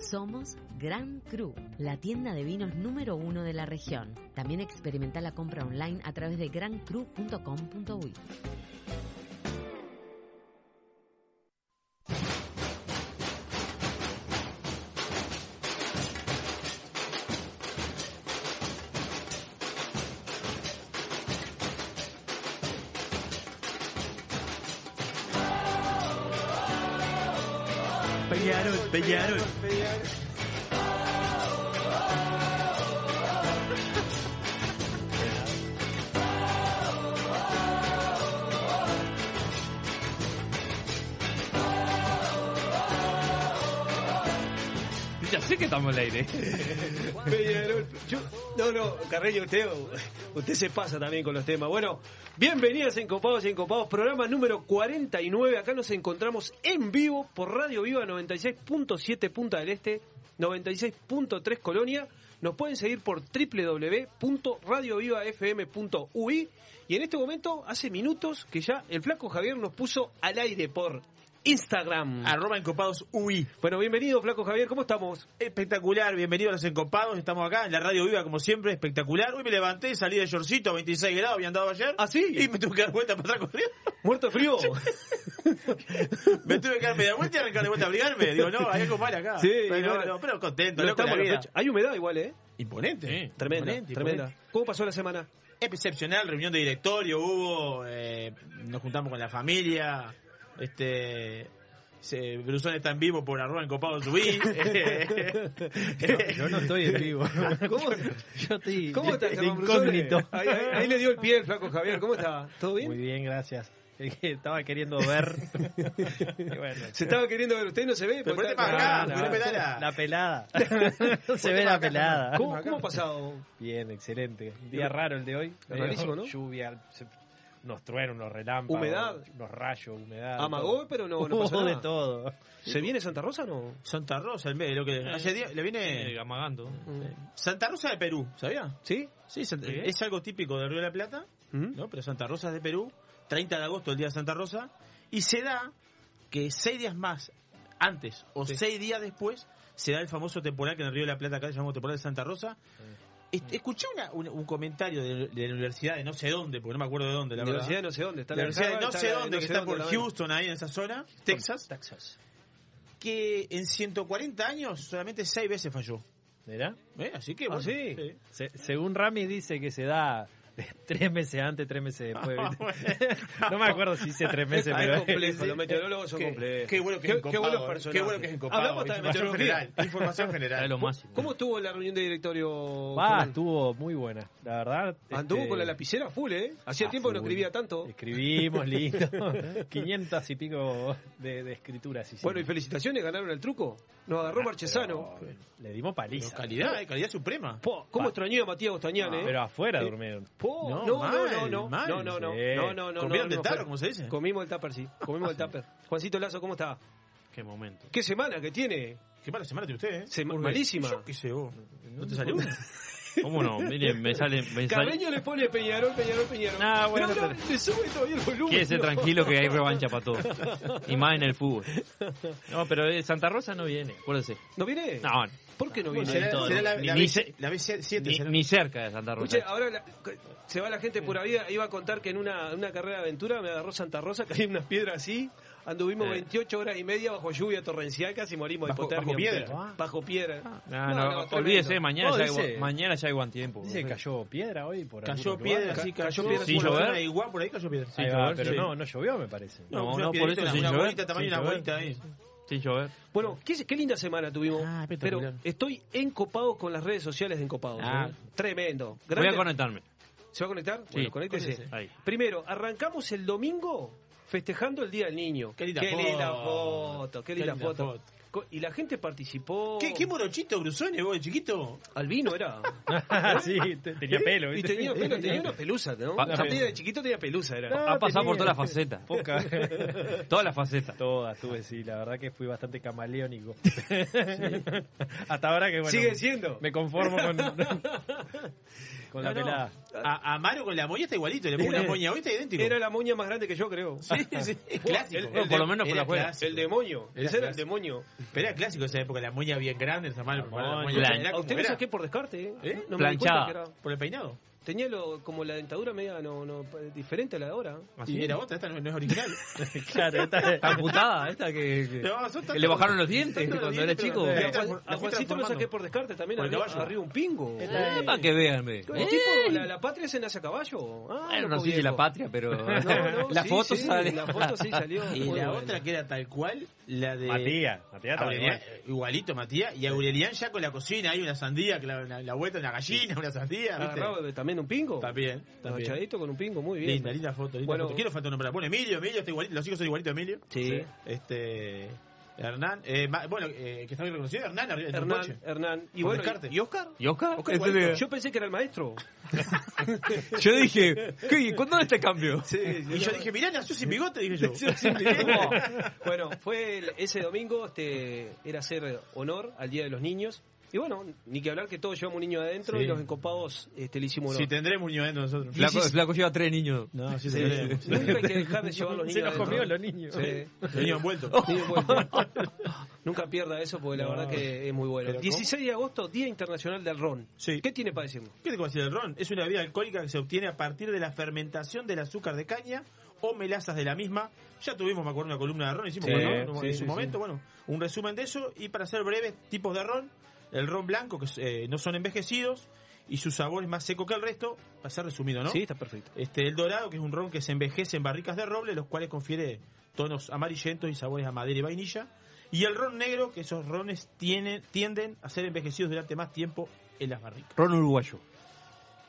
Somos Gran Cru, la tienda de vinos número uno de la región. También experimenta la compra online a través de grancru.com.uy. Peñarol, Peñarol. Al aire. Yo- no, no, Carreño, usted, usted se pasa también con los temas. Bueno, bienvenidas Encopados y Encopados, programa número 49. Acá nos encontramos en vivo por Radio Viva 96.7 Punta del Este, 96.3 Colonia. Nos pueden seguir por www.radiovivafm.ui. Y en este momento, hace minutos que ya el flaco Javier nos puso al aire por Instagram. Arroba Encopados UI. Bueno, bienvenido, flaco Javier, ¿cómo estamos? Espectacular, bienvenido a los Encopados. Estamos acá en la radio viva, como siempre, espectacular. Hoy me levanté, salí de shortcito, 26 grados, había andado ayer. ¿Ah, sí? Y me tuve que dar vuelta para atrás corriendo. Muerto de frío. me tuve que dar media vuelta y arrancar de vuelta a abrigarme. Digo, no, hay algo mal acá. Sí, pero, no, no, pero contento, loco, estamos la vida. Hay humedad igual, ¿eh? Imponente. Sí, Tremenda, Imponente, tremenda. imponente. ¿Cómo pasó la semana? Excepcional, reunión de directorio hubo, eh, nos juntamos con la familia, este... Se, Brusón está en vivo por arroba encopados UI. Yo no estoy en vivo. ¿Cómo, Yo estoy cómo estás, incógnito. Ahí, ahí- ahí le dio el pie el flaco Javier. ¿Cómo está? ¿Todo bien? Muy bien, gracias. Estaba queriendo ver. Bueno, Se estaba queriendo ver usted, no se ve. Pero ponete para acá, no, ponete para la- la pelada. No se ve la pelada. ¿Cómo, ¿Cómo ha pasado? Bien, excelente. Un día raro el de hoy. Rarísimo, ¿no? Lluvia, se- unos truenos, unos relámpagos. Humedad. Unos rayos, humedad. Amagó, pero no, no pasó nada. de todo. ¿Se viene Santa Rosa o no? Santa Rosa, el medio, lo que hace días le viene Eh, amagando. Santa Rosa de Perú, ¿sabía? ¿Sí? Sí, es algo típico de Río de la Plata, ¿Mm? ¿no? Pero Santa Rosa es de Perú, 30 de agosto, el día de Santa Rosa, y se da que seis días más antes o Sí. seis días después se da el famoso temporal que en el Río de la Plata acá se llama temporal de Santa Rosa. Escuché una- un, un comentario de, de la universidad de no sé dónde, porque no me acuerdo de dónde, la, La verdad. universidad de no sé dónde. Está La la universidad de no sé dónde, que está por Houston, ahí en esa zona, Texas, Texas. que en 140 años solamente seis veces falló. ¿Mirá? ¿Eh? Así que Ah, bueno. sí. Se- según Rami dice que se da tres meses antes, tres meses después. ¿viste? no me acuerdo si hice tres meses, Ah, pero es complejo, los meteorólogos son Qué- complejos. Qué bueno que Qué- es qué encopado, personajes. Qué bueno que es encopado. Hablamos también de meteorología. general. Información general. lo máximo. ¿Cómo estuvo la reunión de directorio? Estuvo muy buena, la verdad. Anduvo este, con la lapicera full, ¿eh? Hacía a tiempo que no escribía tanto. Escribimos, lindo. 500 y pico de, de escrituras. hicimos. Bueno, y felicitaciones, ganaron el truco. Nos agarró Marchesano. Pero Le dimos Pero paliza. calidad, eh, calidad suprema. Po, ¿Cómo extrañé a Matías Bostañán, eh? Pero afuera Eh, durmieron. Po, No, no, no, mal, no, no, mal, no, no, no, sí. no, no, no, ¿Comieron no, no, como se dice? Comimos el tupper, sí, comimos el tupper. Juancito Lazo, ¿cómo está? Qué momento. ¿Qué semana que tiene? Qué mala semana tiene usted, ¿eh? Sema- malísima. Yo qué sé vos. ¿No te salió una? ¿Cómo no? Miren, me sale. Me sale... Carreño le pone Peñarol, Peñarol, Peñarol. Ah, bueno, pero- le sube todavía el volumen. Quédese ¿no? tranquilo que hay revancha para todos. Y más en el fútbol. No, pero eh, Santa Rosa no viene, acuérdese. ¿No viene? No, ¿Por qué no viene? Será, todo. será la, Ni- la, ni B- se- la B7. ni, será. ni cerca de Santa Rosa. Escuche, ahora la- se va la gente pura vida. Iba a contar que en una, una carrera de aventura me agarró Santa Rosa, caí en unas piedras así. Anduvimos Eh. 28 horas y media bajo lluvia torrencial, casi morimos de Bajo- hipotermia. bajo piedra. Bajo piedra. No, No, no, no, tremendo. olvídese, mañana, No, ya hay, dice- buen- mañana ya hay buen tiempo. Dice cayó piedra hoy por Cayó piedra, sí, Ca- cayó piedra. sin llover. Igual por ahí cayó piedra. Sin va, llover, pero sí. no, no llovió me parece. No, una no, por eso sin una llover. bolita, tamaño una bolita ahí. Sin llover. Bueno, qué, qué linda semana tuvimos. Ah, pero estoy encopado con las redes sociales de Encopados. Ah. ¿eh? Tremendo. Voy a conectarme. ¿Se va a conectar? Sí. Bueno, conéctese. Conéctese. Ahí. Primero, arrancamos el domingo festejando el Día del Niño. Qué linda linda foto. foto, qué linda, Qué linda foto. Y la gente participó. ¿Qué, qué morochito, Brusone, vos, de chiquito? Albino era. sí, te- tenía pelo. Y tenía pelo, tenía una pelusa, ¿no? Pa- Ya de chiquito tenía pelusa, era. No, ha pasado por todas las facetas. Poca. Todas las facetas. Todas tuve, sí, la verdad que fui bastante camaleónico. Hasta ahora que bueno. Sigue siendo. Me conformo con. Con la No, no. pelada. A, a Mario con la moña está igualito, le pongo una Era- moña hoy está idéntico. Era la moña más grande que yo, creo. Sí, sí, clásico. El- por lo menos por la clásico. El demonio. Era Ese era el demonio. Pero era clásico esa época, la moña bien grande, el A como usted era. saqué por descarte, ¿eh? ¿Eh? No me Planchada. que era- por el peinado. Tenía lo, como la dentadura media no, no, diferente a la de ahora. Y era otra, esta no, no es original. Claro, esta- Está putada esta que, que- No, son que tantos- le bajaron los dientes cuando los era chico. pero- a. Juancito lo saqué por descarte también, arriba, arriba un pingo. Eh, para que vean, ve. El tipo, la, la patria se nace a caballo. Ah, Bueno, no sé si la patria, pero No, no, la sí, foto sí, sale. La foto sí salió. Y la otra que era tal cual, la de Matías. Matías Aurelian, eh, igualito Matías, y Aurelian ya con la cocina, hay una sandía, la, la, la vuelta una gallina, una sandía, ¿viste? Agarrado también un pingo. También, también. Agachadito con un pingo, muy bien. Linda, linda foto, linda Bueno. foto. Quiero falta nombrar. Bueno, Emilio, Emilio está igualito, los hijos son igualitos Emilio. Sí. Este, Hernán, eh, ma- bueno, eh, que está bien reconocido, Hernán arriba Hernán, coche. Hernán. Y bueno, descarte. y, y Oscar. ¿Y Oscar? Oscar Este igualito. de- Yo pensé que era el maestro. Yo dije, ¿qué? ¿cuándo este cambio? Y yo dije, mirá, nació sin bigote, dije yo. No. Bueno, fue el- ese domingo, este, era hacer honor al Día de los Niños. Y bueno, ni que hablar que todos llevamos un niño adentro Sí. y los encopados este, le hicimos. Si tendremos un niño adentro nosotros. Flaco, Flaco lleva tres niños. No, sí, Sí, tendremos. Nunca hay que dejar de llevar los niños Se los comió los niños. Sí. Los niños envueltos. Nunca pierda eso porque la No. verdad que es muy bueno. Pero 16 de agosto, Día Internacional del Ron. Sí. ¿Qué tiene para decirnos? ¿Qué te puedo decir del ron? Es una bebida alcohólica que se obtiene a partir de la fermentación del azúcar de caña o melazas de la misma. Ya tuvimos, me acuerdo, una columna de ron, hicimos Sí, bueno, sí, en sí, su sí. momento. Bueno, un resumen de eso. Y para ser breves, tipos de ron. El ron blanco, que eh, no son envejecidos y su sabor es más seco que el resto. Para ser resumido, ¿no? Sí, está perfecto. Este, el dorado, que es un ron que se envejece en barricas de roble, los cuales confiere tonos amarillentos y sabores a madera y vainilla. Y el ron negro, que esos rones tienen, tienden a ser envejecidos durante más tiempo en las barricas. Ron uruguayo.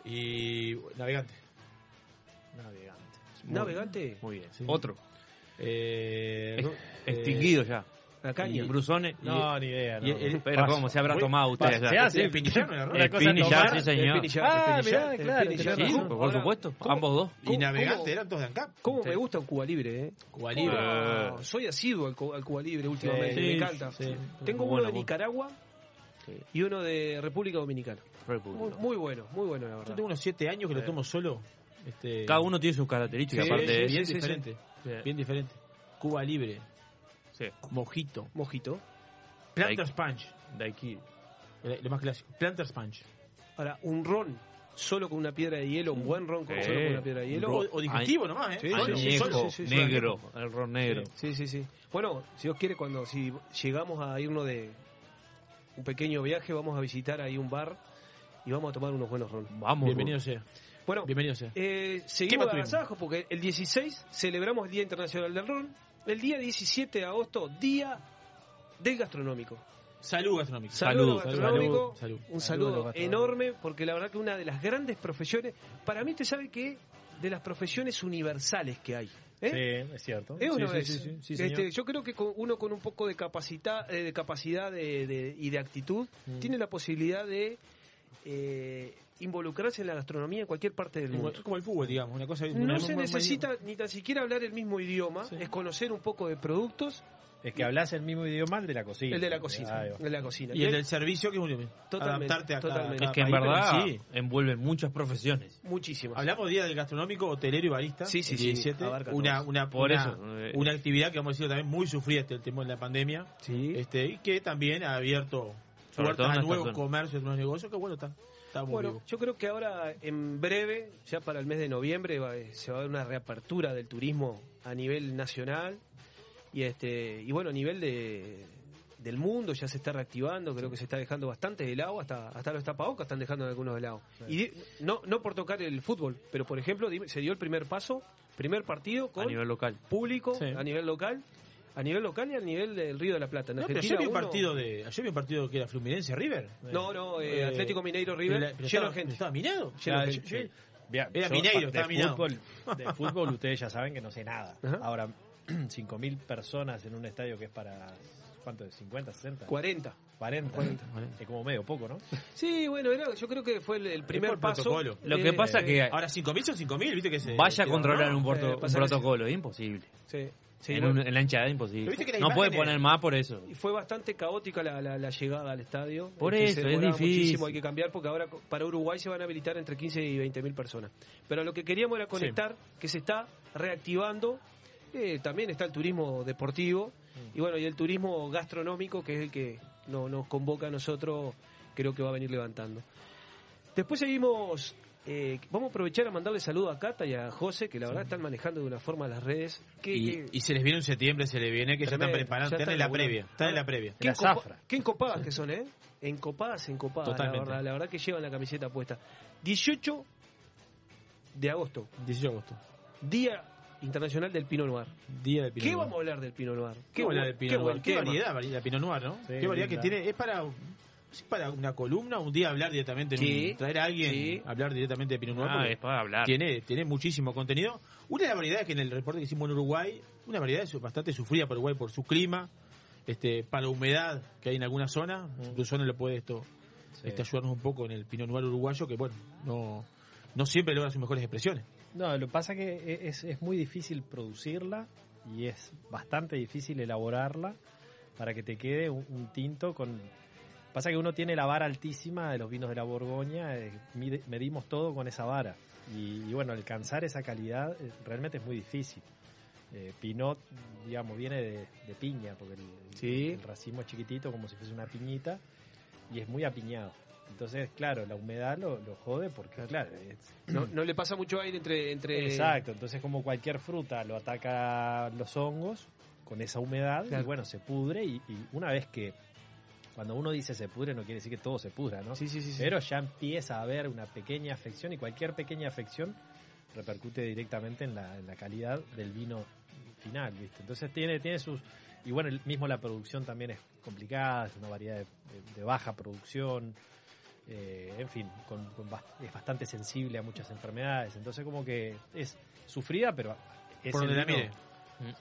Y navegante. Navegante. Muy Navegante. Muy bien. Sí. Otro. Eh, Extinguido ya. La caña. Y Brusone. No, ni idea. y no. el- Pero ¿cómo se habrá tomado usted se hace. Sí, Pinillano El sí, señor. El pinillar, Ah, el mirá, el claro, Sí, por supuesto. ¿cómo- Ambos dos. Y ¿Cómo- navegante cómo- eran todos de ANCAP. ¿Cómo me gusta un Cuba Libre, eh? Cuba Libre. Oh, soy asiduo al, cu- al Cuba Libre últimamente, me encanta. Tengo uno de. Nicaragua y uno de República Dominicana. Muy, bueno, muy bueno, la Yo verdad. tengo unos 7 años que lo tomo solo. Este, Cada uno tiene sus características, sí, aparte sí, de bien sí. diferente. Bien diferente. Cuba Libre. Sí. Mojito. Mojito. Planters Punch. Daiquiri. Eh, Lo más clásico. Planters Punch. Ahora, un ron solo con una piedra de hielo, un buen ron con, Sí. solo con una piedra de hielo. O, o digestivo nomás, ¿eh? Sí, Solo, sí, sí, solo. Añejo, sí, sí, sí. negro, el ron negro. Sí, sí, sí. Bueno, si Dios quiere, cuando si llegamos a irnos de un pequeño viaje, vamos a visitar ahí un bar y vamos a tomar unos buenos ron. Vamos. Bienvenido sea. Bueno, Bienvenido sea. eh, ¿Qué seguimos de agasajo porque el 16 celebramos el Día Internacional del Ron. El día 17 de agosto, Día del Gastronómico. Salud gastronómica. Saludo Salud, gastronómico. salud, salud. Un Saludo gastronómico. enorme porque la verdad que una de las grandes profesiones, para mí usted sabe que de las profesiones universales que hay. ¿eh? Sí, es cierto. Es uno Sí, de sí, esos. sí, sí, sí, Este, yo creo que con- uno con un poco de capacidad, eh, de capacidad de, de- y de actitud Mm. tiene la posibilidad de eh, involucrarse en la gastronomía en cualquier parte del mundo. es como el fútbol, digamos. Una cosa, No una- se necesita ni tan siquiera hablar el mismo idioma, Sí. es conocer un poco de productos, Es que hablas el mismo idioma el de la cocina. el de la cocina, el de la cocina. Y el del servicio, que es un Totalmente, adaptarte a cada, totalmente. Es cada que en país, verdad sí. envuelve muchas profesiones. Muchísimos. Hablamos día del gastronómico, hotelero y barista. Sí, sí, el sí, 17. abarca una, una, Por una- eso, eh, una actividad que a decir también muy sufrida este el tema de la pandemia. Sí. Este, y que también ha abierto puertas a nuevos comercios, nuevos negocios, que bueno, está, Bueno, vivo. yo creo que ahora en breve, ya para el mes de noviembre, va- se va a dar una reapertura del turismo a nivel nacional y este y bueno, a nivel de del mundo ya se está reactivando, creo que se está dejando bastante de lado, hasta hasta los tapabocas están dejando algunos de lado. Y no no por tocar el fútbol, pero por ejemplo, se dio el primer paso, primer partido A con nivel local. público Sí. a nivel local, a nivel local y a nivel del Río de la Plata. En No, pero ayer vi un uno- partido de, ayer vi un partido que era Fluminense River. No, no, eh, Eh, Atlético Mineiro River, lleno gente. estaba minado. Lleno gente, yo-. Bien, Era yo, Mineiro, de estaba minado. fútbol, de fútbol ustedes ya saben que no sé nada. Ajá. Ahora, 5.000 personas en un estadio que es para, ¿cuánto es? ¿50, 60? 40. 40. 40. Es como medio poco, ¿no? Sí, bueno, era, yo creo que fue el, el primer paso. protocolo. Lo que pasa es que Ahora 5.000 son 5.000, viste que se... vaya a controlar no, un, porto- eh, un pasa protocolo, es imposible. Sí, sí, en, bueno, un- en la hinchada es imposible. No puede poner más por eso. y fue bastante caótica la, la- la llegada al estadio. Por eso, es difícil. Muchísimo, hay que cambiar porque ahora para Uruguay se van a habilitar entre 15 y 20 mil personas. Pero lo que queríamos era conectar que se está reactivando. eh, también está el turismo deportivo y bueno, y el turismo gastronómico, que es el que no, nos convoca a nosotros, creo que va a venir levantando. Después seguimos. Eh, vamos a aprovechar a mandarle saludos a Cata y a José, que la verdad están manejando de una forma las redes. Que, Y, que- y se les viene un septiembre, se les viene que ya están Tremendo, preparando, ya están en la laburando. previa, están en la previa. Qué, La encopa- zafra. qué encopadas que son, ¿eh? Encopadas, encopadas, Totalmente. la verdad. La verdad que llevan la camiseta puesta. 18 de agosto, 18 de agosto, Día Internacional del Pinot Noir. día del Pinot ¿Qué Noir. vamos a hablar del Pinot Noir? ¿Qué variedad del buen- Pinot Noir? Qué variedad, variedad de Pinot Noir, ¿no? Sí, Qué variedad que tiene. Es para, es para una columna, un día hablar directamente, en Sí, un- traer a alguien sí. hablar directamente de Pinot Noir. Ah, porque es para hablar. tiene, tiene muchísimo contenido. Una de las variedades que en el reporte que hicimos en Uruguay, una variedad bastante sufrida por Uruguay por su clima, este, para la humedad que hay en alguna zona. Tu zona le puede esto Sí. este, ayudarnos un poco en el Pinot Noir uruguayo, que bueno, no, no siempre logra sus mejores expresiones. No, lo que pasa que e, es, es muy difícil producirla y es bastante difícil elaborarla para que te quede un, un tinto con... Pasa que uno tiene la vara altísima de los vinos de la Borgoña, eh, medimos todo con esa vara. Y, y bueno, alcanzar esa calidad eh, realmente es muy difícil. Eh, Pinot, digamos, viene de, de piña, porque el, el- Sí. el racimo es chiquitito como si fuese una piñita y es muy apiñado. Entonces, claro, la humedad lo, lo jode porque, claro, es, No, no le pasa mucho aire entre... entre... Exacto, entonces como cualquier fruta lo ataca los hongos con esa humedad Claro. y bueno, se pudre y, y una vez que cuando uno dice se pudre no quiere decir que todo se pudra, ¿no? Sí, sí, sí. sí. Pero ya empieza a haber una pequeña afección y cualquier pequeña afección repercute directamente en la, en la calidad del vino final, ¿viste? Entonces tiene, tiene sus... Y bueno, el- mismo la producción también es complicada, es una variedad de, de- de baja producción, eh, en fin, con, con bast- es bastante sensible a muchas enfermedades, entonces como que es sufrida, pero es Por donde la mire.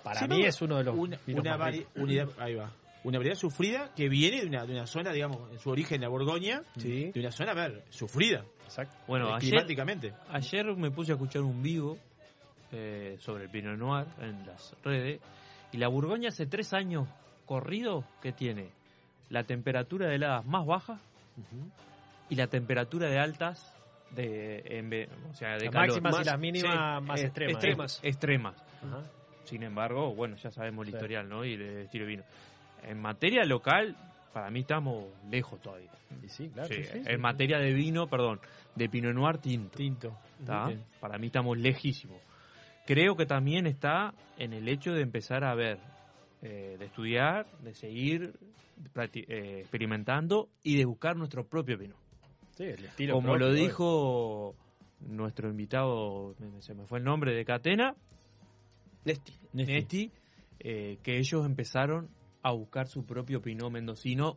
Para Sí, mí no, es uno de los una, una más vari- ahí va. Una variedad sufrida que viene de una, de una zona, digamos, en su origen, la Borgoña, Sí. de una zona, a ver, sufrida Exacto. Bueno, eh, ayer, climáticamente. ayer me puse a escuchar un vivo eh, sobre el Pinot Noir en las redes y la Burgoña hace tres años corrido que tiene la temperatura de heladas más baja y la temperatura de altas de, en o sea, de Las calor. máximas y las mínimas sí, más extremas. extremas. extremas. Ajá. Sin embargo, bueno, ya sabemos el Sí. historial, ¿no? Y el estilo de vino. En materia local, para mí estamos lejos todavía. Y sí, claro. Sí, sí, sí, en sí. materia de vino, perdón, de Pinot Noir tinto. Tinto. Para mí estamos lejísimos. Creo que también está en el hecho de empezar a ver, eh, de estudiar, de seguir eh, experimentando y de buscar nuestro propio vino. Sí, el estilo Como propio, lo dijo nuestro invitado, se me fue el nombre de Catena, Nesti. Nesti, eh, que ellos empezaron a buscar su propio Pinot mendocino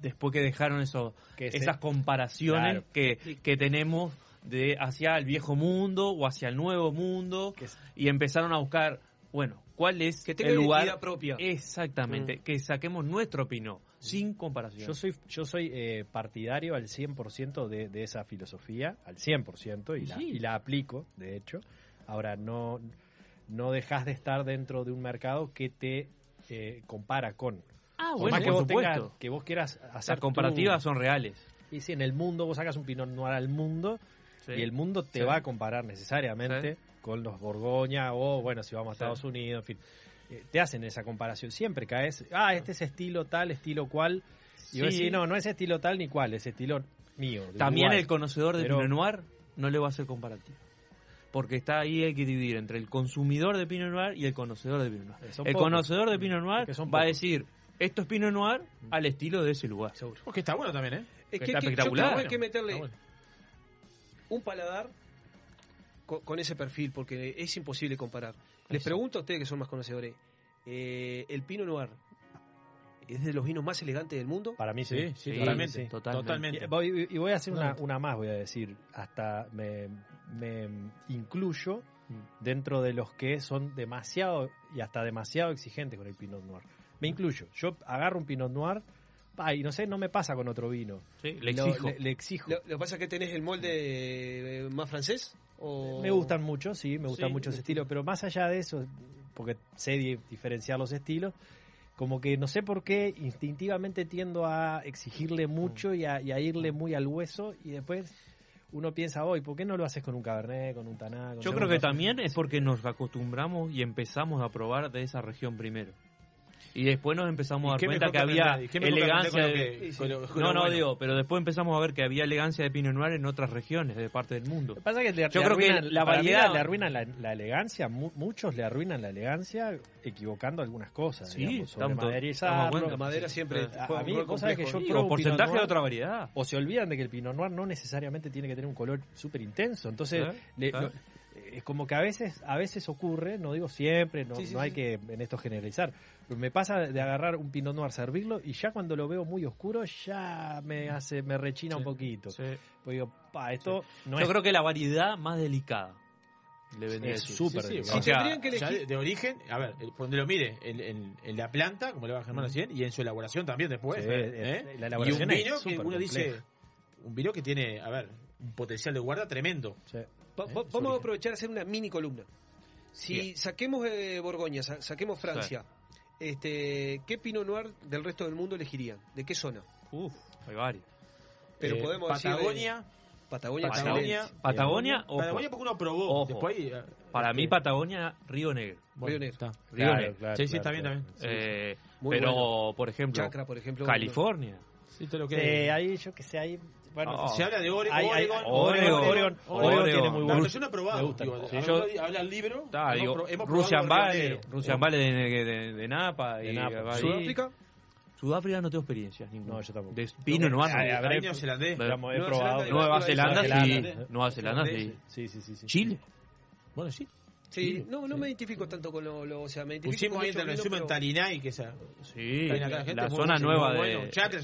después que dejaron eso, Que se- esas comparaciones Claro. que, que tenemos de hacia el viejo mundo o hacia el nuevo mundo que es- y empezaron a buscar, bueno, cuál es Que tenga el lugar propia. exactamente, Mm. que saquemos nuestro Pinot sin comparación. Yo soy, yo soy eh, partidario al 100% de, de esa filosofía, al 100%, y, la, Sí. y la aplico, de hecho. Ahora, no, no dejas de estar dentro de un mercado que te eh, compara con. ah, Por bueno, más que por vos, tengas- que vos quieras hacer Las comparativas tu- son reales. Y si en el mundo vos sacas un Pinot Noir al mundo, Sí. y el mundo te Sí. va a comparar necesariamente con los Borgoña o, bueno, si vamos a Sí. Estados Unidos, en fin. Eh, te hacen esa comparación. Siempre caes, ah, este es estilo tal, estilo cual. Y vos decís, no, no es estilo tal ni cual, es estilo mío. También Uruguay. el conocedor de Pero- Pinot Noir no le va a hacer comparativo. Porque está ahí hay que dividir entre el consumidor de Pinot Noir y el conocedor de Pinot Noir. Eh, son el pocos. conocedor de Pinot Noir va a decir, esto es Pinot Noir al estilo de ese lugar. Seguro. Porque está bueno también, ¿eh? Es Que está hay que- yo espectacular. creo que hay que meterle bueno. un paladar con, con ese perfil, porque es imposible comparar. Les Eso. pregunto a ustedes que son más conocedores, eh, ¿el Pinot Noir es de los vinos más elegantes del mundo? Para mí sí. Sí, sí, Sí, totalmente. sí, totalmente. totalmente. Y voy, y voy a hacer una, una más, voy a decir. Hasta me, me incluyo Mm. dentro de los que son demasiado y hasta demasiado exigentes con el Pinot Noir. Me incluyo. Yo agarro un Pinot Noir ay, no sé, no me pasa con otro vino. Sí, le Lo- exijo. le- le exijo. Lo, lo que pasa es que tenés el molde eh, más francés. O... Me gustan mucho, sí, me gustan Sí, mucho ese estilo, pero más allá de eso, porque sé di- diferenciar los estilos, como que no sé por qué instintivamente tiendo a exigirle mucho y a, y a irle muy al hueso y después uno piensa, hoy, ¿por qué no lo haces con un cabernet, con un taná? con Yo creo que también es porque nos acostumbramos y empezamos a probar de esa región primero. Y después nos empezamos a dar cuenta que había elegancia. aprender de- con lo que- con lo- con No, no, bueno? digo, pero después empezamos a ver que había elegancia de Pinot Noir en otras regiones de parte del mundo. Lo que pasa es que le, Yo le creo que arruinan- la variedad- le arruinan la, la elegancia, mu- muchos le arruinan la elegancia equivocando algunas cosas. Sí, digamos, sobremaderizarlo. estamos La madera siempre A- juega a un mí, rol vos sabés que yo Sí, pruebo porcentaje Pinot de Noir. otra variedad. o se olvidan de que el Pinot Noir no necesariamente tiene que tener un color súper intenso. Entonces, ¿Eh? le- ¿Eh? Es como que a veces a veces ocurre, no digo siempre, no, Sí, sí, no hay sí. que en esto generalizar, pero me pasa de agarrar un Pinot Noir, servirlo y ya cuando lo veo muy oscuro ya me hace me rechina un poquito. Porque digo, pa, esto no Yo es creo que la variedad más delicada. Le vendría es súper Sí, sí, delicado. o sea, tendrían que ya elegir- de, de origen, a ver, el- por donde lo mire, en, en- en la planta, como le va a Germán recién, y en su elaboración también después. Sí, ¿eh? la y elaboración un es vino que uno dice, un vino que tiene, a ver, un potencial de guarda tremendo. Sí. Va- va- su vamos a aprovechar a hacer una mini columna. Si Bien. saquemos eh, Borgoña, sa- saquemos Francia, este, ¿qué Pinot Noir del resto del mundo elegirían? ¿De qué zona? Uf, hay varios. Pero Eh, podemos decir de- Patagonia, Patagonia, Patagonia. Patagonia, ojo. Patagonia porque uno probó. Ojo. Después ahí, eh, Para mí, Patagonia, Río Negro. bueno, Río Negro. está. Río Claro, Negro. claro, Sí, sí, claro, también, claro. también. Eh, Muy pero, bueno. por ejemplo, Chacra, por ejemplo. California. Sí, todo lo que Sí, ahí yo que sé, ahí bueno, Oh. Se habla de Ore- Hay- hay- Oregon, Oregon, Oregon, Oregon tiene muy La buenos. versión aprobada. me gusta. Digo, habla- yo- habla el libro. Está, hemos digo, hemos Russian Valley. Russian Valley de, de- de Napa. De y Napa. Sudáfrica, Sudáfrica no tengo experiencia ninguna. No, yo tampoco. De Noir. no. Ahí neozelandés. Nueva probado. Zelanda, sí. Nueva Zelanda. Sí, sí, sí, sí. Chile. Bueno, sí. Sí, no, no me identifico tanto con lo, lo- o sea, me identifico Pusimos ahí intervención en Tarinay, que esa. Sí, acá la gente, la muy zona nueva de, bueno.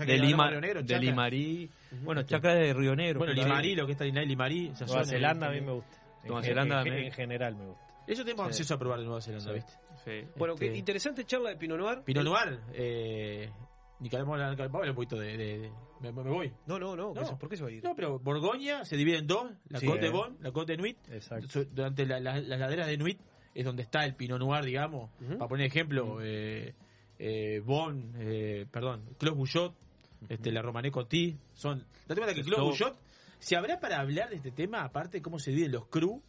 De, Lima, Negro, de. Limarí. Bueno, Chacra de Río Negro. Bueno, Limarí, lo que es Tarinay, Limarí. esa Nueva zona. Zelanda a mí me gusta. En Nueva Zelanda en, en general me gusta. Eso tenemos Sí. acceso a probar de Nueva Zelanda, Sí. ¿viste? Sí. Bueno, qué Este- interesante charla de Pinot Noir. Pinot Noir, eh. Hablar vamos a hablar un poquito de. de- de- me, me voy. No, no, no, No. ¿por qué se va a ir? No, pero Borgoña se divide en dos: la Sí. Côte de Bon, la Côte de Nuit. Exacto. Durante la- la- las laderas de Nuit es donde está el Pinot Noir, digamos. Para poner ejemplo, eh, eh, Bon, eh, perdón, Clos Bouchot, este, la Romané Conti. Son. Date cuenta que Clos Bouchot, si habrá para hablar de este tema, aparte de cómo se dividen los cru,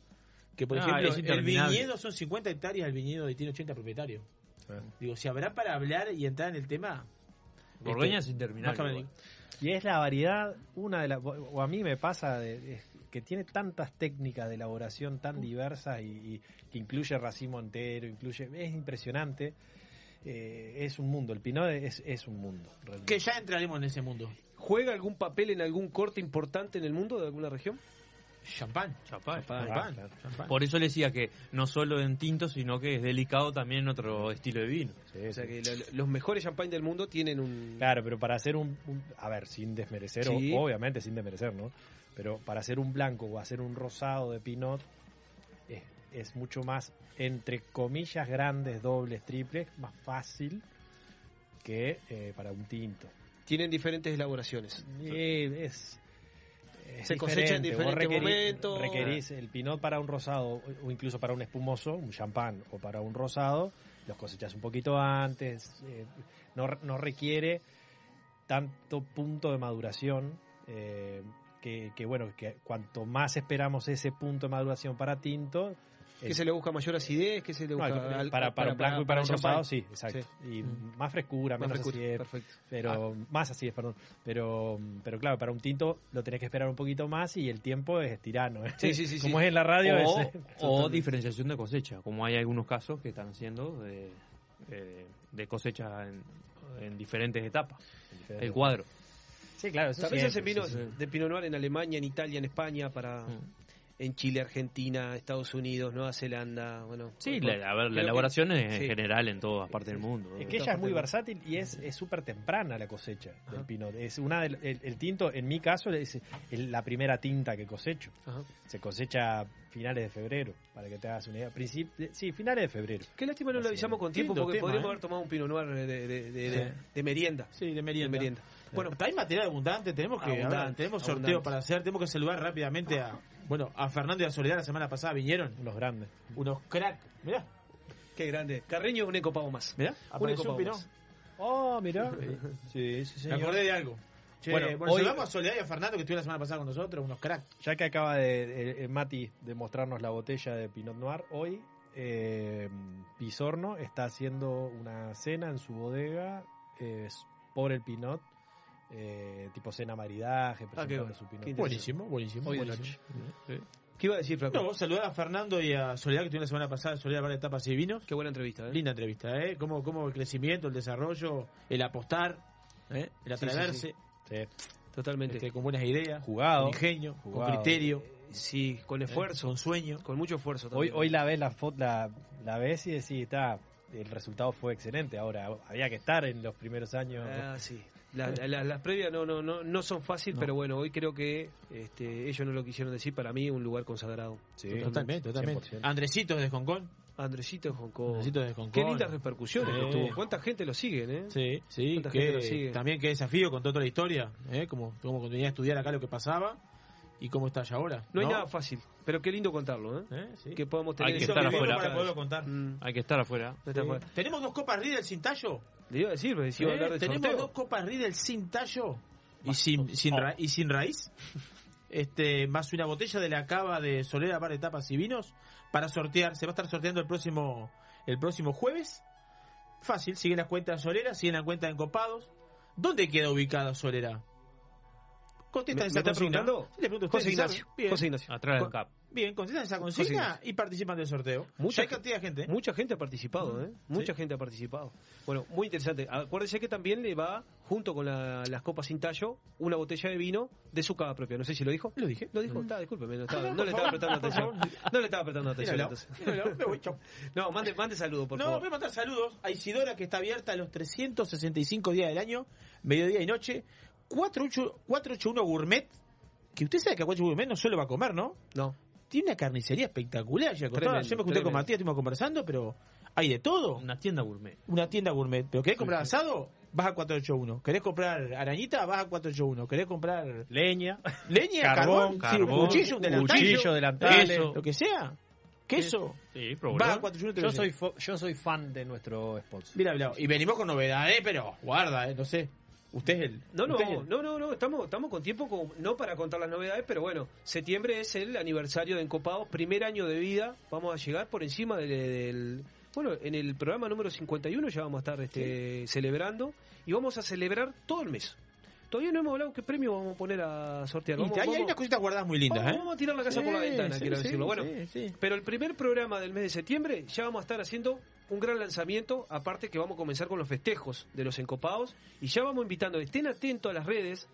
que por Ah, ejemplo, el viñedo son 50 hectáreas, el viñedo y tiene 80 propietarios. Digo, si habrá para hablar y entrar en el tema. Borgoña este, es interminable. Y es la variedad, una de las, o a mí me pasa, de, de- que tiene tantas técnicas de elaboración tan diversas y, y que incluye racimo entero, incluye, es impresionante. Eh, es un mundo, el Pinot es, es un mundo. realmente. Que ya entraremos en ese mundo. ¿Juega algún papel en algún corte importante en el mundo de alguna región? Champán. Champán. Champán. Por eso le decía que no solo en tinto, sino que es delicado también en otro estilo de vino. Sí, O sea sí. que lo- los mejores champán del mundo tienen un... Claro, pero para hacer un, un- a ver, sin desmerecer, Sí. o- obviamente sin desmerecer, ¿no? Pero para hacer un blanco o hacer un rosado de Pinot es, es mucho más, entre comillas, grandes, dobles, triples, más fácil que eh, para un tinto. Tienen diferentes elaboraciones. Es, es Se cosecha en diferentes requerís- momentos. Requerís el Pinot para un rosado o incluso para un espumoso, un champán o para un rosado, los cosechas un poquito antes. eh, no, no requiere tanto punto de maduración. eh, que, que, bueno, que cuanto más esperamos ese punto de maduración para tinto, ¿Qué el- se le busca mayor acidez? ¿Qué se le no, busca? al- para, para un blanco y para, un rosado, sí, exacto. Y más frescura, Más menos frescura, acidez, Perfecto. pero más así es, perdón. Pero, pero claro, para un tinto lo tenés que esperar un poquito más y el tiempo es tirano. ¿eh? Sí, sí, sí, Como sí. es en la radio, o, es, o diferenciación de cosecha, como hay algunos casos que están haciendo de, de cosecha en, en diferentes etapas. El cuadro. Sí, claro, eso También se siempre, vinos sí, sí. de Pinot Noir en Alemania, en Italia, en España, para Mm. En Chile, Argentina, Estados Unidos, Nueva Zelanda, bueno. Sí, bueno, la, a ver, creo la que- ella es en sí. general en todas partes del mundo. Es que ella es muy versátil y es es súper temprana la cosecha del pinot. Es una del- el, el tinto, en mi caso, es el- la primera tinta que cosecho. Ajá. Se cosecha a finales de febrero, para que te hagas una idea. Princip- sí, finales de febrero. Qué lástima no lo avisamos es. con tiempo porque tema, podríamos ¿eh? haber tomado un Pinot Noir de, de- de- de- Sí. de merienda. Sí, de De merienda. merienda. Bueno, hay material abundante, tenemos que Abundante, ver, tenemos sorteo abundante. para hacer, tenemos que saludar rápidamente a bueno, a Fernando y a Soledad la semana pasada vinieron Unos grandes. unos crack. Mirá, Qué grande. Carreño es un ecopavo más. mirá, Un apareció un más. Oh, mirá. Sí, sí, Me señor. acordé de algo. Che, Bueno, bueno, hoy- saludamos a Soledad y a Fernando que estuvieron la semana pasada con nosotros, unos crack. Ya que acaba de, de- de Mati de mostrarnos la botella de Pinot Noir, hoy eh, Pisorno está haciendo una cena en su bodega eh, por el Pinot, eh, tipo cena maridaje, presentando Ah, bueno, su interesante. Buenísimo, buenísimo. Buenísimo. ¿Qué iba a decir, Flaco? No, saludar a Fernando y a Soledad que estuvieron la semana pasada, Soledad para etapas y vinos. Qué buena entrevista, ¿eh? Linda entrevista, ¿eh? Cómo, cómo el crecimiento, el desarrollo, el apostar, ¿eh? el Sí, sí, atreverse, Sí. Totalmente. este, con buenas ideas, Jugado. con ingenio, Jugado. con criterio, Sí, con ¿eh? esfuerzo. con sueño. Con mucho esfuerzo Hoy, también. hoy la ves la foto, la, la ves y decís, está, el resultado fue excelente. Ahora, había que estar en los primeros años. Ah, sí. La- la- las previas no, no, no, no son fáciles, No. pero bueno, hoy creo que este, ellos no lo quisieron decir. Para mí, un lugar consagrado. Sí, Totalmente, totalmente. 100%. Andresito de Hong Kong. Andresito de Hong Kong. Andresito de Hong Kong. Qué lindas repercusiones que tuvo. ¿Cuánta gente lo siguen, eh? Sí, sí, ¿Cuánta gente lo que sigue? también qué desafío, contó toda la historia, ¿eh? como, como cuando venía a estudiar acá lo que pasaba y cómo está allá ahora. No hay nada fácil, pero qué lindo contarlo, ¿eh? ¿Eh? Sí. Que podamos tener Hay que estar de afuera. para poderlo contar. Mm, Hay que estar afuera. Tenemos dos copas Riedel sin tallo. Le iba a decir, pero si iba a ¿eh? hablar de Tenemos sorteo. dos copas Riedel sin tallo y sin, sin, ra- y sin raíz. Este, más una botella de la cava de Solera para etapas y vinos para sortear. Se va a estar sorteando el próximo el próximo jueves. Fácil, siguen las cuentas de Solera, siguen la cuenta de Encopados. ¿Dónde queda ubicada Solera? Contestan ¿Me- esa consigna. preguntando? Le pregunto a José Ignacio. Bien, José Ignacio. Atrás del cap. bien, contestan esa consigna y participan del sorteo. Mucha hay cantidad de gente. ¿eh? Mucha gente ha participado, ¿eh? Mucha gente ha participado. Bueno, muy interesante. Acuérdese que también le va, junto con la- las copas sin tallo, una botella de vino de su cava propia. No sé si lo dijo. Lo dije. Lo dijo, está, discúlpeme, no, estaba- Ah, no le estaba prestando atención. No le estaba prestando atención. Míralo, entonces. míralo, me voy. No, mande, mande saludos, por no, favor. voy a mandar saludos a Isidora que está abierta los 365 días del año, mediodía y noche. 48 481 Gourmet, que usted sabe que a 481 Gourmet no solo va a comer, ¿no? No, Tiene una carnicería espectacular. Ya yo me junté tremendo. con Matías, estuvimos conversando, pero hay de todo. Una tienda gourmet. Una tienda gourmet. ¿Pero querés comprar asado? Vas a 481. ¿Querés comprar arañita? Vas a 481. ¿Querés comprar Leña, leña, Carbón, carbón, carbón, cuchillo, un delantal, cuchillo, queso. lo que sea? Queso. Sí, Vas a 481. te lo Yo soy, yo soy fan de nuestro sponsor. Mira, mira, y venimos con novedades, pero guarda, eh, no sé. Usted es el. no, no, el- no, no, no, estamos, estamos con tiempo, como- no para contar las novedades, pero bueno, septiembre es el aniversario de Encopados, primer año de vida, vamos a llegar por encima del, del- bueno, en el programa número 51 ya vamos a estar este, celebrando y vamos a celebrar todo el mes. Todavía no hemos hablado qué premio vamos a poner a sortear. Y Vamos, te- hay, hay unas cositas guardadas muy lindas, vamos- ¿eh? vamos a tirar la casa por la ventana, sí, quiero decirlo. Bueno, pero el primer programa del mes de septiembre ya vamos a estar haciendo un gran lanzamiento, aparte que vamos a comenzar con los festejos de los encopados y ya vamos invitando, estén atentos a las redes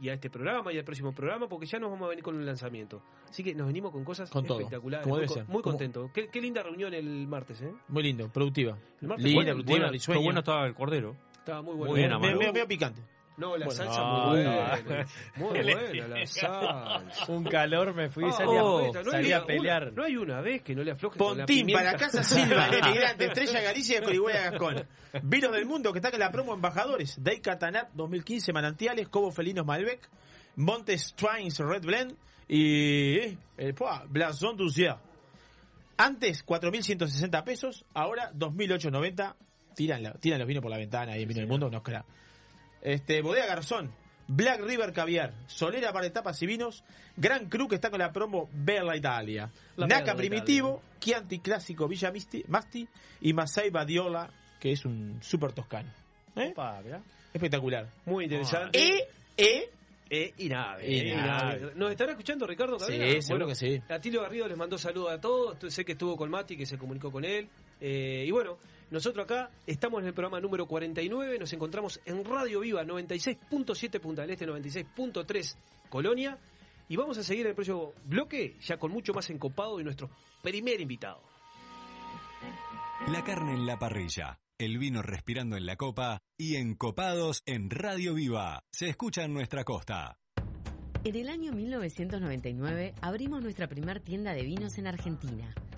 y a este programa y al próximo programa porque ya nos vamos a venir con un lanzamiento. Así que nos venimos con cosas Con espectaculares, como muy, debe co- ser. muy Como- contentos. Qué, qué linda reunión el martes, ¿eh? Muy lindo, productiva. El martes Linda, productiva, qué bueno estaba el cordero. Estaba muy bueno. Muy bien, Amaro. me- medio picante. No, la Bueno, salsa no, muy no. buena. Muy buena la salsa. Un calor me fui y salí, a- no hay salí una- a pelear. una- no hay una vez que no le afloje con la Pontín para Casa Silva, emigrante, Estrella Galicia de Corigüeya Gascón. Vinos del mundo que está en la promo embajadores. Day Catanat 2015 Manantiales, Cobo Felinos Malbec, Montes Twines Red Blend y eh, eh, pua, Blason Ducier. Antes 4.160 pesos, ahora 2.890. Tiran, los vinos por la ventana y en Vino del Mundo, no crea. Este, Bodega Garzón, Black River Caviar, Solera para etapas y vinos, Gran Cru que está con la promo Bella Italia, La Naca Bella Primitivo, Chianti Clásico Villa Misti- Masti y Masai Badiola, que es un super toscano. ¿Eh? Opa. Espectacular. Muy interesante. E, E, Eh, y nave. Eh. ¿Nos estará escuchando Ricardo Sí, Cadena? seguro que sí. Atilio Garrido les mandó saludos a todos. Sé que estuvo con Mati, que se comunicó con él. Eh, y bueno, nosotros acá estamos en el programa número 49. Nos encontramos en Radio Viva 96.7 Punta del Este, 96.3 Colonia. Y vamos a seguir el próximo bloque, ya con mucho más encopado y nuestro primer invitado. La carne en la parrilla, el vino respirando en la copa y encopados en Radio Viva. Se escucha en nuestra costa. En el año 1999 abrimos nuestra primer tienda de vinos en Argentina.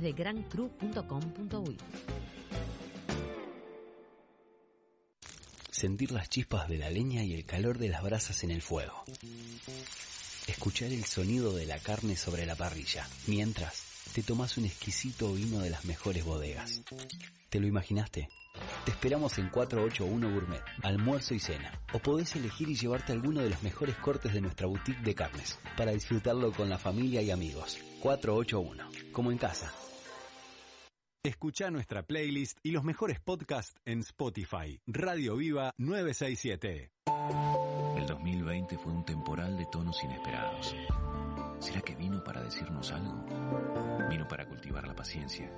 de grandcru.com.uy. Sentir las chispas de la leña y el calor de las brasas en el fuego. Escuchar el sonido de la carne sobre la parrilla, mientras te tomas un exquisito vino de las mejores bodegas. ¿Te lo imaginaste? Te esperamos en 481 Gourmet, almuerzo y cena. O podés elegir y llevarte alguno de los mejores cortes de nuestra boutique de carnes, para disfrutarlo con la familia y amigos. 481, como en casa. Escucha nuestra playlist y los mejores podcasts en Spotify. Radio Viva 967. El 2020 fue un temporal de tonos inesperados. ¿Será que vino para decirnos algo? Vino para cultivar la paciencia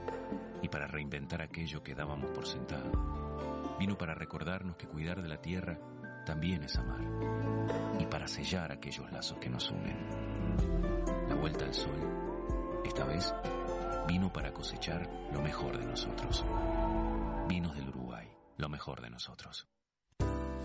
y para reinventar aquello que dábamos por sentado. Vino para recordarnos que cuidar de la tierra también es amar y para sellar aquellos lazos que nos unen. La vuelta al sol, esta vez, vino para cosechar lo mejor de nosotros. Vinos del Uruguay, lo mejor de nosotros.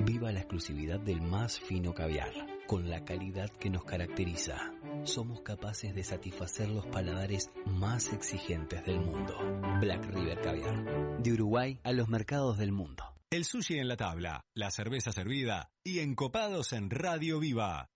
Viva la exclusividad del más fino caviar, con la calidad que nos caracteriza. Somos capaces de satisfacer los paladares más exigentes del mundo. Black River Caviar, de Uruguay a los mercados del mundo. El sushi en la tabla, la cerveza servida y encopados en Radio Viva.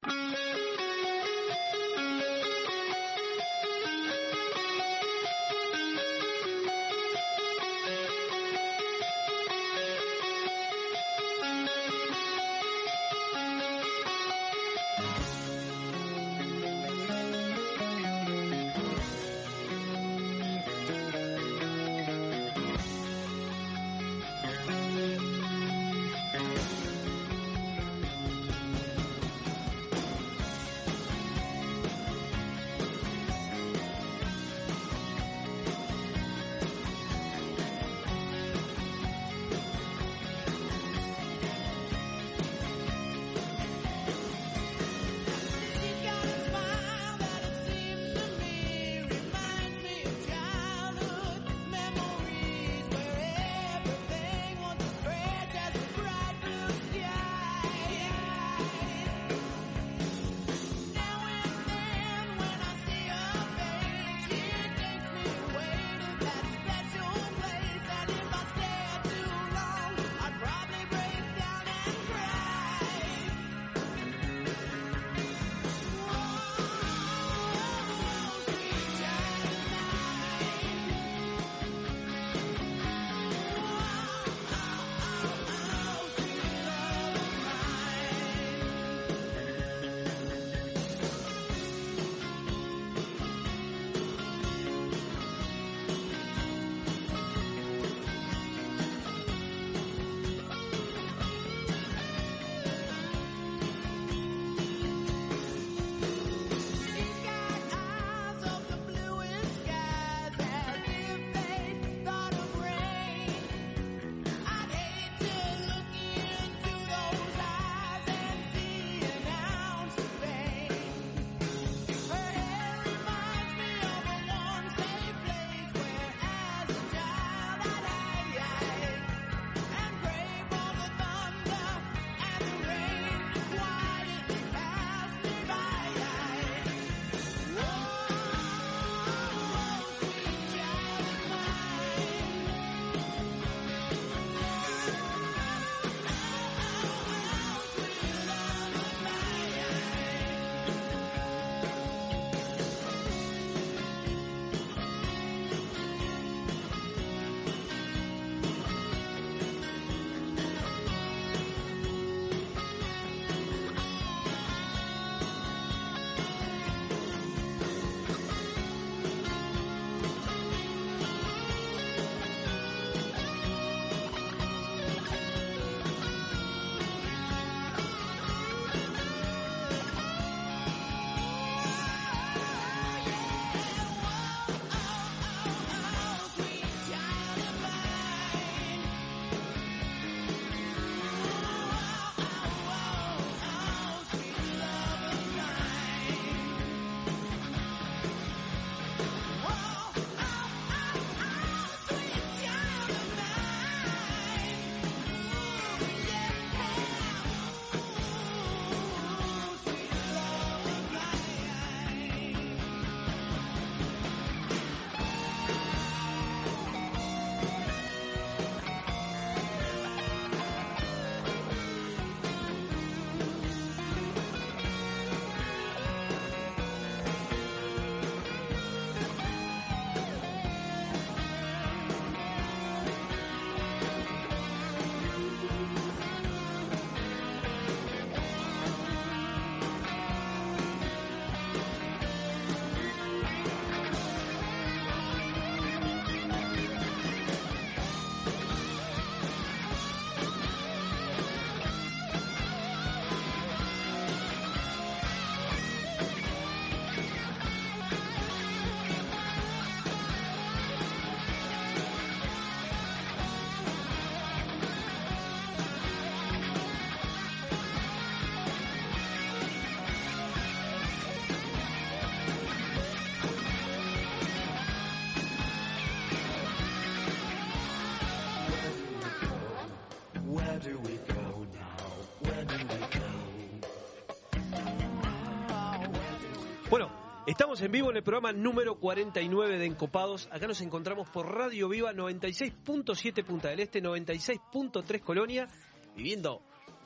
Estamos en vivo en el programa número 49 de Encopados. Acá nos encontramos por Radio Viva 96.7 Punta del Este, 96.3 Colonia, viviendo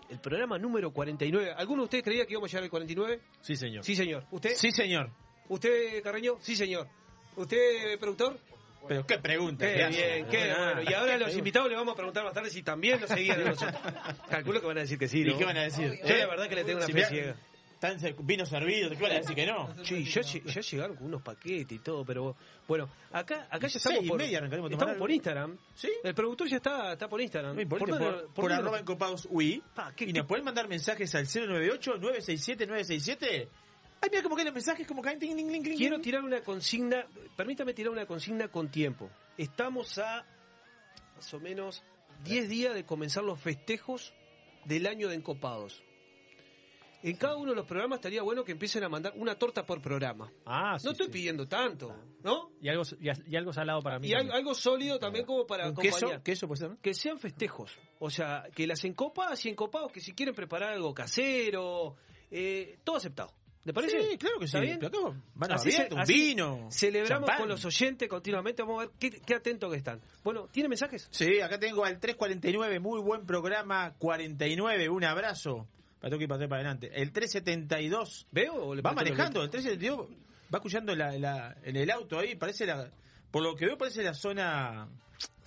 el programa número 49. ¿Alguno de ustedes creía que íbamos a llegar al 49? Sí, señor. Sí, señor. ¿Usted? Sí, señor. ¿Usted, Carreño? Sí, señor. ¿Usted, productor? Pero qué pregunta. Qué bien, qué Ah, bueno. Y ahora a los pregunta. invitados les vamos a preguntar más tarde si también nos seguían a nosotros. Calculo que van a decir que sí, ¿no? ¿Y qué van a decir? Yo la verdad que le tengo una Si fe ciega. Están se- vino servido, ¿qué van a decir que no? Sí, ya, lle- ya llegaron con unos paquetes y todo, pero bueno, acá, acá ya estamos por, estamos algo. por Instagram. ¿Sí? El productor ya está, está por Instagram. No, por, ¿Por por, dónde- por, por dónde arroba encopados UI. Pa, ¿qué- y qué- nos pueden mandar mensajes al 098-967-967. Ay, mira cómo caen los mensajes, como caen. ting, ting, ting. Quiero tirar una consigna, permítame tirar una consigna con tiempo. Estamos a más o menos 10 días de comenzar los festejos del año de Encopados. En cada uno de los programas estaría bueno que empiecen a mandar una torta por programa. Ah, sí, no estoy sí. pidiendo tanto, ¿no? Y algo, y, y algo salado para mí. Y al- algo sólido también como para ¿Un queso? acompañar. ¿Queso puede ser? no? que sean festejos. O sea, que las encopadas y encopados que si quieren preparar algo casero, eh, todo aceptado. ¿Le parece? Sí, claro que sí. ¿Está bien? Mano Así abierta, se- un así vino. Celebramos champán. con los oyentes continuamente. Vamos a ver qué, qué atentos que están. Bueno, ¿tiene mensajes? Sí, acá tengo al 349, muy buen programa, 49, un abrazo. Para tengo que ir para adelante. El 372, ¿Veo o le va manejando, el 372, va escuchando la, la- en el auto ahí, parece la, por lo que veo parece la zona...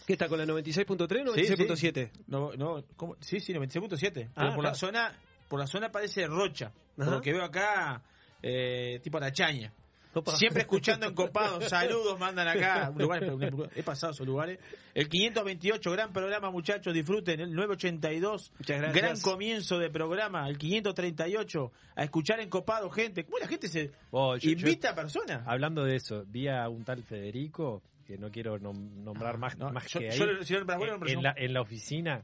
¿Qué está con la 96.3 o Sí, 96.7? No, no, ¿cómo? Sí, sí, 96.7. Pero Ah, por la zona, por la zona parece Rocha. Por lo que veo acá, eh, tipo Arachaña. Opa. Siempre escuchando encopados, saludos, mandan acá. Lugares, he pasado esos lugares. El 528, gran programa, muchachos, disfruten. El 982, Muchas gracias. gran comienzo de programa. El 538, a escuchar encopado, gente. ¿Cómo la gente se Oh, yo- yo- invita a personas? hablando de eso, vi a un tal Federico, que no quiero nom- nombrar más, No, más yo- que ahí. si no nombras en, la, en la oficina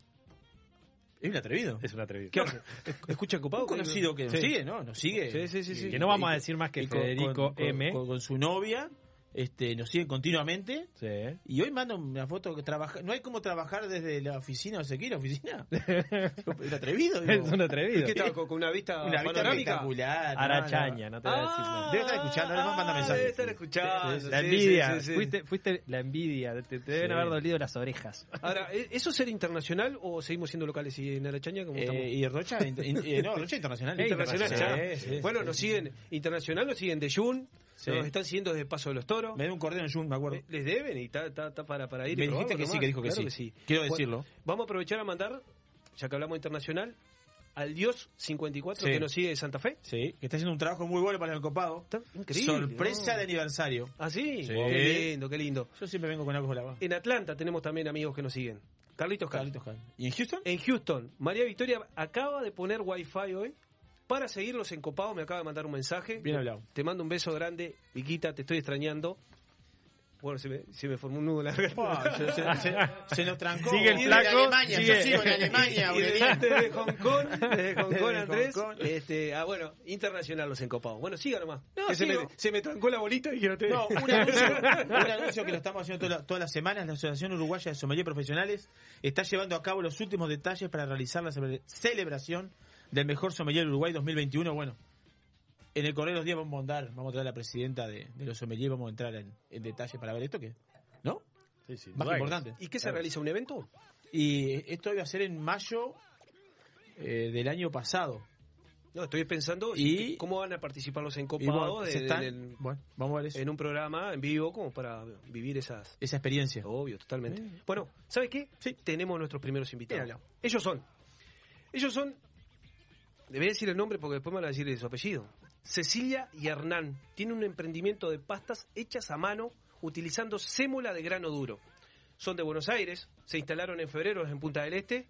Es un atrevido. es un atrevido. ¿Qué hace? ¿Escucha ocupado? Un conocido que nos Sí. sigue, ¿no? Nos sigue. Sí, sí, sí, sí. Que no vamos a decir más que con- Federico con- con- M. Con, con su novia, este, nos siguen continuamente. Sí. Y hoy mando una foto que trabaja. No hay como trabajar desde la oficina, no sé qué, la oficina. Es atrevido. digo. Es un atrevido. ¿Qué tal? ¿Con con una vista Una vista panorámica? no, Arachaña, no te voy a decir Ah, nada. Debe estar escuchando, además manda mensajes. Debe estar escuchando. Sí, La envidia, sí, sí, sí. Fuiste, fuiste la envidia, te, te deben haber dolido las orejas. Ahora, ¿e- ¿eso será internacional o seguimos siendo locales y en Arachaña como Eh, estamos? y Rocha, in- in- eh, no, Rocha internacional. Internacional, sí, bueno, sí. nos siguen internacional, nos siguen de Jun, Sí. nos están siguiendo desde Paso de los Toros. Me dio un cordero en Jun, me acuerdo. Les deben y está, está- está para, para ir. Me y dijiste que sí, que dijo que Claro sí. Quiero Bueno, decirlo. vamos a aprovechar a mandar, ya que hablamos internacional, al Dios 54 Sí. que nos sigue de Santa Fe. Sí, que está haciendo un trabajo muy bueno para el copado. Está increíble. Sorpresa ¿no? de aniversario. ¿Ah, sí? Sí. Qué lindo, qué lindo. Yo siempre vengo con algo la. En Atlanta tenemos también amigos que nos siguen. Carlitos. Carlitos Cal. ¿Y en Houston? En Houston, María Victoria acaba de poner wifi hoy para seguirlos en Copado. Me acaba de mandar un mensaje. Bien hablado. Te mando un beso grande, Viquita, te estoy extrañando. Bueno, se me, se me formó un nudo en la garganta. Se, se- se- se nos trancó. Sigue el flaco, Alemania, sigue. Yo sigo en Alemania, Y desde, desde Hong Kong, desde Hong Kong, Andrés. Hong Kong. Este, ah, bueno, internacional los encopados. Bueno, siga nomás. No, Que se, me, se me trancó la bolita y que no te. No, un anuncio, un anuncio que lo estamos haciendo toda la- todas las semanas. La Asociación Uruguaya de Sommelier Profesionales está llevando a cabo los últimos detalles para realizar la cele- celebración del mejor sommelier Uruguay 2021. Bueno, en el correo de los días vamos a mandar, vamos a traer a la presidenta de, de los sommeliers, vamos a entrar en, en detalle para ver esto que, ¿no? Sí, sí. Más importante. ¿Y qué se realiza? ¿Un evento? Y esto iba a ser en mayo eh, del año pasado. No, estoy pensando Y- cómo van a participar los encopados bueno, de- se de- están- bueno, vamos a ver eso. en un programa en vivo como para vivir esas. esa experiencia. Obvio, totalmente. Sí. Bueno, ¿sabe qué? Sí. Tenemos nuestros primeros invitados. Ellos son. Ellos son. Debería decir el nombre porque después me van a decir su apellido. Cecilia y Hernán tienen un emprendimiento de pastas hechas a mano utilizando sémola de grano duro. Son de Buenos Aires, se instalaron en febrero en Punta del Este.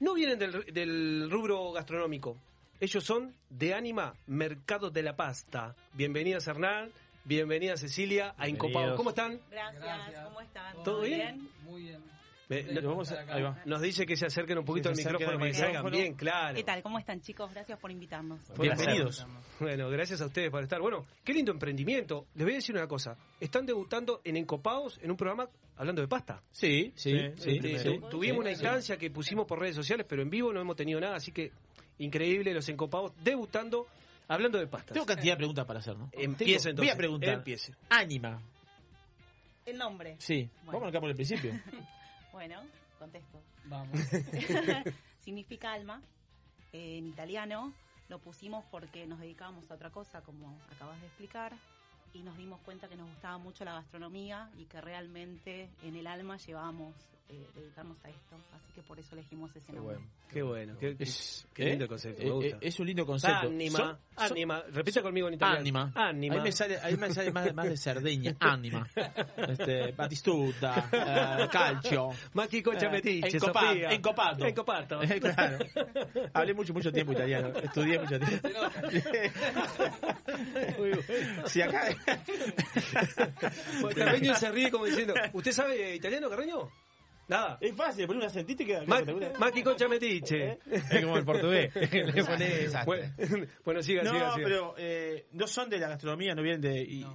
No vienen del, del rubro gastronómico. Ellos son de Anima Mercado de la Pasta. Bienvenidas Hernán, bienvenida Cecilia a Incopado. ¿Cómo están? Gracias, ¿cómo están? ¿Todo bien? Muy bien. Me- Lo vamos a- ahí va. Nos dice que se acerquen un poquito al micrófono para que se hagan micrófono. bien, claro. ¿Qué tal? ¿Cómo están, chicos? Gracias por invitarnos. Bienvenidos. Bueno, gracias a ustedes por estar. Bueno, qué lindo emprendimiento. Les voy a decir una cosa. Están debutando en Encopados en un programa hablando de pasta. Sí, sí, sí. Sí. tu- tuvimos Sí, una sí. instancia que pusimos por redes sociales, pero en vivo no hemos tenido nada, así que increíble los Encopados debutando Hablando de pastas. Tengo cantidad de preguntas para hacer, ¿no? Empieza Tengo- Voy entonces. a preguntar. Empiece. Ánima. El nombre. Sí. Bueno. Vamos acá por el principio. Bueno, contesto. Vamos. Significa alma. eh, en italiano lo pusimos porque nos dedicábamos a otra cosa, como acabas de explicar, y nos dimos cuenta que nos gustaba mucho la gastronomía y que realmente en el alma llevábamos eh, dedicarnos a esto. Así que por eso elegimos ese nombre. Qué bueno, qué, qué- Es- qué ¿eh? lindo concepto, me Eh, gusta. eh, es un lindo concepto. Anima, Son- son- anima. Repita conmigo en italiano. Anima. Anima. Ahí me sale, ahí me sale más, más de Cerdeña. Anima. Este, Batistuta, eh, Calcio. Macchi Concha Eh, Metiche. Encopato. Encopato. Claro. Hablé mucho, mucho tiempo italiano. Estudié mucho tiempo. Muy bueno. Si acá. Bueno, Carreño se ríe como diciendo, ¿usted sabe italiano, Carreño? Nada. Es fácil, poner una acentito y queda. Ma- Concha Metiche. Es como el portugués. Le pone- Exacto. Bueno, bueno, siga, No, siga, siga. pero eh, no son de la gastronomía, no vienen de. Y,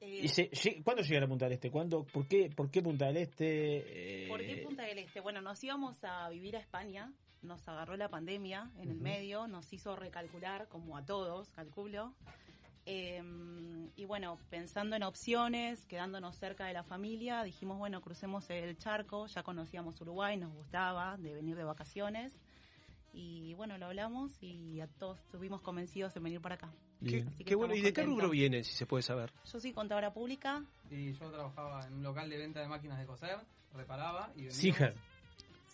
Eh, y se- ¿Cuándo llegan a Punta del Este? ¿Cuándo, por, qué, ¿Por qué Punta del Este? Eh, ¿Por qué Punta del Este? Bueno, nos íbamos a vivir a España, nos agarró la pandemia en el medio, nos hizo recalcular, como a todos, calculo. Eh, y bueno, pensando en opciones, quedándonos cerca de la familia, dijimos, bueno, crucemos el charco, ya conocíamos Uruguay, nos gustaba de venir de vacaciones. Y bueno, lo hablamos y a todos estuvimos convencidos en venir para acá. Qué, bueno. ¿Y de qué rubro viene, si se puede saber? Yo soy contadora pública, Y yo trabajaba en un local de venta de máquinas de coser, reparaba y vendíamos- Singer.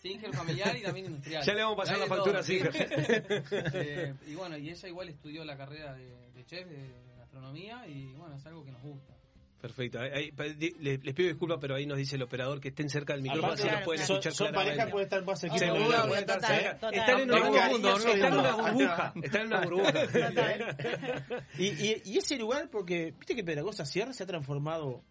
Singer familiar y también industrial. Ya le vamos a pasar la de factura a. Singer. Eh, y bueno, y ella igual estudió la carrera de, de chef, de gastronomía, y bueno, es algo que nos gusta. Perfecto. Ahí- ahí- pa- di- le- les pido disculpas, pero ahí nos dice el operador que estén cerca del micrófono, Aparte, así claro, nos pueden claro. escuchar son claramente. pareja, puede estar más cerquita. Seguro, estar total, cerca. total. Están en burbuja, mundo, están en una burbuja. Están en una burbuja. y, y, y ese lugar, porque viste que Pedragosa Sierra se ha transformado,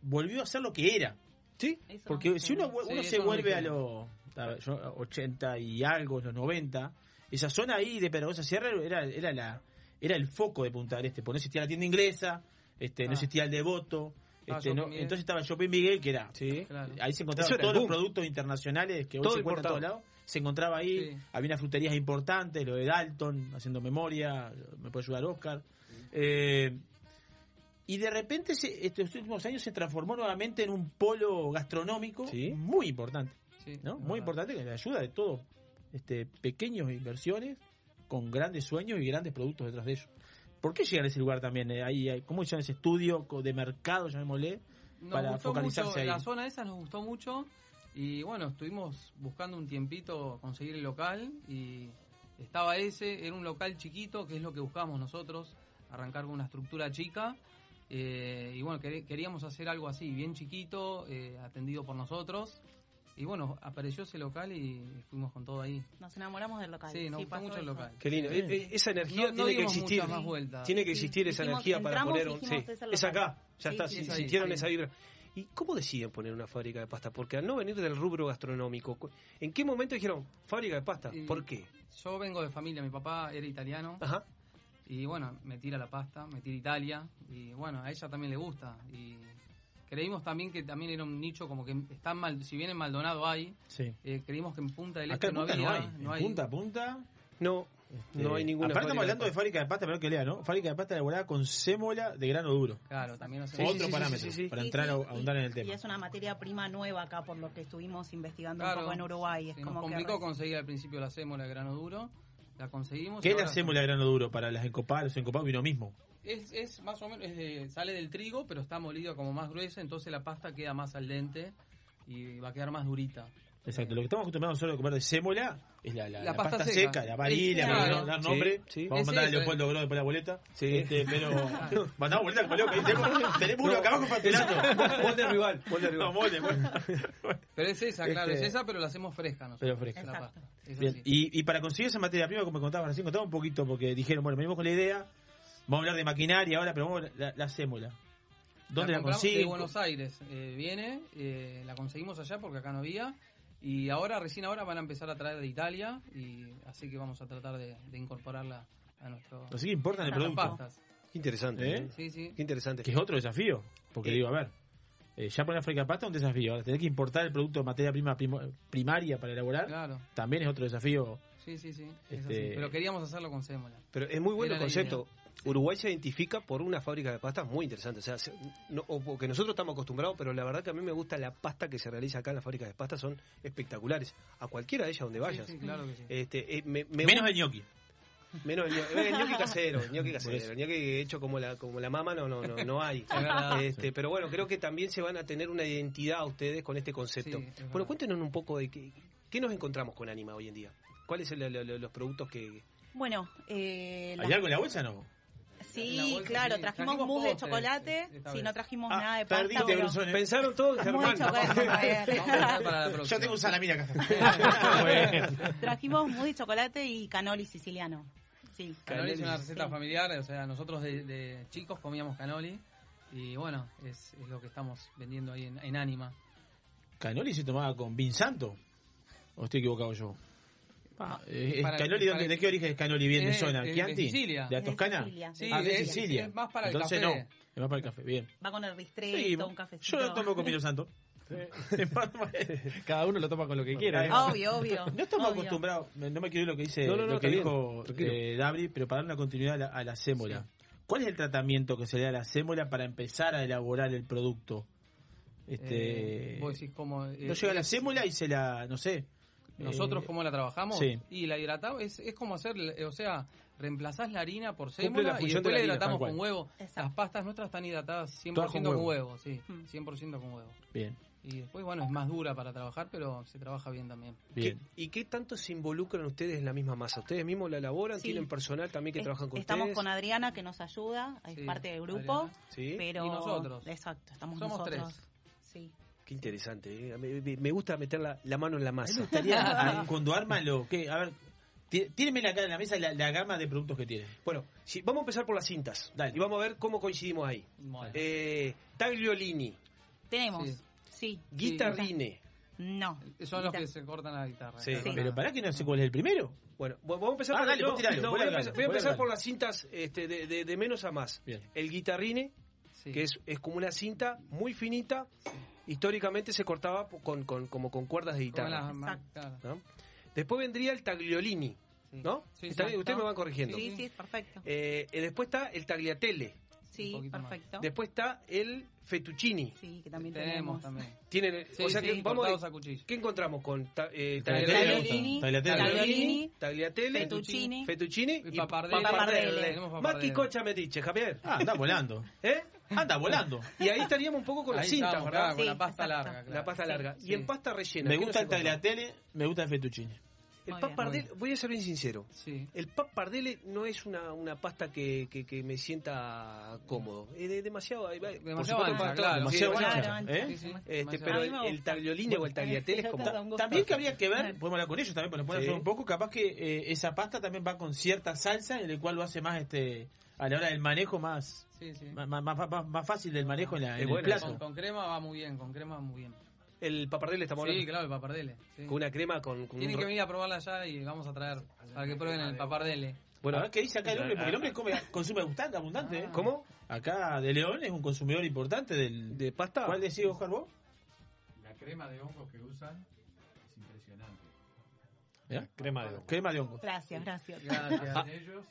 volvió a ser lo que era. ¿Sí? Porque si uno, Sí, uno eso se vuelve a los a ver, yo, 80 y algo, los 90, esa zona ahí de Pedragosa Sierra era, era, la, era el foco de Punta del Este, porque no existía la tienda inglesa, este, no Ah. existía el Devoto. Ah, Este, no- entonces estaba Shopping Miguel, que era Sí. Claro. Ahí se encontraban todos los productos internacionales que hoy Todo se encuentran en todos lados. Se encontraba ahí, Sí. había unas fruterías importantes, lo de Dalton, haciendo memoria, me puede ayudar Oscar. Eh, y de repente se- estos últimos años se transformó nuevamente en un polo gastronómico muy importante, Sí, ¿no? Muy importante con la ayuda de todos, este, pequeños inversiones con grandes sueños y grandes productos detrás de ellos. ¿Por qué llegan a ese lugar también? Eh, ahí, ¿Cómo hicieron ese estudio de mercado, llamémosle? Nos para gustó focalizarse mucho, ahí. La zona esa nos gustó mucho y bueno, estuvimos buscando un tiempito conseguir el local y estaba ese, era un local chiquito, que es lo que buscábamos nosotros, arrancar con una estructura chica eh, y bueno, quer- queríamos hacer algo así, bien chiquito, eh, atendido por nosotros y bueno, apareció ese local y fuimos con todo ahí. Nos enamoramos del local. Sí, nos gustó pasó mucho el local. Qué lindo. Sí. Eh, eh, Esa energía No- no tiene que existir. Tiene que Sí, existir esa dijimos, energía para poner un. sí, es acá. Ya Sí, está. sí, es sí. sintieron ahí. esa vibra. ¿Y cómo deciden poner una fábrica de pasta? Porque al no venir del rubro gastronómico, ¿en qué momento dijeron fábrica de pasta? Y- ¿Por qué? Yo vengo de familia, mi papá era italiano. Ajá. Y bueno, me tira la pasta, me tira Italia. Y bueno, a ella también le gusta. Y creímos también que también era un nicho como que está mal, si bien en Maldonado hay, Sí. eh, creímos que en Punta del Este no punta había. no hay. no En hay- punta a punta. No, no hay ninguna Aparte estamos hablando de, pasta. fábrica de pasta, pero que lea, ¿no? Fábrica de pasta elaborada con sémola de grano duro. Claro, también hacemos- Otro sí, sí, parámetro sí, sí. para entrar sí, a y- ahondar en el Y tema. es una materia prima nueva acá, por lo que estuvimos investigando Claro, un poco en Uruguay. Es sí, nos como que complicó re- conseguir al principio la sémola de grano duro. La conseguimos. ¿Qué y es la grano duro para las encopadas? Los encopados vino mismo. Es, es más o menos, es de- sale del trigo, pero está molido como más gruesa, entonces la pasta queda más al dente y va a quedar más durita. Exacto. Lo que estamos acostumbrados solo a comer de sémola es la, la- La la pasta pasta, seca. seca, la varilla, para claro. no dar Sí, nombre. sí. Vamos a mandar a Leopoldo Gro después la boleta. Sí. Este, pero. Mandamos boleta con Leo, que ahí tenemos, tenemos uno acá abajo facturando. Molde rival, molde rival. No, molde, molde. Pero es esa, claro, Este- es esa, pero la hacemos fresca nosotros. Pero fresca. la Exacto. pasta. Es Bien, así. Y, y para conseguir esa materia prima, como me contabas recién, contaba un poquito, porque dijeron, bueno, venimos con la idea, vamos a hablar de maquinaria ahora, pero vamos a la, la sémola. ¿Dónde la, consiguen? De Buenos Aires. Eh, viene, eh, la conseguimos allá porque acá no había. Y ahora, recién ahora, van a empezar a traer de Italia. y Así que vamos a tratar de, de incorporarla a nuestro. Así que importan el producto. pastas. Qué interesante. ¿Eh? ¿eh? Sí, sí. Qué interesante. Que es otro desafío. Porque Eh. digo, a ver, eh, ya poner fábrica de pasta es un desafío. Ahora, tener que importar el producto de materia prima primo- primaria para elaborar Claro. también es otro desafío Sí, sí, sí. es Este- así. Pero queríamos hacerlo con sémola. Pero es muy bueno el Era concepto. Uruguay se identifica por una fábrica de pastas muy interesante. O sea, se- no- o porque nosotros estamos acostumbrados, pero la verdad que a mí me gusta la pasta que se realiza acá en las fábricas de pastas, son espectaculares. A cualquiera de ellas donde vayas. Sí, sí, claro que sí. Este, eh, me- me Menos gusta- el ñoqui. Menos el ñoqui, el ñoqui casero, el ñoqui casero, el ñoqui hecho como la, como la mama no, no, no, no hay. Este, pero bueno, creo que también se van a tener una identidad ustedes con este concepto. Sí, es bueno, cuéntenos un poco de qué, qué nos encontramos con Anima hoy en día. ¿Cuáles son lo- lo- los productos que... Bueno, eh, ¿Hay algo en la bolsa no? Sí, En claro, trajimos Trajimos mousse de chocolate, esta sí, no trajimos Ah, nada de pasta. perdiste, pero- Brusone. Pensaron todos, Germán. para la Yo tengo un salamín acá. Trajimos mousse de chocolate y canoli siciliano. Sí. Canoli es una receta sí. familiar, o sea, nosotros de, de chicos comíamos canoli y bueno, es, es lo que estamos vendiendo ahí en, en Anima. ¿Canoli se tomaba con vin santo? ¿O estoy equivocado yo? Pa- Eh, para- ¿Canoli dónde- para- de qué origen es Canoli? ¿Bien de zona? de ¿Chianti? Sicilia. ¿De la Toscana? Sicilia. Sí, ah, de es- Sicilia. es más para el Entonces café. no, es más para el café, bien. Va con el ristretto, Sí, un cafecito. yo lo tomo con vino santo. Cada uno lo toma con lo que quiera. ¿eh? Obvio, obvio. No estamos obvio. acostumbrados, no me quiero ir lo que dice, No, no, no, lo que dijo eh, Dabri, pero para dar una continuidad a la, a la sémola. ¿Cuál es el tratamiento que se le da a la sémola para empezar a elaborar el producto? Este, Eh, vos decís cómo... eh, no llega la sémola y se la, no sé. Nosotros eh, cómo la trabajamos sí. y la hidratamos es, es como hacer, o sea, reemplazás la harina por sémola y de después la hidratamos con huevo. Exacto. Las pastas nuestras están hidratadas 100% Todas con con huevo. huevo. sí, Mm. 100% con huevo. Bien, Y después, bueno, es más dura para trabajar, pero se trabaja bien también. bien. ¿Qué- ¿Y qué tanto se involucran ustedes en la misma masa? ¿Ustedes mismos la elaboran? Sí. ¿Tienen personal también que Es- trabajan con Estamos ustedes? con Adriana que nos ayuda, es Sí, parte del grupo. Adriana. Sí, Pero... Y nosotros. Exacto, estamos Somos nosotros. tres. Sí. Qué interesante. ¿eh? Me, gusta meter la, la mano en la me masa. gustaría, cuando arman lo que, a ver, tí- tírenme acá en la mesa la, la gama de productos que tienen. Bueno, vamos a empezar por las cintas. Dale. Y vamos a ver cómo coincidimos ahí. Bueno. Eh, Tagliolini, Tenemos, Sí. sí. Guitarrine. No. Son los que se cortan la guitarra. Sí. Sí. Pero para que no sé cuál es el primero. Bueno, vamos a empezar Ah, por, dale, no, vos tiralo, no, vos voy a empezar, voy a vos empezar largalo. por las cintas este, de, de- de menos a más. Bien. El guitarrine, Sí. que es, es como una cinta muy finita. Históricamente se cortaba con, con- como con cuerdas de guitarra. Después vendría el tagliolini, Sí. ¿no? Sí, Está bien, Ustedes está. me van corrigiendo. Sí, sí, perfecto. Eh, eh, después está el tagliatelle. Sí, más. perfecto. Después está el fettuccini. Sí, que también Tenemos tenemos. también. Tienen, Sí, o sea sí, que vamos cortados a, a cuchillo. ¿Qué encontramos con ta- eh, Tagliatelle, Tagliolini, Tagliatelle. tagliolini, tagliatelle, fettuccini. fettuccini Y y pappardelle. Pappardelle. Tenemos Más cocha me dice, Javier. Ah, anda volando. ¿Eh? Anda volando. Y ahí estaríamos un poco con Ahí las cintas, estamos, ¿verdad? con la pasta exacto. larga. La claro. pasta Sí, larga. sí. Y en pasta rellena. Me ¿qué gusta el encontramos? tagliatelle, me gusta el fettuccine. El Muy bien. pappardelle, voy a ser bien sincero. Sí. El pappardelle no es una, una pasta que, que, que me sienta cómodo. Es de- demasiado. Demasiado supuesto, ancha, para claro. todos, Demasiado sí, ancha. Claro, ¿eh? Este, Demasiado. pero el, tagliolini o el tagliatelle es como... También que habría que ver, podemos hablar con ellos también, pero nos pueden Sí. ayudar un poco, capaz que eh, esa pasta también va con cierta salsa, en el cual lo hace más, este a la hora del manejo, más Sí, sí. más, más, más- fácil del manejo en, la, en el plato. Con, con crema va muy bien, con crema va muy bien. El pappardelle estamos Sí, hablando. claro, el papardele. sí. Con una crema con, con Tienen un... que venir a probarla allá y vamos a traer para que prueben el papardele. Bueno, a ver qué dice acá el hombre, porque el hombre come, consume bastante, abundante. ¿eh? ¿Cómo? Acá de León es un consumidor importante del... ¿De pasta? ¿Cuál decís, Oscar, vos? La crema de hongos que usan es impresionante. ¿Ya? Crema de hongo. Crema de hongo. Gracias, gracias. Gracias. Ah. Ellos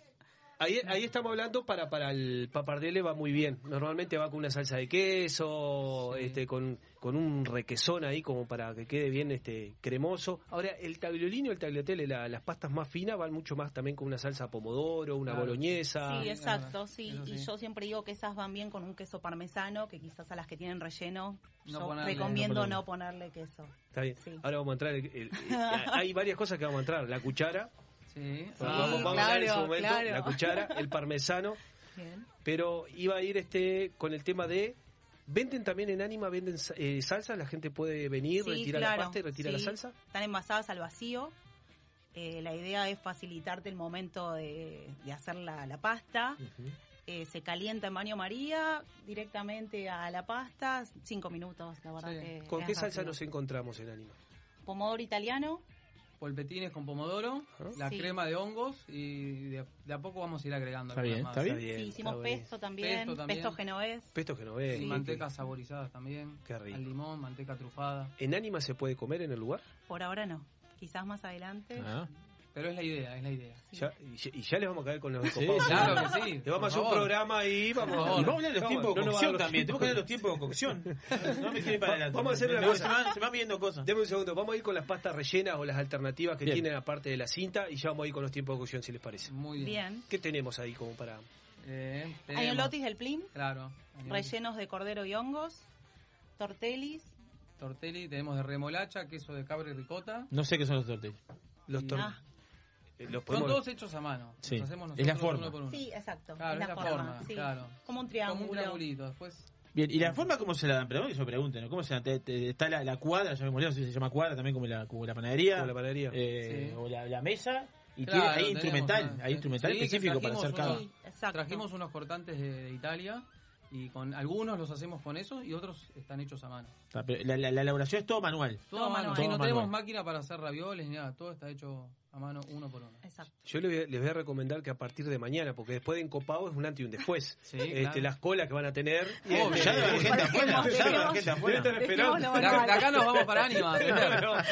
Ahí, ahí estamos hablando para, para el papardelle va muy bien. Normalmente va con una salsa de queso, Sí. este, con, con un requesón ahí como para que quede bien este cremoso. Ahora, el tagliolini o el tagliatelle, la- las pastas más finas van mucho más también con una salsa pomodoro, una Claro. boloñesa. Sí, es exacto, sí. Y yo siempre digo que esas van bien con un queso parmesano, que quizás a las que tienen relleno, No yo ponerle- recomiendo no no ponerle queso. Está bien. Sí. Ahora vamos a entrar. el- el- el- hay varias cosas que vamos a entrar. La cuchara. Sí. vamos, vamos a ver en claro, momento. claro. La cuchara, el parmesano. Bien. Pero iba a ir este con el tema de. ¿Venden también en Anima, venden eh, salsas? ¿La gente puede venir, Sí, retira claro, la pasta y retira la sí. salsa? Están envasadas al vacío. Eh, la idea es facilitarte el momento de, de hacer la, la pasta. Eh, se calienta en baño María directamente a la pasta, cinco minutos, la verdad Sí. que ¿Con qué salsa rápido. nos encontramos en Anima? Pomodoro italiano, Polpetines con pomodoro, la Sí. crema de hongos y de, de a poco vamos a ir agregando. Está bien, más. está bien. sí, hicimos está bien. pesto también, Pesto también. pesto genovés. Pesto ve. Y mantecas saborizadas también. Qué rico. Al limón, manteca trufada. ¿En Anima se puede comer en el lugar? Por ahora no, quizás más adelante. Ah. Pero es la idea, es la idea. Ya- y, ya- y ya les vamos a caer con los Sí, claro que sí, Le vamos a hacer un programa ahí. Vamos, Y vamos a hablar de los tiempos de No cocción los también. Tenemos que hablar de tiempos. los tiempos de cocción. No me quiere para adelante. Vamos a hacer una No, cosa. Se van, se van viendo cosas. Deme un segundo, vamos a ir con las pastas rellenas o las alternativas que Bien. tienen aparte de la cinta y ya vamos a ir con los tiempos de cocción si les parece. Muy bien. Bien. ¿Qué tenemos ahí como para...? Eh, tenemos- Añolotis del Plim, Claro. añolotis. rellenos de cordero y hongos, tortelis, Tortelli, tenemos de remolacha, queso de cabra y ricota. No sé qué son los tortillas. Los Y- tor- Ah. Eh, los Son podemos- todos hechos a mano. Los Sí, hacemos es la nosotros forma. uno por uno. Sí, exacto. Claro, es la, forma, sí. claro. Como un Como triángulo. un triangulito. Después, Bien, ¿y la forma cómo se la dan? Perdón que yo pregunte, ¿no? ¿Cómo se la te- te- Está la, la cuadra, ya me no sé si se llama cuadra también como la, como la panadería. Como la panadería. eh, Sí. O la, la mesa. Y Claro, tiene ahí tenemos, instrumental, ¿no? hay instrumental específico para trajimos hacer cada. unos-. Trajimos unos cortantes de, de Italia y con algunos los hacemos con eso y otros están hechos a mano. Pero La, la- la elaboración es todo manual. Todo, Todo manual. Todo no tenemos manual. máquina para hacer ravioles ni nada. Todo está hecho a mano uno por uno. Exacto. Yo les voy, a, les voy a recomendar que a partir de mañana, porque después de encopado es un antes y un después. Sí, este, claro. Las colas que van a tener. Obvio. este, Ya debe haber gente afuera, ya debe gente afuera. Estar esperando. De acá, nos vamos para Anima.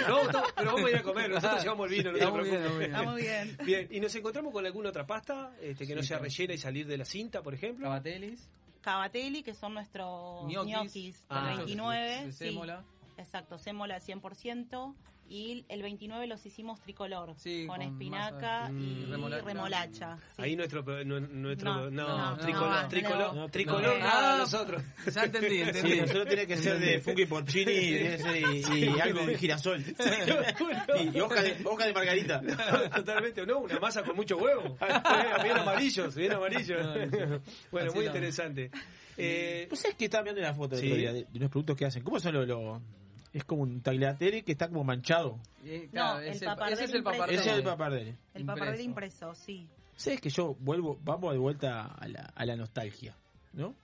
No, no, no, pero vamos a ir a comer, nosotros llevamos el vino, no muy bien, Está muy bien. Bien, ¿y nos encontramos con alguna otra pasta este, que no Sí, sea claro. rellena y salir de la cinta, por ejemplo? Cavatelis, Cavatelli, que son nuestros Ñoquis. Ah. el 29. de sí. Exacto, sémola al 100%. Y el 29 los hicimos tricolor, Sí, con, con espinaca masa de- y Mm. remolacha. remolacha. sí. Ahí nuestro, nu- nuestro No, no, no, tricolor, no, tricolor, no. tricolor, No. nada, nosotros. Ya entendí, entendí. Sí, nosotros tiene que ser de funky porcini y, y, y algo de girasol. Y, y hoja, de, hoja de margarita. Totalmente, ¿no? Una masa con mucho huevo. bien amarillos, bien amarillos. bueno, Así muy interesante. Eh, ¿Vos sabés que estaba viendo una foto de, de unos productos que hacen? ¿Cómo son los.? los- es como un tagliatelle que está como manchado. Eh, No, es el papardelle ese es el papardelle. Ese es el papardelli. El papel Impreso. impreso, sí. ¿Sabes que yo vuelvo, vamos de vuelta a la, a la nostalgia, ¿no?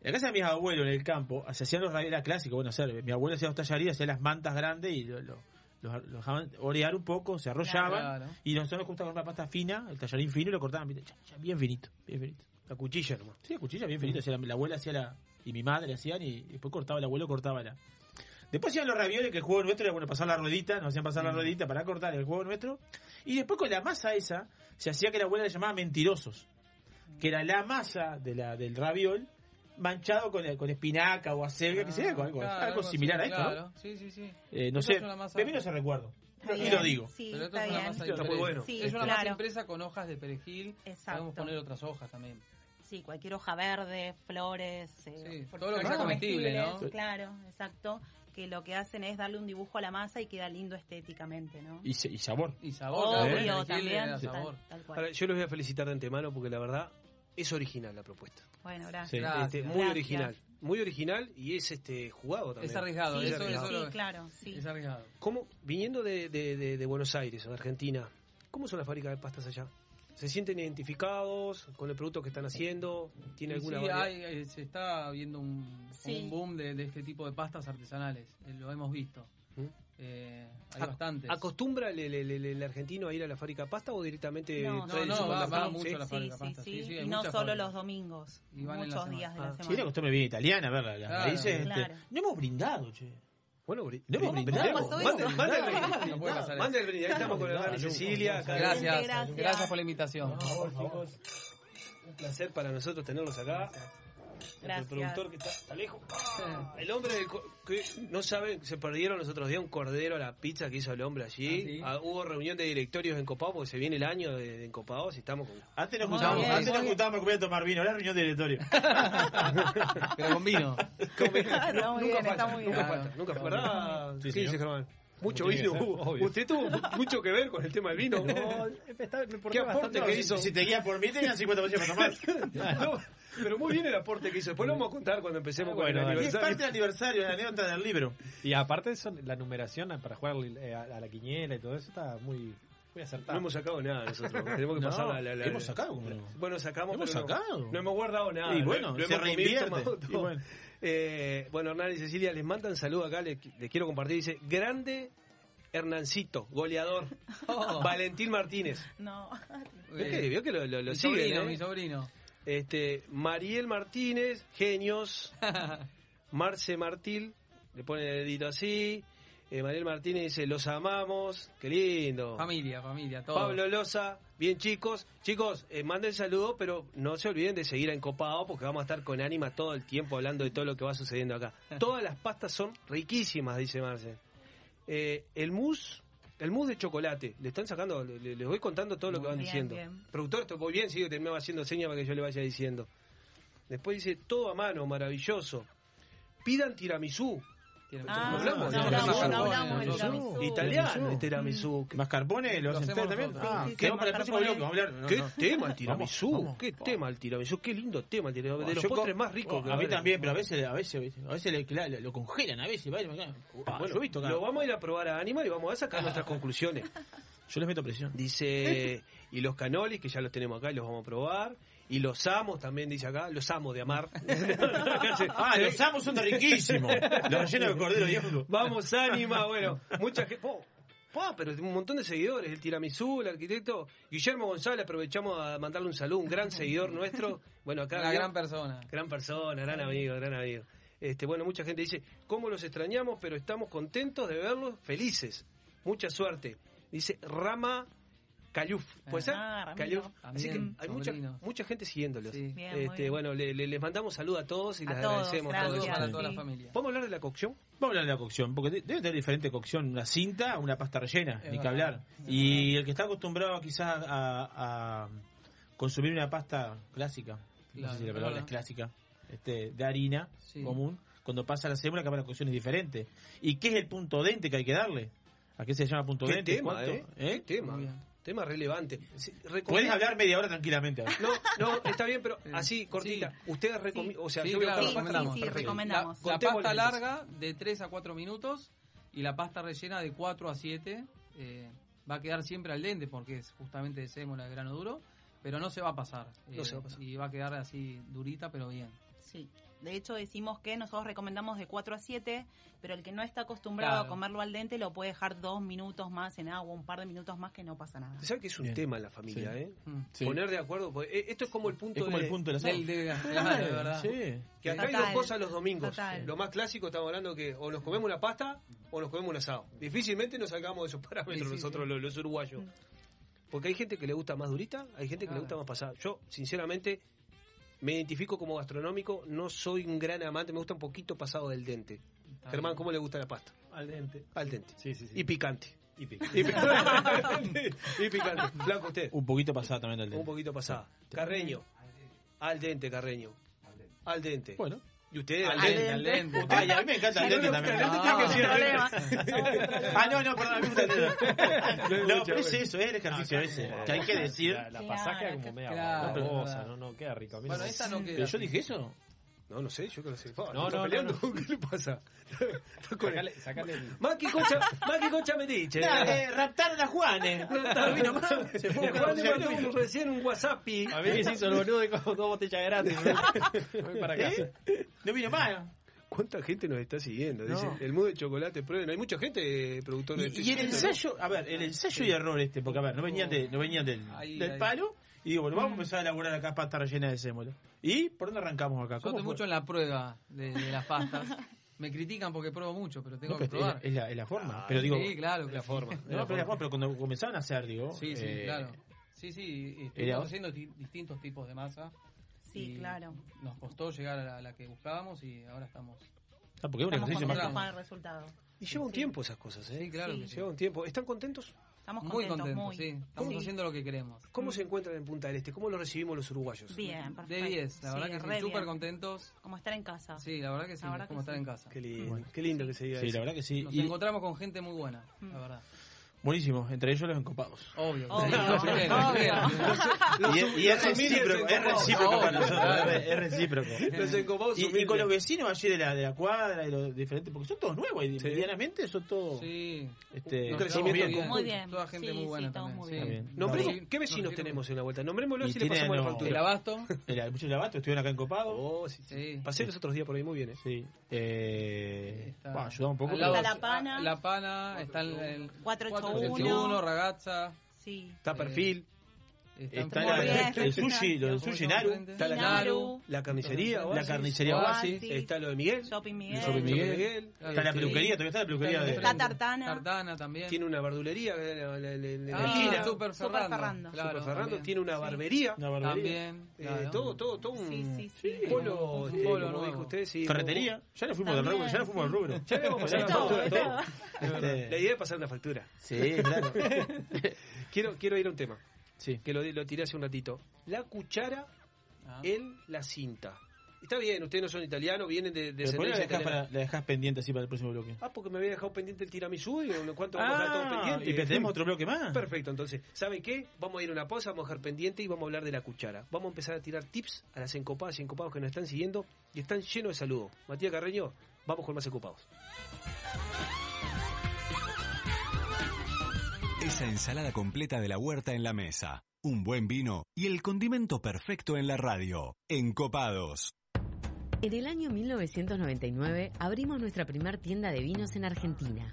En la casa de mis abuelos en el campo, se hacían los ravioles clásicos, bueno, hacer, mi abuelo hacía los tallarines, hacía las mantas grandes y lo, lo- los, los dejaban orear un poco, se arrollaban Claro. y nosotros nos gustaba con una pasta fina, el tallarín fino y lo cortaban ya bien finito, bien finito. la cuchilla nomás. Sí, la cuchilla bien finita, hacía la, la abuela hacía la y mi madre hacían y después cortaba el abuelo cortaba la. Después hacían los ravioles que el juego nuestro era bueno pasar la ruedita, nos hacían pasar la ruedita para cortar el juego nuestro y después con la masa esa se hacía que la abuela le llamaba mentirosos, que era la masa de la del raviol manchado con, con espinaca o acelga, que sería algo, algo, Claro, algo similar a esto, ¿no? claro. Sí, sí, sí. Eh, no sé, es una masa- de mí no se recuerdo. Y lo digo. Sí, Pero esto está es una bien. masa Está muy bueno. Sí, es una claro. masa impresa con hojas de perejil. Exacto. Podemos poner otras hojas también. Sí, cualquier hoja verde, flores, eh, Sí, todo lo que sea comestible, ¿no? Claro, exacto. Que lo que hacen es darle un dibujo a la masa y queda lindo estéticamente, ¿no? Y, sabor. Y sabor, Obvio, también. da Tal, sabor. tal cual. Ahora, yo los voy a felicitar de antemano porque la verdad es original la propuesta. Bueno, gracias. Sí. Gracias. Este, muy Gracias. original. Muy original y es este jugado también. Es arriesgado, Sí, eso, sí, eso sí, lo- claro, sí. es arriesgado. ¿Cómo, viniendo de, de- de- de Buenos Aires de Argentina, ¿cómo son las fábricas de pastas allá? ¿Se sienten identificados con el producto que están haciendo? ¿Tiene Sí, alguna sí, hay, eh, se está viendo un, Sí. un boom de, de este tipo de pastas artesanales. eh, lo hemos visto. ¿Mm? Eh, hay Ac- bastantes. ¿Acostumbra el, el- el- el argentino a ir a la fábrica de pasta o directamente No, trae el no, va- mucho Sí. a la fábrica sí, pasta. sí. Sí, sí, hay y no solo fábricas. los domingos, Y van en la muchos semana. días de Ah. la Sí, semana. costumbre bien italiana, ver las Claro, raíces. este, no hemos brindado, che. Bueno, bri- No hemos bri- brindado. ¿Cómo pasó Mande- eso? mande el No, brindis. no, No puede pasar el brindis. Ahí estamos con Hernán y Cecilia. Gracias, Gracias. gracias por la invitación. Un placer para nosotros tenerlos acá. El Gracias. productor que está, está lejos. Ah, el hombre del que no saben, se perdieron los otros días un cordero a la pizza que hizo el hombre allí. Ah, Ah, hubo reunión de directorios en Copado porque se viene el año de, de Encopados y estamos con. Antes nos juntábamos, bien, antes nos bien. juntábamos a tomar vino, ahora reunión de directorio. Pero con vino. Está muy bien, está muy bien. Nunca falta, nunca falta. ¿Verdad? Sí, ¿Qué señor. dice Germán? Mucho vino. Usted tuvo mucho que ver con el tema del vino. ¿Qué aporte que hizo? Si te guías por mí, tenían 50% para tomar. No, pero muy bien el aporte que hizo. Después lo vamos a contar cuando empecemos Ah, con bueno, el. Y es aniversario. parte del aniversario, la anécdota del libro. Y aparte eso, la numeración para jugar eh, a, a la quiniela y todo eso está muy, muy acertado. No hemos sacado nada nosotros. Tenemos que No, pasar la, la- la- hemos sacado, ¿cómo no? Bueno, sacamos, Hemos pero no- sacado. No, hemos guardado nada. Y bueno, Lo- lo se hemos comido, reinvierte. tomado Y todo. bueno. Eh, bueno, Hernán y Cecilia les mandan saludo acá, les, les quiero compartir. Dice, grande Hernancito, goleador. Oh. Valentín Martínez. No. Vio que, vio que lo, lo, lo mi siguen, sobrino, ¿eh? mi sobrino. Este, Mariel Martínez, genios. Marce Martil, le pone el dedito así. Eh, Mariel Martínez dice, los amamos, qué lindo. Familia, familia, todo. Pablo Loza, bien chicos. Chicos, eh, manden saludos, pero no se olviden de seguir a Encopado porque vamos a estar con ánima todo el tiempo hablando de todo lo que va sucediendo acá. Todas las pastas son riquísimas, dice Marce. Eh, el mousse, el mousse de chocolate, le están sacando, le- le- les voy contando todo lo que van Bien, diciendo. bien. Productor, esto voy bien, sigue, me va haciendo señas para que yo le vaya diciendo. Después dice, todo a mano, maravilloso. Pidan tiramisú. Ah, hablamos de no hablamos, no hablamos del tiramisú. Italiano el tiramisú. Mascarpone lo hacen ustedes también. Ah, Sí, sí, quedamos sí, para el próximo bloque. Vamos a hablar. ¿Qué tema el tiramisú? ¿Qué tema el tiramisú? Qué lindo tema el tiramisú. De los Yo postres más ricos que A mí también, pero a veces, a veces, a veces lo congelan, a veces. yo he visto acá. lo vamos a ir a probar a Animal y vamos a sacar nuestras conclusiones. Yo les meto presión. Dice, y los canolis, que ya los tenemos acá y los vamos a probar. Y los amos también, dice acá. Los amos de amar. Ah, los amos son riquísimos. Los rellenos de cordero. Vamos, Anima. Bueno, mucha gente. pa, pero un montón de seguidores. El tiramisú, el arquitecto. Guillermo González, aprovechamos a mandarle un saludo, un gran seguidor nuestro. Bueno, acá. Una gran persona. Gran persona, gran amigo, gran amigo. Este, bueno, mucha gente dice, ¿cómo los extrañamos? Pero estamos contentos de verlos felices. Mucha suerte. Dice Rama Cayuf. ¿Puede ser? Ah, Ramiro. Cayuf. Así que hay mucha, mucha gente siguiéndolos. Sí. Bien, Este, bueno, le- le- les mandamos saludos a todos y A les todos, agradecemos gracias, todo eso. para toda la familia. ¿Podemos hablar de la cocción? Vamos a hablar de la cocción, porque de- debe tener diferente cocción una cinta, una pasta rellena, Es ni que verdad, hablar. es Y el que está acostumbrado quizás a, a consumir una pasta clásica, no Claro, sé si la palabra es clásica, este, de harina Sí. común, cuando pasa la sémola capaz la cocción es diferente. ¿Y qué es el punto dente que hay que darle? ¿A qué se llama punto ¿Qué dente? tema, ¿Cuánto? eh? ¿Eh? ¿Qué tema? Tema relevante. Puedes hablar media hora tranquilamente. ahora. No, no, está bien, pero así, cortita. Ustedes recomiendan, o sea, Sí, yo claro, la recomendamos. sí, recomendamos. La, pasta larga de 3 a 4 minutos y la pasta rellena de 4 a 7 eh, va a quedar siempre al dente porque es justamente de sémola de grano duro, pero no se va a pasar. No eh, se va a pasar. Y va a quedar así durita, pero bien. Sí. De hecho, decimos que nosotros recomendamos de 4 a 7, pero el que no está acostumbrado Claro. a comerlo al dente lo puede dejar dos minutos más en agua, un par de minutos más que no pasa nada. ¿Sabes que es un Bien. tema en la familia, Sí. eh? Mm. Sí. Poner de acuerdo. porque, eh, Esto es como el punto Es como de. el punto del asado. Del, de, claro, de verdad. Sí. Que acá hay Total. dos cosas los domingos. Total. Lo más clásico estamos hablando que o nos comemos una pasta o nos comemos un asado. Difícilmente nos sacamos de esos parámetros Sí, sí, nosotros sí. Los, los uruguayos. Porque hay gente que le gusta más durita, hay gente que le gusta más pasada. Yo, sinceramente, me identifico como gastronómico, no soy un gran amante, me gusta un poquito pasado del dente. Está Germán, bien. ¿cómo le gusta la pasta? Al dente. Al dente. Sí, sí, sí. Y picante. Y pica. Y picante. y picante. Flaco usted. Un poquito pasada también del Un dente. poquito pasada. Carreño. Al dente, Carreño. Al dente. Bueno. Y usted Al dente, al dente. Ay, a mí me encanta dente también. Al dente tiene que ser al dente. Ah, no, no, perdón, a mí me dente. No, pero es eso, es el ejercicio ese. Que hay que decir. La, pasada queda como media no, no, queda rico. A mí Bueno, no- esta no ¿Pero queda. yo dije eso? No, no sé, yo que lo sé. No, ¿No, no, no, no, peleando? no. ¿Qué le pasa? Sacale, sacale el... Maki Concha, Maki Concha me dice. Eh, raptaron a Juanes. No vino más. Se fue Juan le a mandó un- recién un WhatsApp. y- A mí que se hizo el boludo con dos botellas gratis. Voy para acá. ¿Eh? No vino más. ¿Cuánta gente nos está siguiendo? Dice, el mundo de chocolate, prueben. Hay mucha gente, eh, productor de Y, y el ensayo, a ver, el ensayo y error este, porque a ver, no venían, de, no venían del, Ahí, del ahí. palo, y digo, bueno, vamos a empezar a elaborar acá pasta rellena de sémola. ¿Y por dónde arrancamos acá? Yo mucho en la prueba de, de las pastas. Me critican porque pruebo mucho, pero tengo No, que pero es, la, probar. es la- es la forma. pero digo, sí, claro, la que forma. no, pero, es la forma, pero cuando comenzaban a hacer, digo, Sí, sí, eh, claro. Sí, sí, estuvimos haciendo di- distintos tipos de masa. Sí, claro. Nos costó llegar a la, a la que buscábamos y ahora estamos. ah, porque es un Estamos ejercicio más. resultado. Y lleva un tiempo esas cosas, ¿eh? Sí, claro Sí. que sí. Lleva un tiempo. ¿Están contentos? Estamos Muy contentos, muy. sí. Estamos Sí. haciendo lo que queremos. ¿Cómo se encuentran en Punta del Este? ¿Cómo lo recibimos los uruguayos? Bien, perfecto. De 10, la Sí, verdad que sí, súper contentos. Como estar en casa. Sí, la verdad que sí, verdad como que estar sí. en casa. Qué lindo, Bueno. qué lindo que se diga Sí, eso. la verdad que sí. Nos Y, encontramos con gente muy buena, Mm. la verdad. Buenísimos, entre ellos los encopados. Obvio. Y, es recíproco, es recíproco para nosotros, es recíproco. Los encopados y, con los vecinos allí de la, de la cuadra, de los diferentes, porque son todos nuevos y medianamente son todos... Sí. Este, un crecimiento Muy bien. Toda gente muy buena también. ¿Qué vecinos tenemos en la vuelta? Nombrémoslos y le pasamos la factura. El abasto. El, el abasto, estuvieron acá encopados. Oh, Pasé los otros días por ahí muy bien, ¿eh? Sí. Eh, ayudaba un poco. La pana. La pana, está el... 4 1, ragazza. Sí. Está perfil. Está, la- bien. el sushi, lo del sushi Naru. Está la, Naru. la carnicería, La carnicería Oasis. Está lo de Miguel. Shopping Miguel. El Shopping Miguel. Miguel. Está la peluquería, todavía está la peluquería de... Está Tartana. Tartana también. Tiene una verdulería eh, la, la- la- Ah, China. Super Super Ferrando. Ferrando. Claro, Super Ferrando. Tiene una Sí. barbería. Una barbería. También. Eh, claro. todo, todo, todo un Sí, sí, sí. polo, Un este, polo como nuevo. dijo usted, sí. Ferretería. Ya no fuimos del rubro, ya no fuimos del rubro. Ya le vamos a pasar De la factura. La idea es pasar una factura. Sí, claro. Quiero, quiero ir a un tema, Sí. que lo, lo tiré hace un ratito. La cuchara Ah. en la cinta. Está bien, ustedes no son italianos, vienen de, de ¿por qué la dejás, italiana. para- la dejás pendiente así para el próximo bloque? Ah, porque me había dejado pendiente el tiramisú y en cuánto vamos a dejar todo Ah, pendiente. y tenemos otro bloque más. Perfecto, entonces, ¿saben qué? Vamos a ir a una pausa, vamos a dejar pendiente y vamos a hablar de la cuchara. Vamos a empezar a tirar tips a las encopadas y encopados que nos están siguiendo y están llenos de saludos. Matías Carreño, vamos con más encopados. Esa ensalada completa de la huerta en la mesa, un buen vino y el condimento perfecto en la radio. Encopados. En el año 1999 abrimos nuestra primer tienda de vinos en Argentina.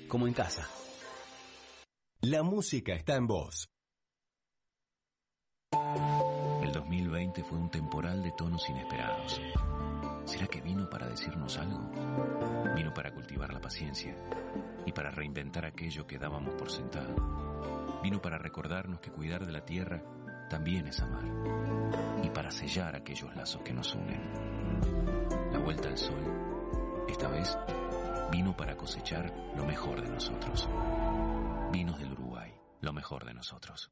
como en casa. La música está en voz. El 2020 fue un temporal de tonos inesperados. ¿Será que vino para decirnos algo? Vino para cultivar la paciencia y para reinventar aquello que dábamos por sentado. Vino para recordarnos que cuidar de la tierra también es amar y para sellar aquellos lazos que nos unen. La vuelta al sol, esta vez, vino para cosechar lo mejor de nosotros. Vinos del Uruguay, lo mejor de nosotros.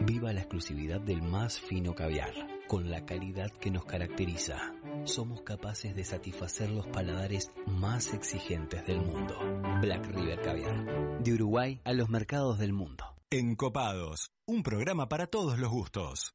Viva la exclusividad del más fino caviar, con la calidad que nos caracteriza. Somos capaces de satisfacer los paladares más exigentes del mundo. Black River Caviar. De Uruguay a los mercados del mundo. Encopados, un programa para todos los gustos.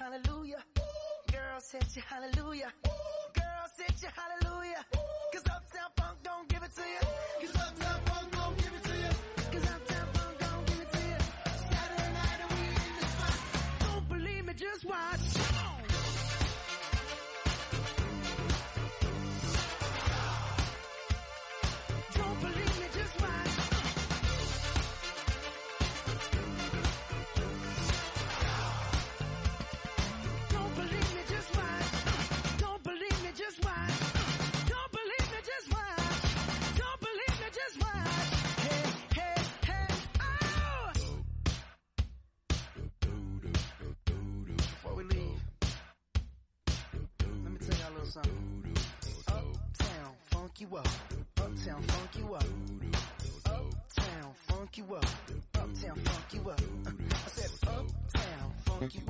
hallelujah. Girl said she hallelujah. Uptown, funk you up. Uptown, funk you up. Uptown, funk you up. Uptown, funk up. I said uptown, funk you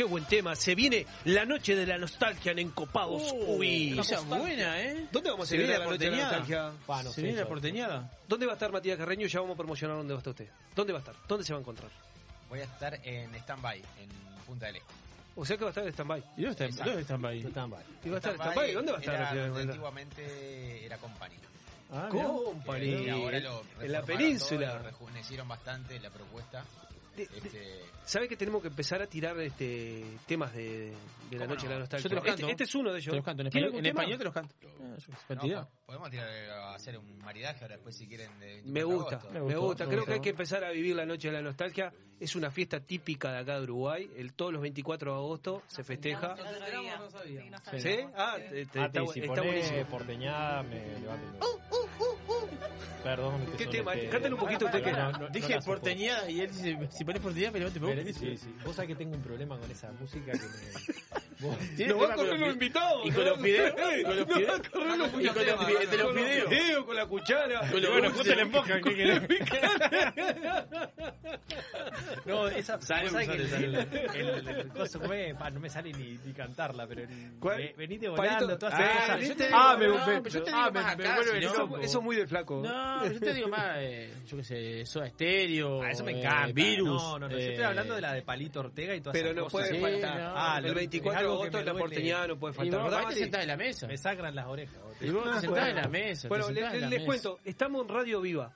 Qué buen tema. Se viene la noche de la nostalgia en Encopados. Uy, esa es buena, ¿eh? ¿Dónde vamos a ir la la noche de la nostalgia? No Se viene la porteñada. ¿Dónde va a estar Matías Carreño? Ya vamos a promocionar dónde va a estar usted. ¿Dónde va a estar? ¿Dónde se va a encontrar? Voy a estar en stand-by, en Punta del Este. O sea que va a estar en stand-by. ¿Y dónde está, dónde? Stand-by. ¿Y va a estar en stand-by? ¿Dónde va a estar? Era la ciudad antiguamente era Company. Ah, mirá. Company. Y ahora lo En la península. todo, lo rejuvenecieron bastante la propuesta. De- de- Este, ¿Sabes que tenemos que empezar a tirar este temas de, de la ¿Cómo noche de no? la nostalgia? Yo te los Este- canto. Este, es uno de ellos. Te los canto en ¿Tiene español, en español te los canto. Ah, no, podemos tirar a hacer un maridaje ahora después si quieren de Me 24 de gusta, agosto. me, gusta. me Creo gustó. que hay que empezar a vivir la noche de la nostalgia. Es una fiesta típica de acá de Uruguay. El, todos los 24 de agosto se festeja. Sí. Ah, Sí. te- te- Ah, está, ponés buenísimo. porteñada, me levanto. Perdón. que ¿Qué tema? este- Cántale un poquito usted que- No, no, no Dije porteñada y él dice, si pones porteñada, me voy. Sí, sí. Vos sabés que tengo un problema con esa música que me... Vos- va a correr los invitados. Y con los fideos. Eh, Con los con los Con la cuchara. Con los Bueno, dulces. justo le enfocan, ¿qué querés? No, esa Sale, que el, sale. coso pa, no me sale ni, ni cantarla, pero venite volando, todas Ah, cosas. te digo, ah, me, no, ah, vuelve no- loco. Eso es muy de flaco. No, pero yo te digo más, eh, yo qué sé, Soda Stereo, Ah, eso me eh, encanta. Virus. No, no, no. Yo estoy eh, hablando de la de Palito Ortega y todas Pero esas no cosas. puede Sí, faltar. no, Ah, el 24 es de agosto en la porteñada no puede Y faltar. vos ¿verdad, aparte te sentás en la mesa. Me sangran las orejas. vos. Y vos te sentás en la mesa. Bueno, les, cuento, estamos en Radio Viva.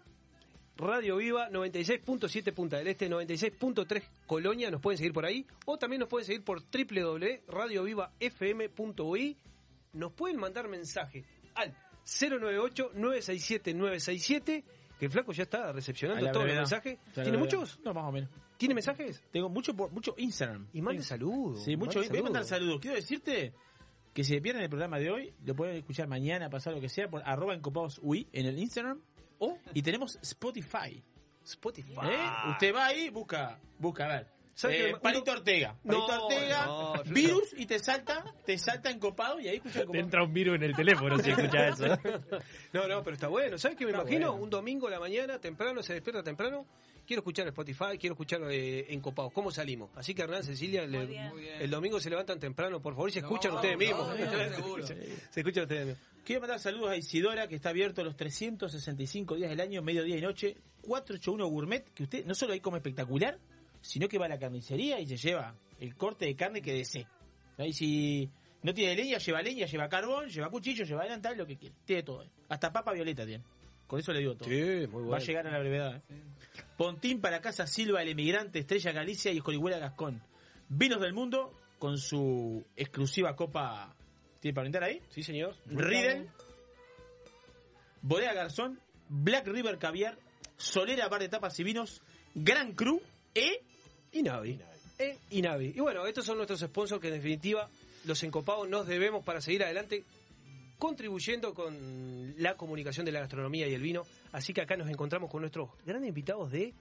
Radio Viva 96.7 Punta del Este, 96.3 Colonia, nos pueden seguir por ahí. O también nos pueden seguir por www.radiovivafm.ui. Nos pueden mandar mensaje al 098-967-967 Que el flaco ya está recepcionando todos los mensajes. ¿Tiene muchos? No, más o menos. ¿Tiene mensajes? Tengo mucho por mucho Instagram. Y mande saludos. Sí, mucho. Voy a mandar saludos. saludos. Quiero decirte que si pierden el programa de hoy, lo pueden escuchar mañana, pasado lo que sea, por arroba encopados UI en el Instagram. O, y tenemos Spotify. Spotify. ¿Eh? Usted va ahí, busca, busca, a ver. ¿Sabe Eh, que- Palito Ortega. Palito No, Ortega, no, virus y te salta, te salta encopado y ahí escucha Te entra un virus en el teléfono si escuchas eso. No, no, pero está bueno. ¿Sabes qué me Está imagino? bueno. Un domingo a la mañana, temprano, se despierta temprano. Quiero escuchar Spotify, quiero escuchar eh, Encopados. ¿Cómo salimos? Así que Hernán, Cecilia, le- el domingo se levantan temprano, por favor, y se escuchan ustedes mismos. se escuchan ustedes mismos. Quiero mandar saludos a Isidora, que está abierto los 365 días del año, mediodía y noche. 481 Gourmet, que usted no solo ahí come espectacular, sino que va a la carnicería y se lleva el corte de carne que desee. Ahí si no tiene leña, lleva leña, lleva carbón, lleva cuchillo, lleva delantal, lo que quiere. Tiene todo. eh. Hasta papa violeta tiene. Con eso le digo todo. Sí, muy bueno. Va a llegar a la brevedad. eh. Pontín para casa Silva, el emigrante, Estrella Galicia y Escorihuela Gascón. Vinos del mundo con su exclusiva copa. ¿Tiene para brindar ahí? Sí, señor. Riedel, Bodega Garzón, Black River Caviar, Solera Bar de Tapas y Vinos, Gran Cru e Y Navi. E y Navi. Y bueno, estos son nuestros sponsors que en definitiva los encopados nos debemos para seguir adelante contribuyendo con la comunicación de la gastronomía y el vino. Así que acá nos encontramos con nuestros grandes invitados de...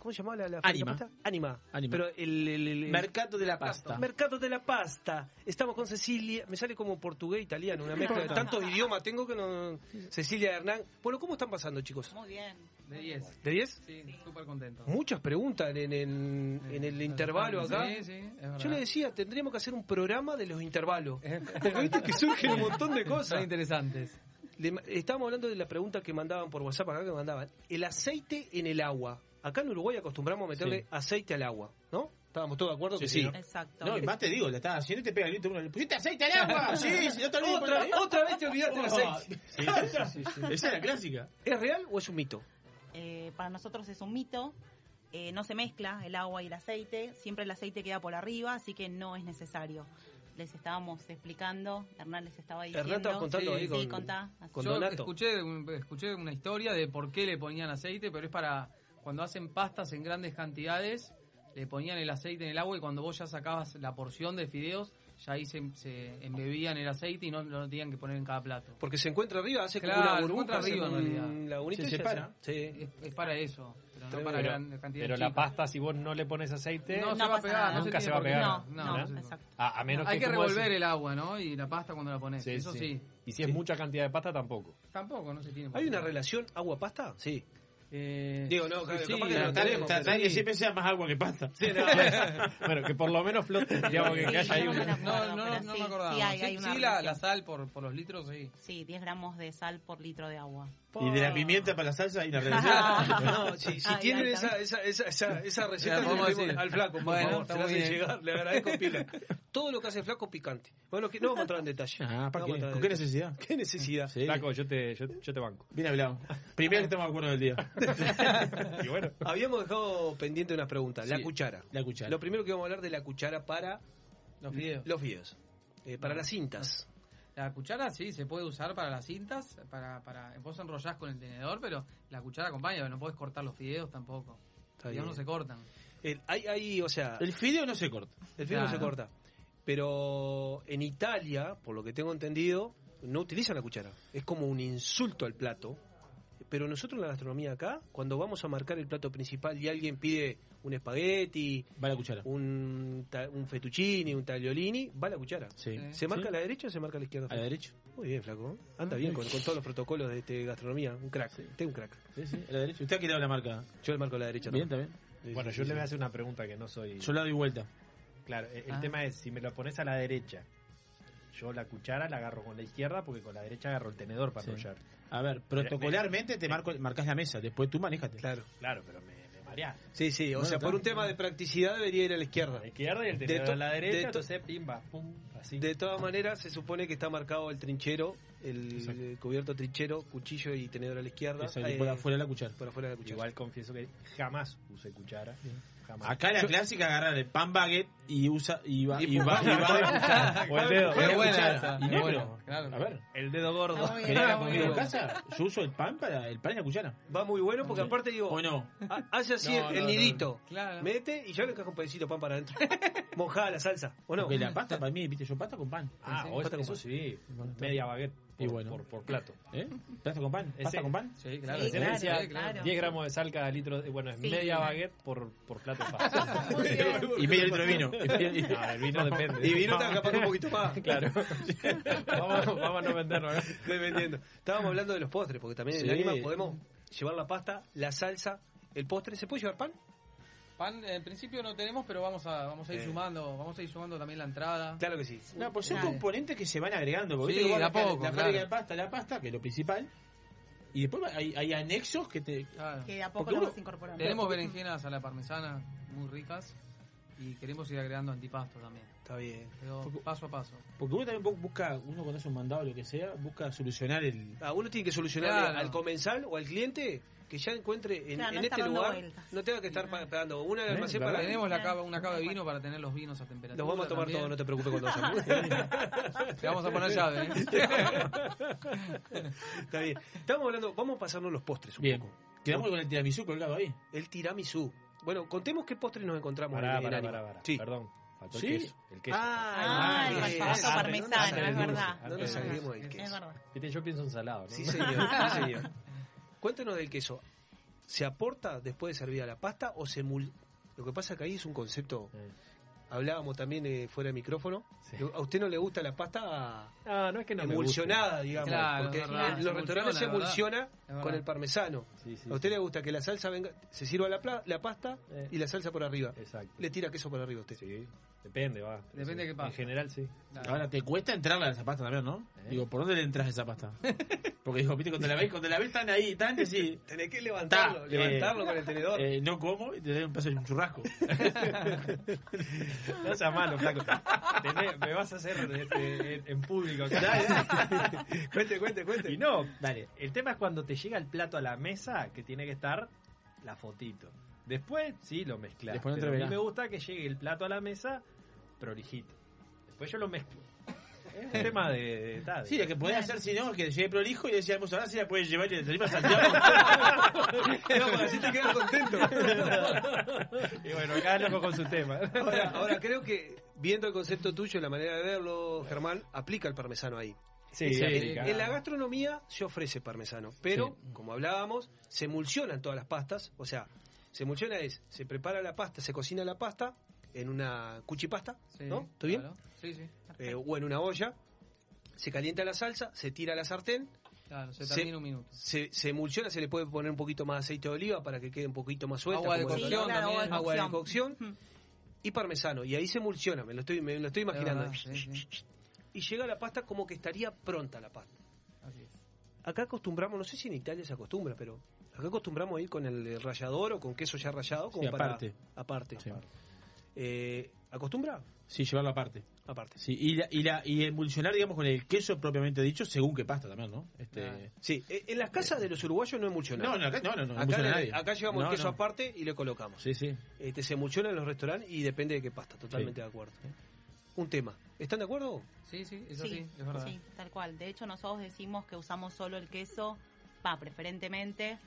¿Cómo se llamaba la, la Anima. pasta? Anima. Anima. Pero el, el- el- el- Mercato de la Pasta. Mercado de la Pasta. Estamos con Cecilia. Me sale como portugués, italiano, una mezcla de tantos idiomas tengo que no... Cecilia Hernán. Bueno, ¿cómo están pasando, chicos? Muy bien. De 10. ¿De 10? Sí, súper contento. Muchas preguntas en, en- en el intervalo acá. Sí, sí, es verdad. Yo le decía, tendríamos que hacer un programa de los intervalos. Porque viste que surgen un montón de Son cosas. interesantes. Le- estábamos hablando de la pregunta que mandaban por WhatsApp acá, que mandaban. El aceite en el agua. Acá en Uruguay acostumbramos a meterle Sí. aceite al agua, ¿no? Estábamos todos de acuerdo Sí, que sí. sí. Exacto. No, y más te digo, le estás haciendo y te pega el grito uno. ¿Le pusiste aceite al agua? Sí, sí, no te olvides Otra, vez te olvidaste el aceite. Sí, sí, sí, sí. Esa es la clásica. ¿Es real o es un mito? Eh, para nosotros es un mito. Eh, no se mezcla el agua y el aceite. Siempre el aceite queda por arriba, así que no es necesario. Les estábamos explicando, Hernán les estaba diciendo. Hernán estaba contando sí, ahí con- sí, contá. Yo escuché, un- escuché una historia de por qué le ponían aceite, pero es para cuando hacen pastas en grandes cantidades, le ponían el aceite en el agua y cuando vos ya sacabas la porción de fideos, ya ahí se, se embebían el aceite y no lo tenían que poner en cada plato. Porque se encuentra arriba, hace Claro, como una se burbuja. encuentra arriba, en realidad. un lagunito Se separa. Sí. Es, es para eso, pero no Tremendo. para Pero, gran cantidad pero la pasta, si vos no le pones aceite, no, se No va a pasa pegar, nada. no nunca se va a pegar. No, No, no, no. exacto. a, a menos Hay que revolver el agua, ¿no? Y la pasta cuando la pones. Sí, eso sí. Y si es mucha cantidad de pasta, tampoco. Tampoco, no se tiene ¿Hay una relación agua-pasta? Sí. Eh, Digo, no, sí, capaz sí, que no tenemos, tratar que siempre sea más agua que pasta. bueno, que por lo menos flote, digamos que, que haya ahí no un... me la acuerdo, No, no, no sí, me acordaba. Sí, hay, Sí, hay una sí, la, sal por, por los litros, sí. Sí, 10 gramos de sal por litro de agua. Y de la pimienta para la salsa y la relación. No, si, si Ay, tienen esa, esa, esa, esa, esa receta, al flaco, por Bueno, favor, está bien. llegar, le agradezco pila. Todo lo que hace flaco picante. Bueno, que no vamos a entrar en detalle. Ah, ¿para No qué? ¿Con qué necesidad? ¿Qué necesidad? Sí. Flaco, yo te, yo, yo te banco. Bien hablado. Primero que estamos de acuerdo del día. Y bueno, Habíamos dejado pendiente unas preguntas. La cuchara. La cuchara. Lo primero que vamos a hablar de la cuchara para Los videos. Eh, para las cintas. La cuchara sí se puede usar para las cintas, para, para vos enrollás con el tenedor, pero la cuchara acompaña, no podés cortar los fideos tampoco. Está Los fideos no se cortan. El- hay, hay, o sea, El fideo no se corta. el film no se corta. Pero en Italia, por lo que tengo entendido, no utilizan la cuchara. Es como un insulto al plato. Pero nosotros en la gastronomía acá, cuando vamos a marcar el plato principal y alguien pide un espagueti, Va la cuchara. un, un fettuccini, un tagliolini, va la cuchara. Sí. Sí. ¿Se marca Sí. a la derecha o se marca a la izquierda? A la derecha. Muy bien, flaco. Anda bien con, con todos los protocolos de este gastronomía. Un crack. Usted es un crack. Sí, sí, a la derecha. Usted ha quitado la marca. Yo le marco a la derecha. Bien, también. también. Sí, bueno, sí, yo sí, le voy a sí. hacer una pregunta que no soy... Yo la doy vuelta. Claro, el el Ah. tema es, si me lo pones a la derecha, yo la cuchara la agarro con la izquierda porque con la derecha agarro el tenedor para Sí. A ver, protocolarmente te marco, marcas la mesa. Después tú manéjate. Claro. Claro, pero me, me mareás. Sí, sí. O sea, por un tema de practicidad debería ir a la izquierda. A la izquierda y el tenedor to- a la de derecha, to- entonces pimba, pum, así. De todas maneras, se supone que está marcado el trinchero el cubierto trinchero, cuchillo y tenedor a la izquierda. Esa de por afuera de la cuchara. Por afuera de la cuchara. Igual confieso que jamás usé cuchara. Jamás. Acá la clásica agarrar el pan baguette y usa y va Y y va, y va. O el dedo. Es buena Y no, buena, pero, claro. A ver, El dedo gordo. ¿querés la comida en casa? Yo uso el pan para el pan y la cuchara. Va muy bueno porque aparte digo, ¿O no? ha- hace así No, el, no, el no. nidito, Claro. mete y yo le encajo un pedacito de pan para adentro. Mojada la salsa, ¿o no? Porque la pasta para mí, viste, yo pasta con pan. Ah, Sí, o pasta con sí. Bueno, está Media baguette por, Y bueno. por, por plato. ¿Eh? ¿Pasta con pan? ¿Pasta con pan? Sí, claro. Sí, claro, Diferencia, claro. 10 gramos de sal cada litro. de- Bueno, es Sí. media baguette por, por plato de pasta. Y medio litro de vino. No, el vino depende. Y vino está capaz un poquito más. Claro. vamos, vamos a no venderlo. ¿no? Estoy vendiendo. Estábamos hablando de los postres, porque también en el ánima podemos llevar la pasta, la salsa, el postre. ¿Se puede llevar pan? Pan en principio no tenemos, pero vamos a vamos a ir Eh. sumando, vamos a ir sumando también la entrada. Claro que sí. No, pues son Claro. componentes que se van agregando. Porque Sí, la, poco, la claro. fábrica de pasta, la pasta, que es lo principal. Y después va- hay, hay anexos que te. Claro. Que de a poco lo vamos incorporando. Tenemos berenjenas a la parmesana muy ricas y queremos ir agregando antipasto también. Está bien. Pero Porque- paso a paso. Porque uno también bu- busca, uno cuando hace un mandado o lo que sea, busca solucionar el. Ah, uno tiene que solucionar Claro. al comensal o al cliente que ya encuentre en, Claro, no en estar este lugar, no tenga que estar pa- pagando una almacén para... Tenemos la cava, una cava de vino para tener los vinos a temperatura. Los vamos a tomar también. todos, no te preocupes cuando. Te vamos a poner llave. ¿eh? Está bien. Estamos hablando, vamos a pasarnos los postres un Bien. poco. Quedamos con el tiramisú colgado ahí. El tiramisú. Bueno, contemos qué postres nos encontramos Pará, en, pará, pará, pará. Sí. Perdón. Faltó Sí. el queso. El queso. Ah, el el famoso queso. parmesano, No es verdad. No nos Es verdad. del Es queso. verdad. Viste, yo pienso en salado, ¿no? Sí, señor. Sí, señor. Cuéntanos del queso. ¿Se aporta después de servida la pasta o se mul... Lo que pasa que ahí es un concepto... Eh. Hablábamos también eh, fuera de micrófono. Sí. ¿A usted no le gusta la pasta Ah, no es que no me emulsionada, digamos? Claro, porque verdad. los restaurantes se emulsiona, con el parmesano. guste. Sí, sí, ¿A usted le gusta que la salsa venga, se sirva la, pla- la pasta Eh. y la salsa por arriba? Exacto. Le tira queso por arriba a usted. Sí, depende, va. Depende Sí. de qué pasa. En general, sí. Claro. Ahora te cuesta entrarle a esa pasta también, ¿no? ¿Eh? Digo, ¿por dónde le entras a esa pasta? Porque digo, viste, cuando la ves, cuando la ves están ahí, están así. Tenés que levantarlo, Ta, levantarlo eh, con el tenedor. Eh, no como y te doy un pedazo de un churrasco. No seas malo, flaco. Tenés- me vas a hacer este, en, en público acá. cuente, cuente, cuente. Y no, dale. El tema es cuando te llega el plato a la mesa que tiene que estar la fotito. Después, sí, lo mezclas. Después no Pero a mí me gusta que llegue el plato a la mesa prolijito. Después yo lo mezclo. Es un tema de... de- Sí, lo que podés hacer si no, es que llegue prolijo y decíamos, ahora sí la puedes llevar y le salimos a Santiago. No, porque así te quedas contento. y bueno, cada loco con su tema. Ahora, ahora creo que viendo el concepto tuyo, la manera de verlo, Germán, aplica el parmesano ahí. Sí, Sí, En, claro. en la gastronomía se ofrece parmesano, pero como hablábamos, se emulsionan todas las pastas, o sea, se emulsiona es, se prepara la pasta, se cocina la pasta en una cuchipasta, Sí, ¿no? ¿Está bien? claro. Sí, sí. Eh, o en una olla, se calienta la salsa, se tira a la sartén, Claro, se Se- termina un minuto. se, se emulsiona, se le puede poner un poquito más de aceite de oliva para que quede un poquito más suelta. Agua de cocción agua de también. agua de cocción. y parmesano. Y ahí se emulsiona, me lo estoy, me lo estoy Es imaginando. verdad, sí, sí. Y llega la pasta como que estaría pronta la pasta. Así es. Acá acostumbramos, no sé si en Italia se acostumbra, pero acá acostumbramos a ir con el rallador o con queso ya rallado como Sí, para aparte. aparte. Sí. Eh, ¿Acostumbra? Sí, llevarlo aparte. Aparte. Sí, y, la, y, la, y emulsionar, digamos, con el queso propiamente dicho, según qué pasta también, ¿no? Este... Sí, eh, en las casas de los uruguayos no emulsionamos. No, no, acá no, no, no acá, emulsiona le- nadie. acá llevamos No, el queso no. aparte y le colocamos. Sí, sí. Este, se emulsiona en los restaurantes y depende de qué pasta, totalmente Sí. de acuerdo. Un tema. ¿Están de acuerdo? Sí, sí, es Sí, así, es verdad. sí, tal cual. De hecho, nosotros decimos que usamos solo el queso, va, preferentemente,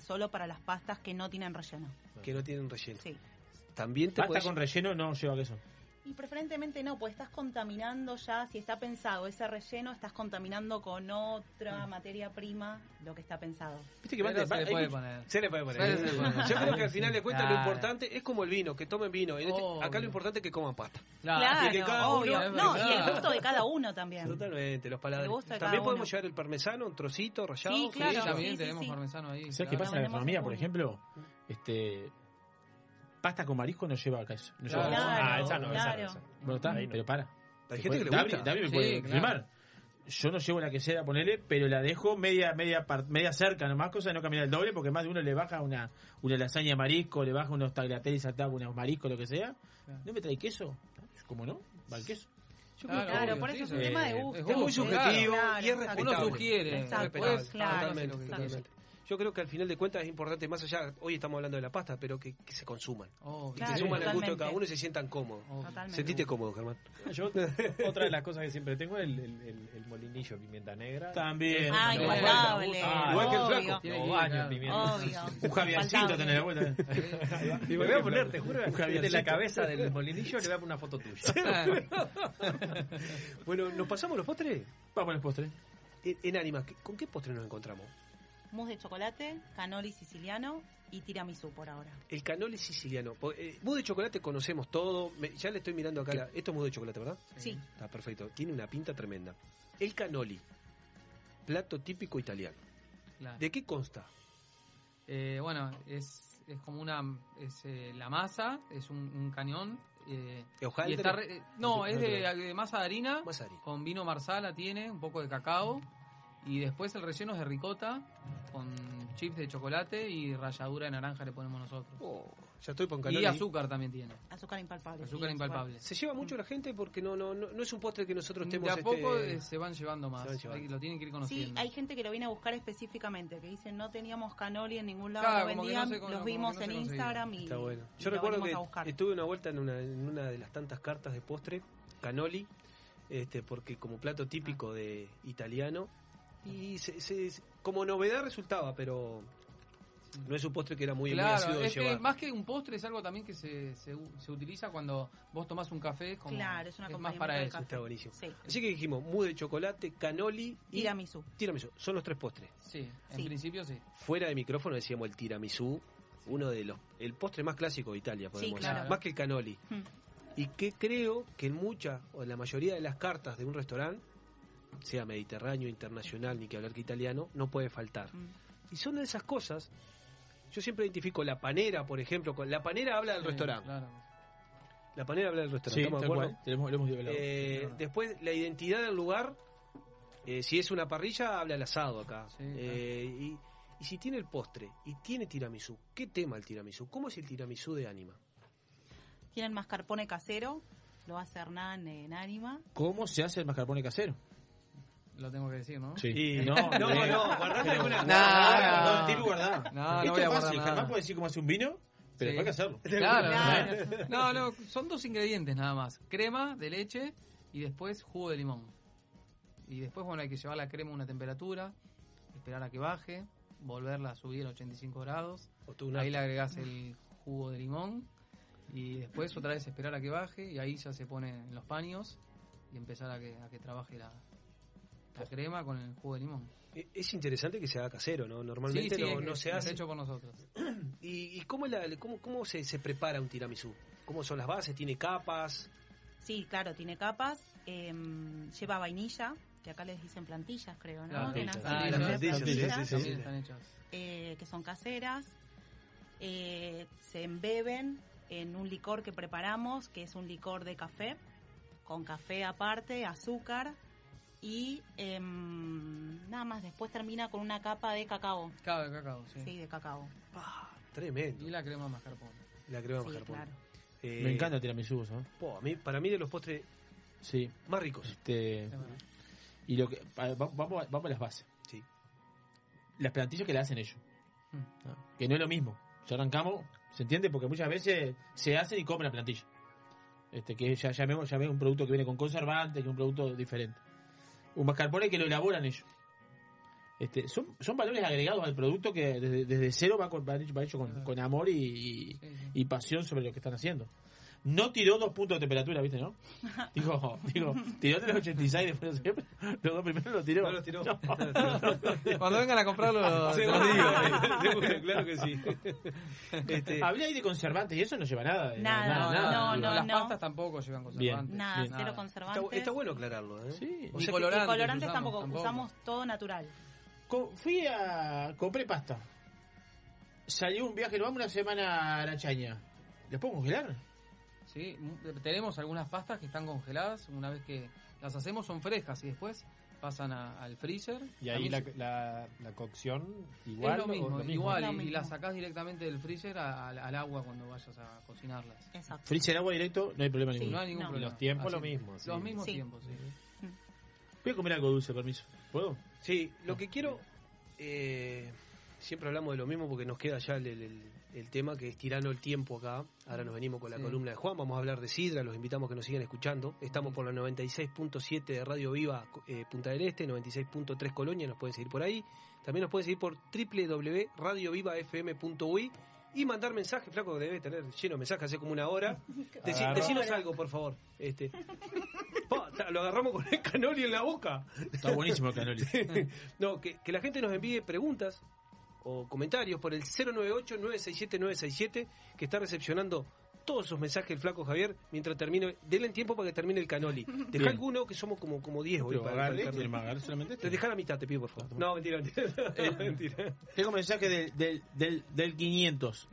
solo para las pastas que no tienen relleno. Que no tienen relleno. Sí. También te Pasta podés- con relleno no lleva queso. Y preferentemente no, pues estás contaminando ya, si está pensado ese relleno, estás contaminando con otra materia prima lo que está pensado. Viste que Pero Mate, se le puede poner. Se le puede poner. Se le puede poner. Yo creo que al final de cuentas lo importante es como el vino, que tomen vino. Este- acá lo importante es que coman pasta. Claro, que cada obvio. uno- no, y el gusto de cada uno también. Totalmente, los paladares. También podemos uno. llevar el parmesano, un trocito rallado. Sí, claro. Sí, también sí, tenemos sí. parmesano ahí. ¿Sabes qué pasa en la gastronomía, por ejemplo? Este, pasta con marisco no lleva queso. No lleva Claro. queso. Ah, esa no, esa no. Bueno, está, Ahí no. pero para. Hay gente que le David, gusta. David me Sí, puede claro. filmar. Yo no llevo la quesera, ponele, pero la dejo media media par- media cerca, nomás cosa de no caminar el doble, porque más de uno le baja una, una lasaña de marisco, le baja unos tagliatelles saltados, unos mariscos, lo que sea. Claro. ¿No me trae queso? ¿Cómo no? Va el queso. Yo Claro, Claro, obvio, por sí, eso es sí. un tema de gusto. es muy subjetivo claro, y es respetable. Uno sugiere, Exacto, después, claro, Totalmente, totalmente. Yo creo que al final de cuentas es importante, más allá, hoy estamos hablando de la pasta, pero que, que se consuman. Obvio. que Claro, se suman al gusto de cada uno y se sientan cómodos. Totalmente. Sentite cómodo, Germán. Yo, otra de las cosas que siempre tengo es el, el, el- el molinillo de pimienta negra. También. Ah, No, infaltable. Ah, igual que el obvio. flaco. Tiene en pimienta. Obvio. Un Javiercito tenés la vuelta. Y me voy a poner, te juro, Un de la cabeza del molinillo le voy a poner una foto tuya. Bueno, ¿nos pasamos los postres? Vamos a los postres. En, en Anima, ¿qué- ¿con qué postre nos encontramos? Mousse de chocolate, canoli siciliano y tiramisú por ahora. El canoli siciliano. Eh, mousse de chocolate conocemos todo. Me- ya le estoy mirando acá. la- esto es mousse de chocolate, ¿verdad? Sí. Está perfecto. Tiene una pinta tremenda. El canoli. Plato típico italiano. Claro. ¿De qué consta? Eh, bueno, es, es como una. Es, eh, la masa, es un, un cañón. eh, ¿De hojaldre? y está re- eh, no, es de, masa de harina, Masa de harina. con vino marsala tiene, un poco de cacao. Y después el relleno es de ricota, con chips de chocolate y ralladura de naranja le ponemos nosotros. Oh, ya estoy con canoli. y azúcar también tiene. Azúcar impalpable. Azúcar sí, impalpable. Se lleva mucho la gente porque no no no, no es un postre que nosotros De estemos a poco este, eh, se van llevando más. van llevando. Hay- lo tienen que ir Sí, conociendo. hay gente que lo viene a buscar específicamente, que dicen no teníamos canoli en ningún lado, Claro, lo vendían, no se con- los vimos no en conseguía. Instagram y, Está bueno. Yo lo recuerdo que a buscar. estuve una vuelta en una, en una de las tantas cartas de postre, canoli, este, porque como plato típico Ah. de italiano, y se- se- como novedad resultaba, pero no es un postre que era muy, muy claro, ácido de es que llevar. más que un postre es algo también que se, se, utiliza cuando vos tomás un café. es Como, Claro, es un más acompañamiento para eso. Está buenísimo. Sí. Así que dijimos, mousse de chocolate, canoli y Tiramisú. tiramisú. Son los tres postres. Sí, en Sí. principio sí. Fuera de micrófono decíamos el tiramisú, uno de los el postre más clásico de Italia, podemos claro. decir, más que el canoli. Hmm. Y que creo que en muchas o en la mayoría de las cartas de un restaurante, sea mediterráneo, internacional, ni que hablar que italiano, no puede faltar. Mm. Y son de esas cosas. Yo siempre identifico la panera, por ejemplo, con la panera habla del Sí, restaurante. Claro. La panera habla del restaurante, Sí, ¿estamos de tal acuerdo? cual. Lo hemos, lo hemos hablado. Después, la identidad del lugar, eh, si es una parrilla, habla el asado acá. Sí, Eh, y, y si tiene el postre y tiene tiramisú, ¿qué tema el tiramisú? ¿Cómo es el tiramisú de Anima? Tienen mascarpone casero, lo hace Hernán en Ánima. ¿Cómo se hace el mascarpone casero? Lo tengo que decir, ¿no? Sí. Y- No, no, no, guardate alguna- No, no, no, tipo guardá. No, no voy a es guardar fácil. nada. Jamás puede decir cómo hace un vino, pero Sí. hay que hacerlo. Claro, no, no, son dos ingredientes nada más. Crema de leche y después jugo de limón. Y después, bueno, hay que llevar la crema a una temperatura, esperar a que baje, volverla a subir a 85 grados. Ahí le agregás el jugo de limón y después otra vez esperar a que baje y ahí ya se pone en los paños y empezar a que, a que trabaje la, la crema con el jugo de limón. Eh, Es interesante que se haga casero, ¿no? Normalmente Sí, sí, no, es- no se hace. hecho por nosotros. ¿Y, y cómo, la- cómo, cómo se, se prepara un tiramisú? ¿Cómo son las bases? ¿Tiene capas? Sí, claro, tiene capas. em, lleva vainilla, que acá les dicen plantillas, creo, ¿no? Que son caseras. Eh, se embeben en un licor que preparamos, que es un licor de café, con café aparte, azúcar y em, nada más. Después termina con una capa de cacao. Claro, de cacao, sí. Sí, de cacao. Tremendo. Y la crema mascarpone. La crema Sí, mascarpone. claro. Eh, Me encanta tiramisú, ¿sabes? po, a mí, para mí de los postres Sí. más ricos. Este, y lo que va- va- vamos, a- vamos a las bases. Sí. Las plantillas que le hacen ellos. Mm. ¿no? Que no es lo mismo. Ya arrancamos, ¿se entiende? Porque muchas veces se hacen y comen la plantilla. Este, que ya, ya, vemos, ya vemos un producto que viene con conservantes, que es un producto diferente. Un mascarpone que lo elaboran ellos. Este, son, son valores agregados al producto que desde, desde cero va, con- va hecho, con, con amor y, y pasión sobre lo que están haciendo. No tiró dos puntos de temperatura, ¿viste, no? Digo, digo tiró de los 86 después de los dos primeros los tiró. No los tiró. Cuando vengan a comprarlo, digo. seguro, claro que sí. Este, Hablé ahí de conservantes y eso no lleva nada. de- Nada, No, no, no, no, Las no. pastas tampoco llevan conservantes. Nada, Bien. cero Nada. conservantes. está, está bueno aclararlo, ¿eh? Sí. O sea colorantes, Y colorantes usamos, tampoco, tampoco. usamos todo natural. Co- Fui a. Compré pasta. Salió un viaje, nos vamos una semana a la chaña. ¿Les puedo congelar? Sí, mu- tenemos algunas pastas que están congeladas. Una vez que las hacemos son frescas y después pasan a- al freezer. Y ahí la, la, la cocción igual. es lo mismo, lo igual, Lo y, las sacás directamente del freezer a- al- al agua cuando vayas a cocinarlas. Exacto. Freezer agua directo, no hay problema Sí. ninguno. No hay ningún No. problema. Los tiempos lo mismo, sí. Los mismos Sí. tiempos, sí. Voy a comer algo dulce, permiso. ¿Puedo? Sí, lo que quiero, eh, siempre hablamos de lo mismo porque nos queda ya el, el- el tema que es tirando el tiempo acá. Ahora nos venimos con la Sí. columna de Juan, vamos a hablar de Sidra, los invitamos a que nos sigan escuchando. Estamos por la 96.7 de Radio Viva eh, Punta del Este, 96.3 Colonia, nos pueden seguir por ahí. También nos pueden seguir por www.radiovivafm.uy y mandar mensajes, flaco, que debe tener lleno de mensajes hace como una hora. Deci- decinos algo, por favor. Este. Pa, lo agarramos con el canoli en la boca. Está buenísimo el canoli. no, que, que la gente nos envíe preguntas o comentarios por el 098-967-967 que está recepcionando todos esos mensajes el flaco Javier mientras termine. Denle tiempo para que termine el canoli. Deja alguno que somos como, como 10 hoy. Para- para el este, solamente este. Te deja la mitad, te pido por favor. No, mentira, mentira. No, mentira. Tengo mensaje del, del, del, del 500.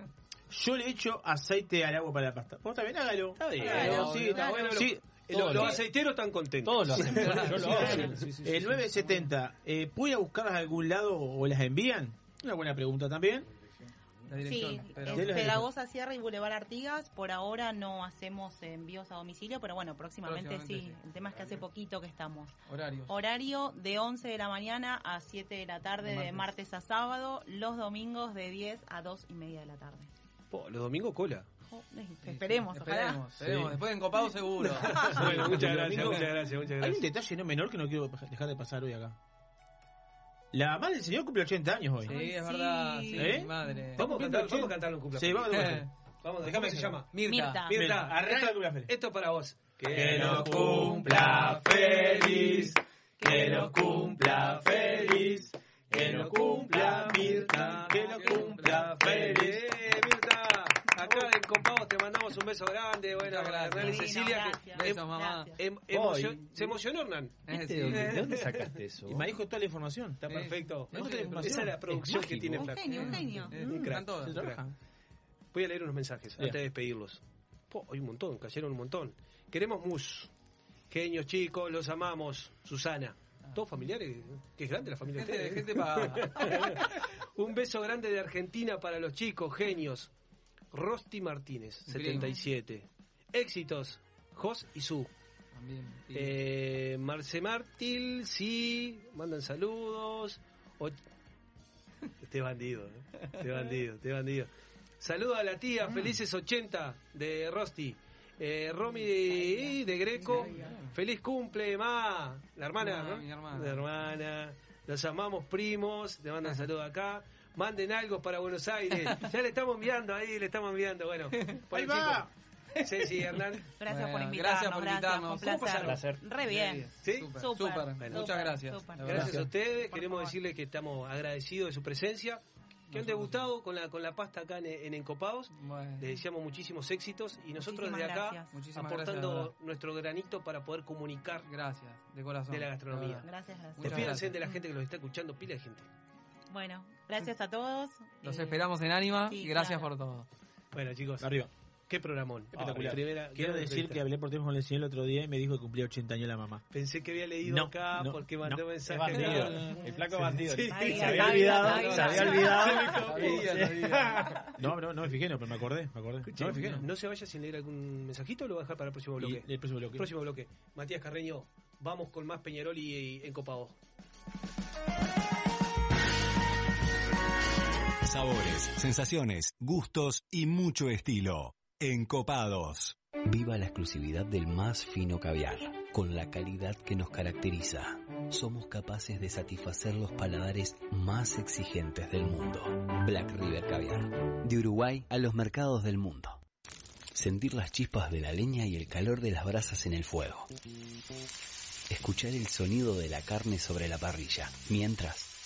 Yo le echo aceite al agua para la pasta. ¿Vos también hágalo? Está bien, sí, está bueno. sí. Los, aceiteros están contentos. Todos lo hacen. Yo, yo lo Sí, hago. sí, Sí, sí, sí, el sí. 970, eh, ¿puede buscarlas a algún lado o las envían? Una buena pregunta también. La Sí, dirección. pero- en Dele la Pedagosa Sierra y Boulevard Artigas. Por ahora no hacemos envíos a domicilio, pero bueno, próximamente, Próximamente sí. sí. El tema es que hace poquito que estamos. Horarios. Horario de 11 de la mañana a 7 de la tarde, De de martes a sábado. Los domingos de 10 a 2 y media de la tarde. Po, los domingos cola. Jo, esperemos, ojalá. Esperemos, esperemos. Después de encopado seguro. bueno, muchas gracias, muchas gracias, muchas Hay un gracias. detalle no menor que no quiero dejar de pasar hoy acá. La mamá del señor cumple 80 años hoy. Sí, es verdad. Sí, ¿Eh? mi madre. Vamos a cantar, vamos a cantar un cumpleaños. Sí, vamos a cantar. Vamos, Déjame ¿cómo se llama? Mirta. Mirta. Mirta, Arranca el cumpleaños. esto es para vos. Que lo cumpla feliz, que lo cumpla feliz, que lo cumpla Mirta, que lo cumpla feliz. Acá te mandamos un beso grande. Bueno, Muchas gracias. Hernán y Cecilia. que- gracias. Mamá. em- emocion- se emocionó Hernán. Eh, ¿Viste sí. de dónde- ¿De dónde sacaste eso? Y me dijo toda la información. Está perfecto. Esa es la producción Es que tiene. Un Flaco. genio, un genio. Un crack. están todos. Se trabaja. Voy a leer unos mensajes antes de despedirlos. Po, hay un montón, cayeron un montón. Queremos mus. Genios chicos, los amamos. Susana. Todos familiares, que es grande la familia. de Gente. Un beso grande de Argentina para los chicos, genios. Rosti Martínez, Mi primo. 77. Éxitos, Jos y Su. También. Eh, Marce Martil, sí, mandan saludos. O- Este bandido, ¿eh? este bandido, este bandido. Saludo a la tía, felices 80 de Rosti. Eh, Romy de, de Greco, feliz cumple, ma. La hermana, Ma, ¿no? mi hermana. La hermana. Los amamos, primos. Le mandan saludos acá. Manden algo para Buenos Aires. Ya le estamos enviando ahí, le estamos enviando. Bueno, Ahí va. Sí, sí, Hernán. Gracias por invitarnos. gracias por invitarnos. Fue un placer. Re bien. ¿Sí? Súper, Súper, súper. súper, Muchas gracias. súper. Gracias a ustedes, Por queremos favor. decirles que estamos agradecidos de su presencia, que han degustado con la, con la pasta acá en, en Encopados. Bueno. Les deseamos muchísimos éxitos y nosotros Muchísimas de acá gracias. Aportando gracias, nuestro granito para poder comunicar Gracias, de corazón. de la gastronomía. Gracias, gracias. Gracias. de la gente que los está escuchando, pila de gente. Bueno, gracias a todos. Los Eh, esperamos en Ánima sí, y gracias claro. por todo. Bueno, chicos, Arriba. qué programón. Espectacular. Primera- Quiero decir entrevista. que hablé por teléfono con el señor el otro día y me dijo que cumplía 80 años la mamá. Pensé que había leído No, acá no, porque mandó no. mensaje. bandido. El flaco bandido. Sí, se había olvidado. Se había olvidado. No, no, no me fijé, no, pero me acordé, me acordé. No me fijé. no se vaya sin leer algún mensajito, lo voy a dejar para el próximo Y bloque. el próximo bloque. Próximo bloque. Matías Carreño, vamos con más Peñarol y, y Encopados. Sabores, sensaciones, gustos y mucho estilo. Encopados. Viva la exclusividad del más fino caviar, con la calidad que nos caracteriza. Somos capaces de satisfacer los paladares más exigentes del mundo. Black River Caviar. De Uruguay a los mercados del mundo. Sentir las chispas de la leña y el calor de las brasas en el fuego. Escuchar el sonido de la carne sobre la parrilla, mientras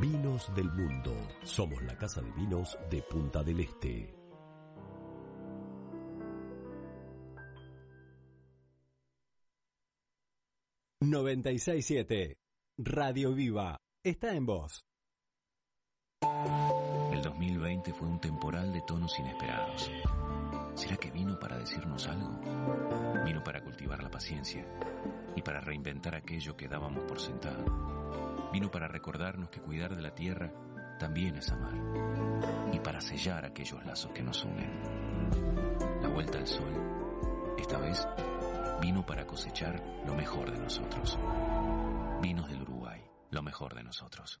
Vinos del Mundo. Somos la casa de vinos de Punta del Este. ...96.7... Radio Viva... ...está en voz. El 2020 fue un temporal de tonos inesperados. ¿Será que vino para decirnos algo? Vino para cultivar la paciencia y para reinventar aquello que dábamos por sentado. Vino para recordarnos que cuidar de la tierra también es amar y para sellar aquellos lazos que nos unen. La vuelta al sol, esta vez, vino para cosechar lo mejor de nosotros. Vinos del Uruguay, lo mejor de nosotros.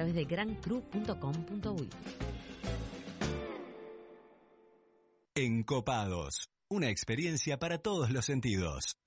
de grancru.com.uy. Encopados. Una experiencia para todos los sentidos.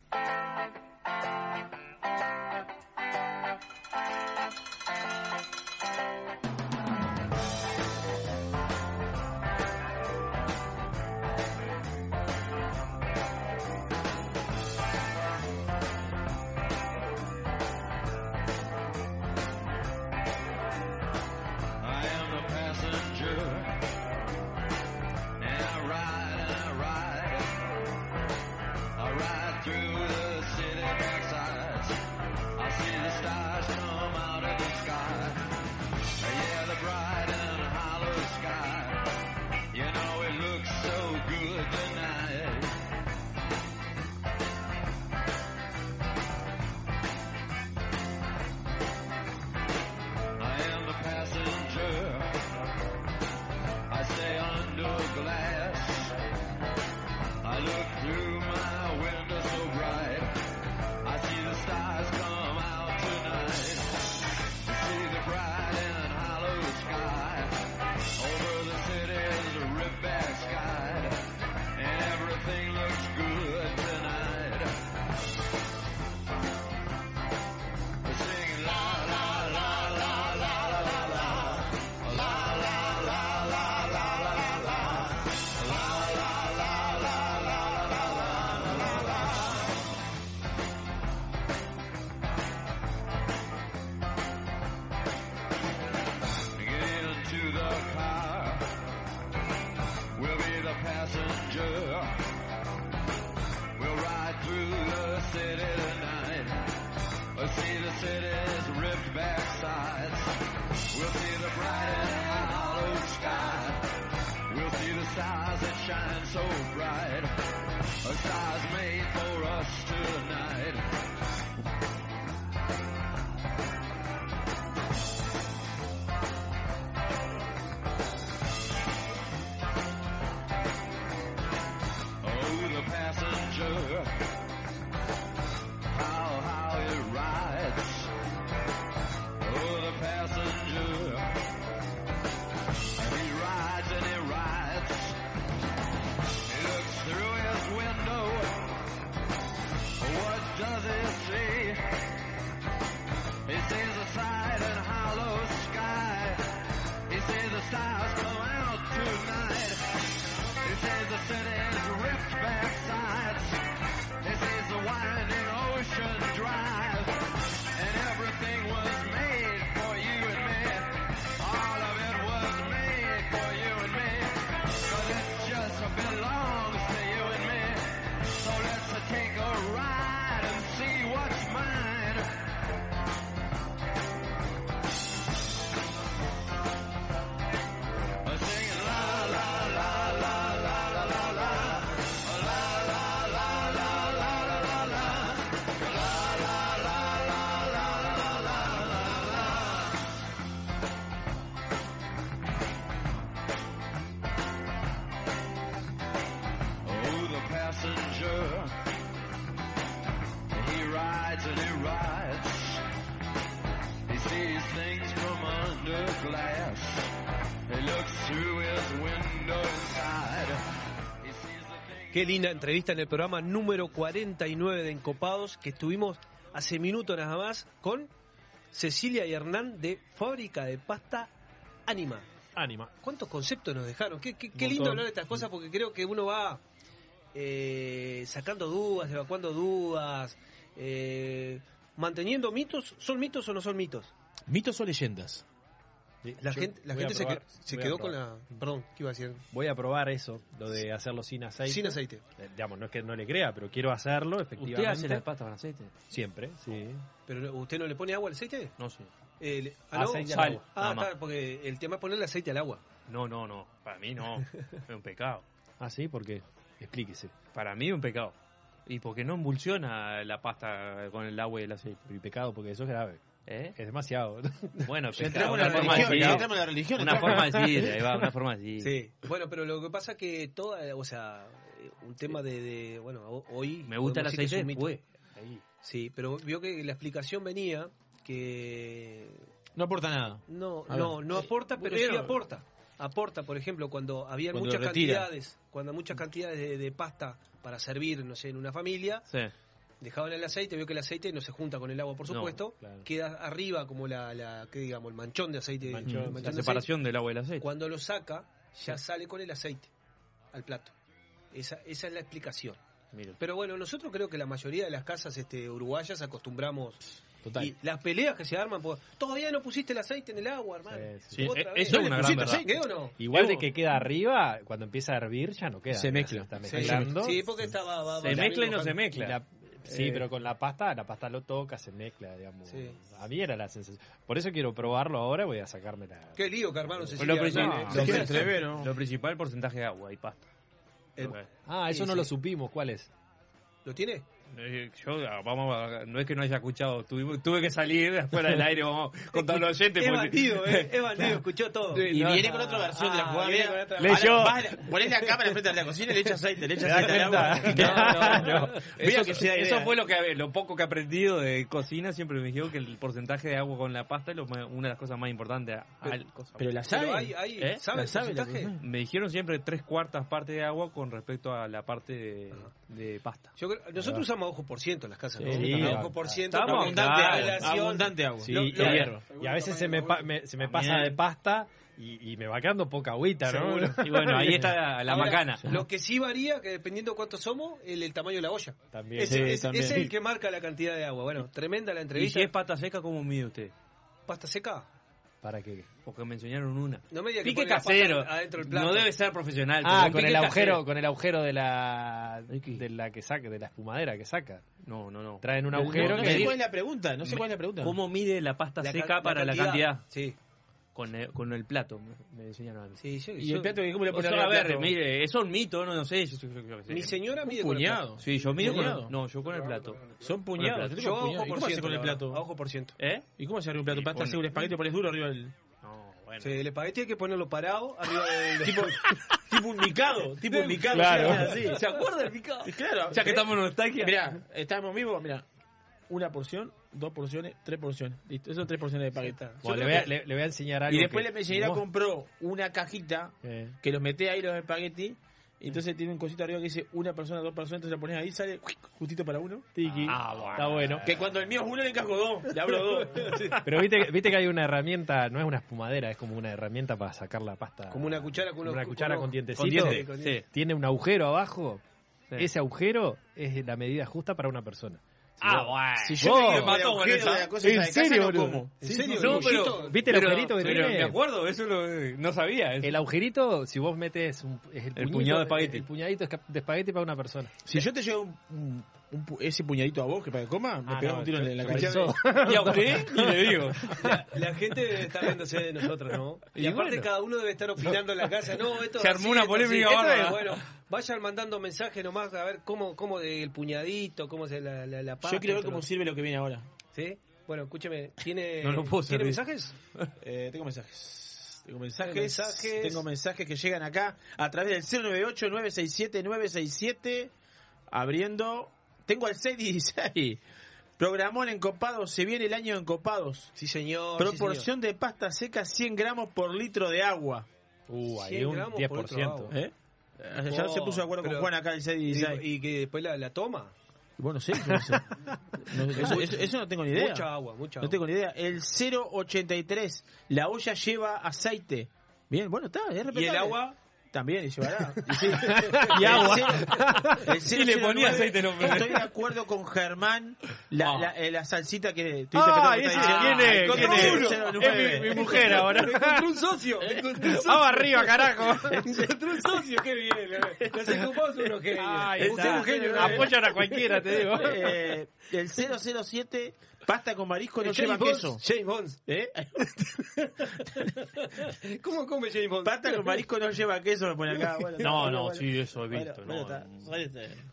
Qué linda entrevista en el programa número 49 de Encopados que estuvimos hace minutos nada más con Cecilia y Hernán de Fábrica de Pasta Anima. Anima. ¿Cuántos conceptos nos dejaron? Qué, qué- qué Un lindo hablar de estas cosas porque creo que uno va eh, sacando dudas, evacuando dudas, eh, manteniendo mitos. ¿Son mitos o no son mitos? ¿Mitos o leyendas? La Yo gente, la gente se, probar, se a quedó con la... Perdón, ¿qué iba a decir? Voy a probar eso, lo de hacerlo sin aceite. Sin aceite. Eh, digamos, no es que no le crea, pero quiero hacerlo, efectivamente. ¿Usted hace la pasta con aceite? Siempre, sí. ¿Pero usted no le pone agua al aceite? No sé. Eh, le- ah? Aceite al Sal, agua. Ah, nada más. claro, porque el tema es ponerle aceite al agua. No, no, no. Para mí no. es un pecado. Ah, sí, ¿por qué? Explíquese. Para mí es un pecado. Y porque no emulsiona la pasta con el agua y el aceite. Y pecado, porque eso es grave. ¿Eh? Es demasiado. Bueno, pecado, entramos en la religión, ya decir. entramos en la religión, Una forma de decir, ahí va, una forma de decir. Sí. Bueno, pero lo que pasa es que toda, o sea, un tema de, de- bueno, ho- hoy... Me gusta es aceite mito. después. Ahí. Sí, pero vio que la explicación venía que... No aporta nada. No, A no, ver. no aporta, pero sí aporta. Aporta, por ejemplo, cuando había Cuando muchas retira. cantidades, cuando muchas cantidades de, de pasta para servir, no sé, en una familia, Sí. Dejaban el aceite, vio que el aceite no se junta con el agua, por No, supuesto, claro. queda arriba como la, la que digamos, el manchón de aceite. Manchón, manchón La de separación del agua y el aceite. aceite. Cuando lo saca, ya sale con el aceite al plato. Esa, esa es la explicación. Mira. Pero bueno, nosotros creo que la mayoría de las casas este, uruguayas acostumbramos. Total. Y las peleas que se arman, por, todavía no pusiste el aceite en el agua, hermano. Sí, Sí, Otra eh, vez. eso es ¿No una gran verdad. aceite o no? Igual de que queda arriba, cuando empieza a hervir ya no queda. Se mezcla. está Sí, mezclando. sí, porque estaba. va- Se va- mezcla y no se mezcla. la- sí, Eh, pero con la pasta, la pasta lo toca, se mezcla, digamos. Sí. A mí era la sensación. Por eso quiero probarlo ahora, voy a sacarme la... Qué lío que armaron Lo, principal, No, lo, pri- entrevero. lo principal el porcentaje de agua y pasta. El- Ok. Ah, eso Sí, no sí. lo supimos, ¿cuál es? ¿Lo tiene? Eh, Yo, ah, vamos no es que no haya escuchado, tuve, tuve que salir afuera del aire, vamos contar a los oyentes. Es porque- bandido, eh, es bandido, escuchó todo. Y No, viene con otra versión de la Ah, jugada. con Leyó. Ponés la cámara frente a la cocina y le echas aceite, le echas ¿Te das aceite al agua. cuenta? No, no, no. Eso, que sea eso idea. fue lo que lo poco que he aprendido de cocina. Siempre me dijeron que el porcentaje de agua con la pasta es lo más- una de las cosas más importantes. al- Pero la sabe. Pero hay, hay, ¿Eh? ¿sabe La el sabe la porcentaje? cocina. Me dijeron siempre tres cuartas partes de agua con respecto a la parte de, de pasta. Yo creo- nosotros usamos ojo por ciento en las casas, ¿no? Sí, A claro. ojo por ciento. Estamos abundante relación. abundante agua. Sí, Lo- y, lo- a- y a veces se me, pa- me- se me pasa de pasta y, y me va quedando poca agüita, ¿no? Seguro. Y bueno, ahí está la, la Ahora, macana. Lo que sí varía, que dependiendo cuántos somos, el, el tamaño de la olla. También. Ese, Sí, ese- también. ese es el que marca la cantidad de agua. Bueno, tremenda la Y entrevista. si es pasta seca, ¿cómo mide usted? pasta seca. ¿Para qué? Porque me enseñaron una. No me Pique casero. adentro del plato. No debe ser profesional. Ah, con el agujero, casero. con el agujero de la ¿De la que saca, de la espumadera que saca. No, no, no. Traen un No, agujero no que sé cuál es la pregunta, no sé cuál es la pregunta. ¿Cómo mide la pasta La seca ca- para la cantidad? Sí. Con el, con el plato, me, me enseñaron a mí. sí yo- ¿Y yo- el plato cómo le pones a ver, plato? mire, eso es un mito, no, no sé. Yo, yo- yo- yo qué sé. Mi señora mide Un con el puñado. plato. Sí, yo mido con ¿Puñado? el, No, yo con el plato. Son puñados. Con el yo Yo ojo ¿Y por ciento. con el plato? A ojo por ciento. ¿Eh? ¿Y cómo se abre un plato? ¿Pasta Bueno. segura espagueti pones duro arriba del...? No, bueno. Sí, el espagueti hay que ponerlo parado arriba del... tipo, tipo un micado, tipo un micado. Claro. así. ¿Se acuerda del picado? Y Claro. Ya que estamos en nostalgia. Mirá, estamos vivos, mirá. Una porción, dos porciones, tres porciones. Listo, eso son tres porciones de. Bueno, le, voy a, le- le voy a enseñar algo. Y después que- la vos- compró una cajita Eh, que los mete ahí los espaguetis Y entonces tiene un cosito arriba que dice una persona, dos personas, entonces lo pones ahí, sale justito para uno. Tiki. Ah, bueno. Está bueno. Que cuando el mío es uno le encajo dos, le hablo dos. Pero viste, viste que hay una herramienta, no es una espumadera, es como una herramienta para sacar la pasta. Como una cuchara con unos- una cuchara con dientecito. con diente, sí. Tiene un agujero abajo. Sí. Ese agujero es la medida justa para una persona. Ah, bueno. Si yo Vos, me mató el con esa. la cosa ¿En esa de casa, serio, no boludo? como. ¿En serio? No, ¿El pero? ¿Viste el pero- agujerito que pero tiene? me acuerdo, eso lo, no sabía. eso. El agujerito, si vos metes un, es el, El puñito- puñado de espagueti. El puñadito de espagueti para una persona. Si yo te llevo un, un- un pu- ese puñadito a vos que para que coma, me Ah, pegás no, un tiro yo- en la cabeza. Y a usted, ni le digo. La, la gente debe estar riéndose de nosotros, ¿no? Y, Y aparte bueno. cada uno debe estar opinando en la casa. No, esto Se es armó así, una polémica bárbara. Bueno, vayan mandando mensajes nomás a ver cómo, cómo del puñadito, cómo se la, la, la pasta, Yo quiero ver cómo lo- sirve lo que viene ahora. ¿Sí? Bueno, escúcheme, ¿tiene, No lo puedo ¿tiene mensajes? Eh, tengo mensajes. Tengo mensajes, mensajes. Tengo mensajes que llegan acá a través del 098-967-967. Abriendo. Tengo al 616. Programón encopados. Se viene el año encopados. Sí, señor. Proporción de pasta seca 100 gramos por litro de agua. Uh, ahí 100 un gramos por litro de 10%. agua. ¿Eh? Ya se puso de acuerdo pero- con Juan acá el Y, 616. y que después la, la toma. Bueno, sí. no sé. No, eso, eso- eso no tengo ni idea. Mucha agua, mucha No agua. tengo ni idea. El 083. La olla lleva aceite. Bien, bueno, está. es ¿Y el agua? También, y llevará. Y, sí. Y agua. El cero- el Y le ponía 009, aceite, no, pero- Estoy de acuerdo con Germán. La, Ah. la, eh, la salsita que. Ah, estoy ese, ¿quién que es? ¿Quién es? El 009. Es mi, mi mujer ahora. Encontré un socio. Encontré un socio. Vamos arriba, carajo. Encontré un socio, qué bien. Los encopados son unos genios. Ahí Usted es está. un genio. ¿no? Apoyan a cualquiera, te digo. Eh, el 007. Pasta con marisco no El lleva queso. James Bond. ¿Eh? ¿Cómo come James Bond? Pasta con marisco no lleva queso, me pone acá. Bueno, No, no, bueno. sí, eso he visto. no, está.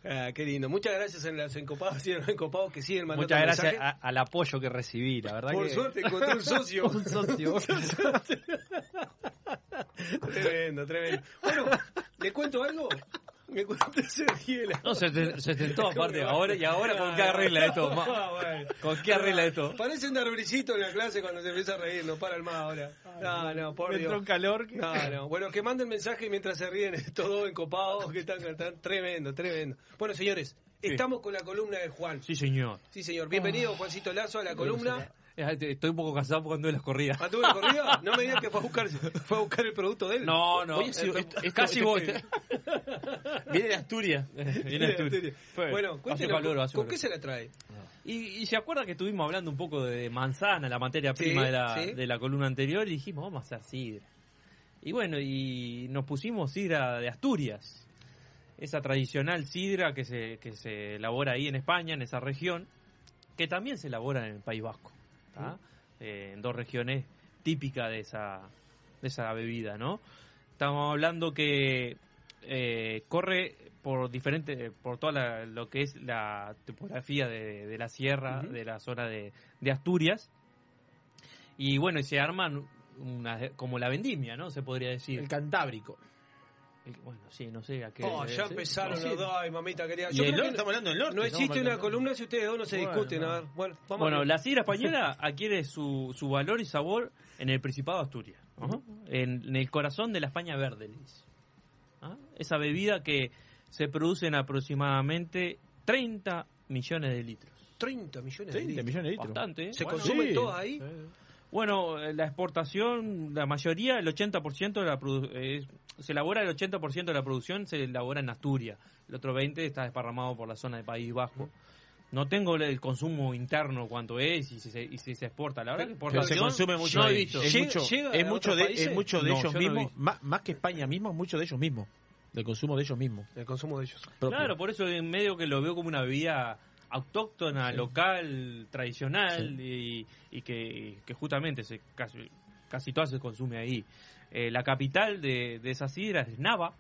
Ah, qué lindo. Muchas gracias en los encopados y los encopados que siguen mandando Muchas gracias a- al apoyo que recibí, la verdad Por que... suerte encontré un socio. un socio. tremendo, tremendo. Bueno, ¿le cuento algo? Me cuento Sergiela. No, se, te- se tentó aparte ahora y ahora con qué arregla esto. Ma- Ah, bueno. ¿Con qué arregla esto? Parece un arbricito en la clase cuando se empieza a reír, no para el más ahora. No, no, por Me Dios. entró un calor. que- No, no. Bueno, que manden mensaje mientras se ríen estos dos encopados que están, están tremendo, tremendo. Bueno, señores, estamos con la columna de Juan. Sí, señor. Sí, señor. Bienvenido, Juancito Lazo, a la columna. Estoy un poco cansado cuando de las corridas. ¿Ah, tuve corrida? No me digas que fue a buscar, fue a buscar el producto de él. No, no. Oye, sí, esto- es casi voy. Viene de Asturias. Viene a Asturias. Bueno, cuéntenos, calor, ¿con, con qué se la trae? Y, y se acuerda que estuvimos hablando un poco de manzana, la materia Sí, prima de, la, sí. de la columna anterior, y dijimos, vamos a hacer sidra. Y bueno, y nos pusimos sidra de Asturias. Esa tradicional sidra que se, que se elabora ahí en España, en esa región, que también se elabora en el País Vasco. ¿Tá? Eh, en dos regiones típicas de esa, de esa bebida, ¿no? Estamos hablando que eh, corre por diferente, por toda la- lo que es la topografía de, de la sierra, de la zona de, de Asturias. Y bueno, y se arman una, como la vendimia, ¿no? Se podría decir. El Cantábrico. Bueno, sí, no sé a qué. Oh, ya empezaron Sí. los dos, ay, mamita querida. Y Yo creo que estamos hablando del norte. no existe una columna si ustedes dos no se Bueno, discuten. no. A ver, bueno, vamos Bueno, a la sidra española adquiere su, su valor y sabor en el Principado de Asturias, en, en el corazón de la España verde. ¿Ah? Esa bebida que se produce en aproximadamente 30 millones de litros. 30 millones de 30 litros. millones de litros. Bastante, ¿eh? ¿Se Bueno, consumen sí. todas ahí? Bueno, eh, la exportación, la mayoría, el 80% de la eh, se elabora el 80% de la producción se elabora en Asturias. El otro 20 está desparramado por la zona de País Vasco. No tengo el consumo interno cuánto es y si se, y si se exporta. La verdad que Pero se exportación consume mucho no he visto. Es mucho, es mucho de, es mucho de No, ellos no mismos, visto. más, más que España mismo, mucho de ellos mismos. Del consumo de ellos mismos. El consumo de ellos. propio. Claro, por eso en medio que lo veo como una bebida autóctona, local, tradicional y, y que, que justamente se, casi, casi toda se consume ahí. Eh, la capital de, de esa sidra es Nava,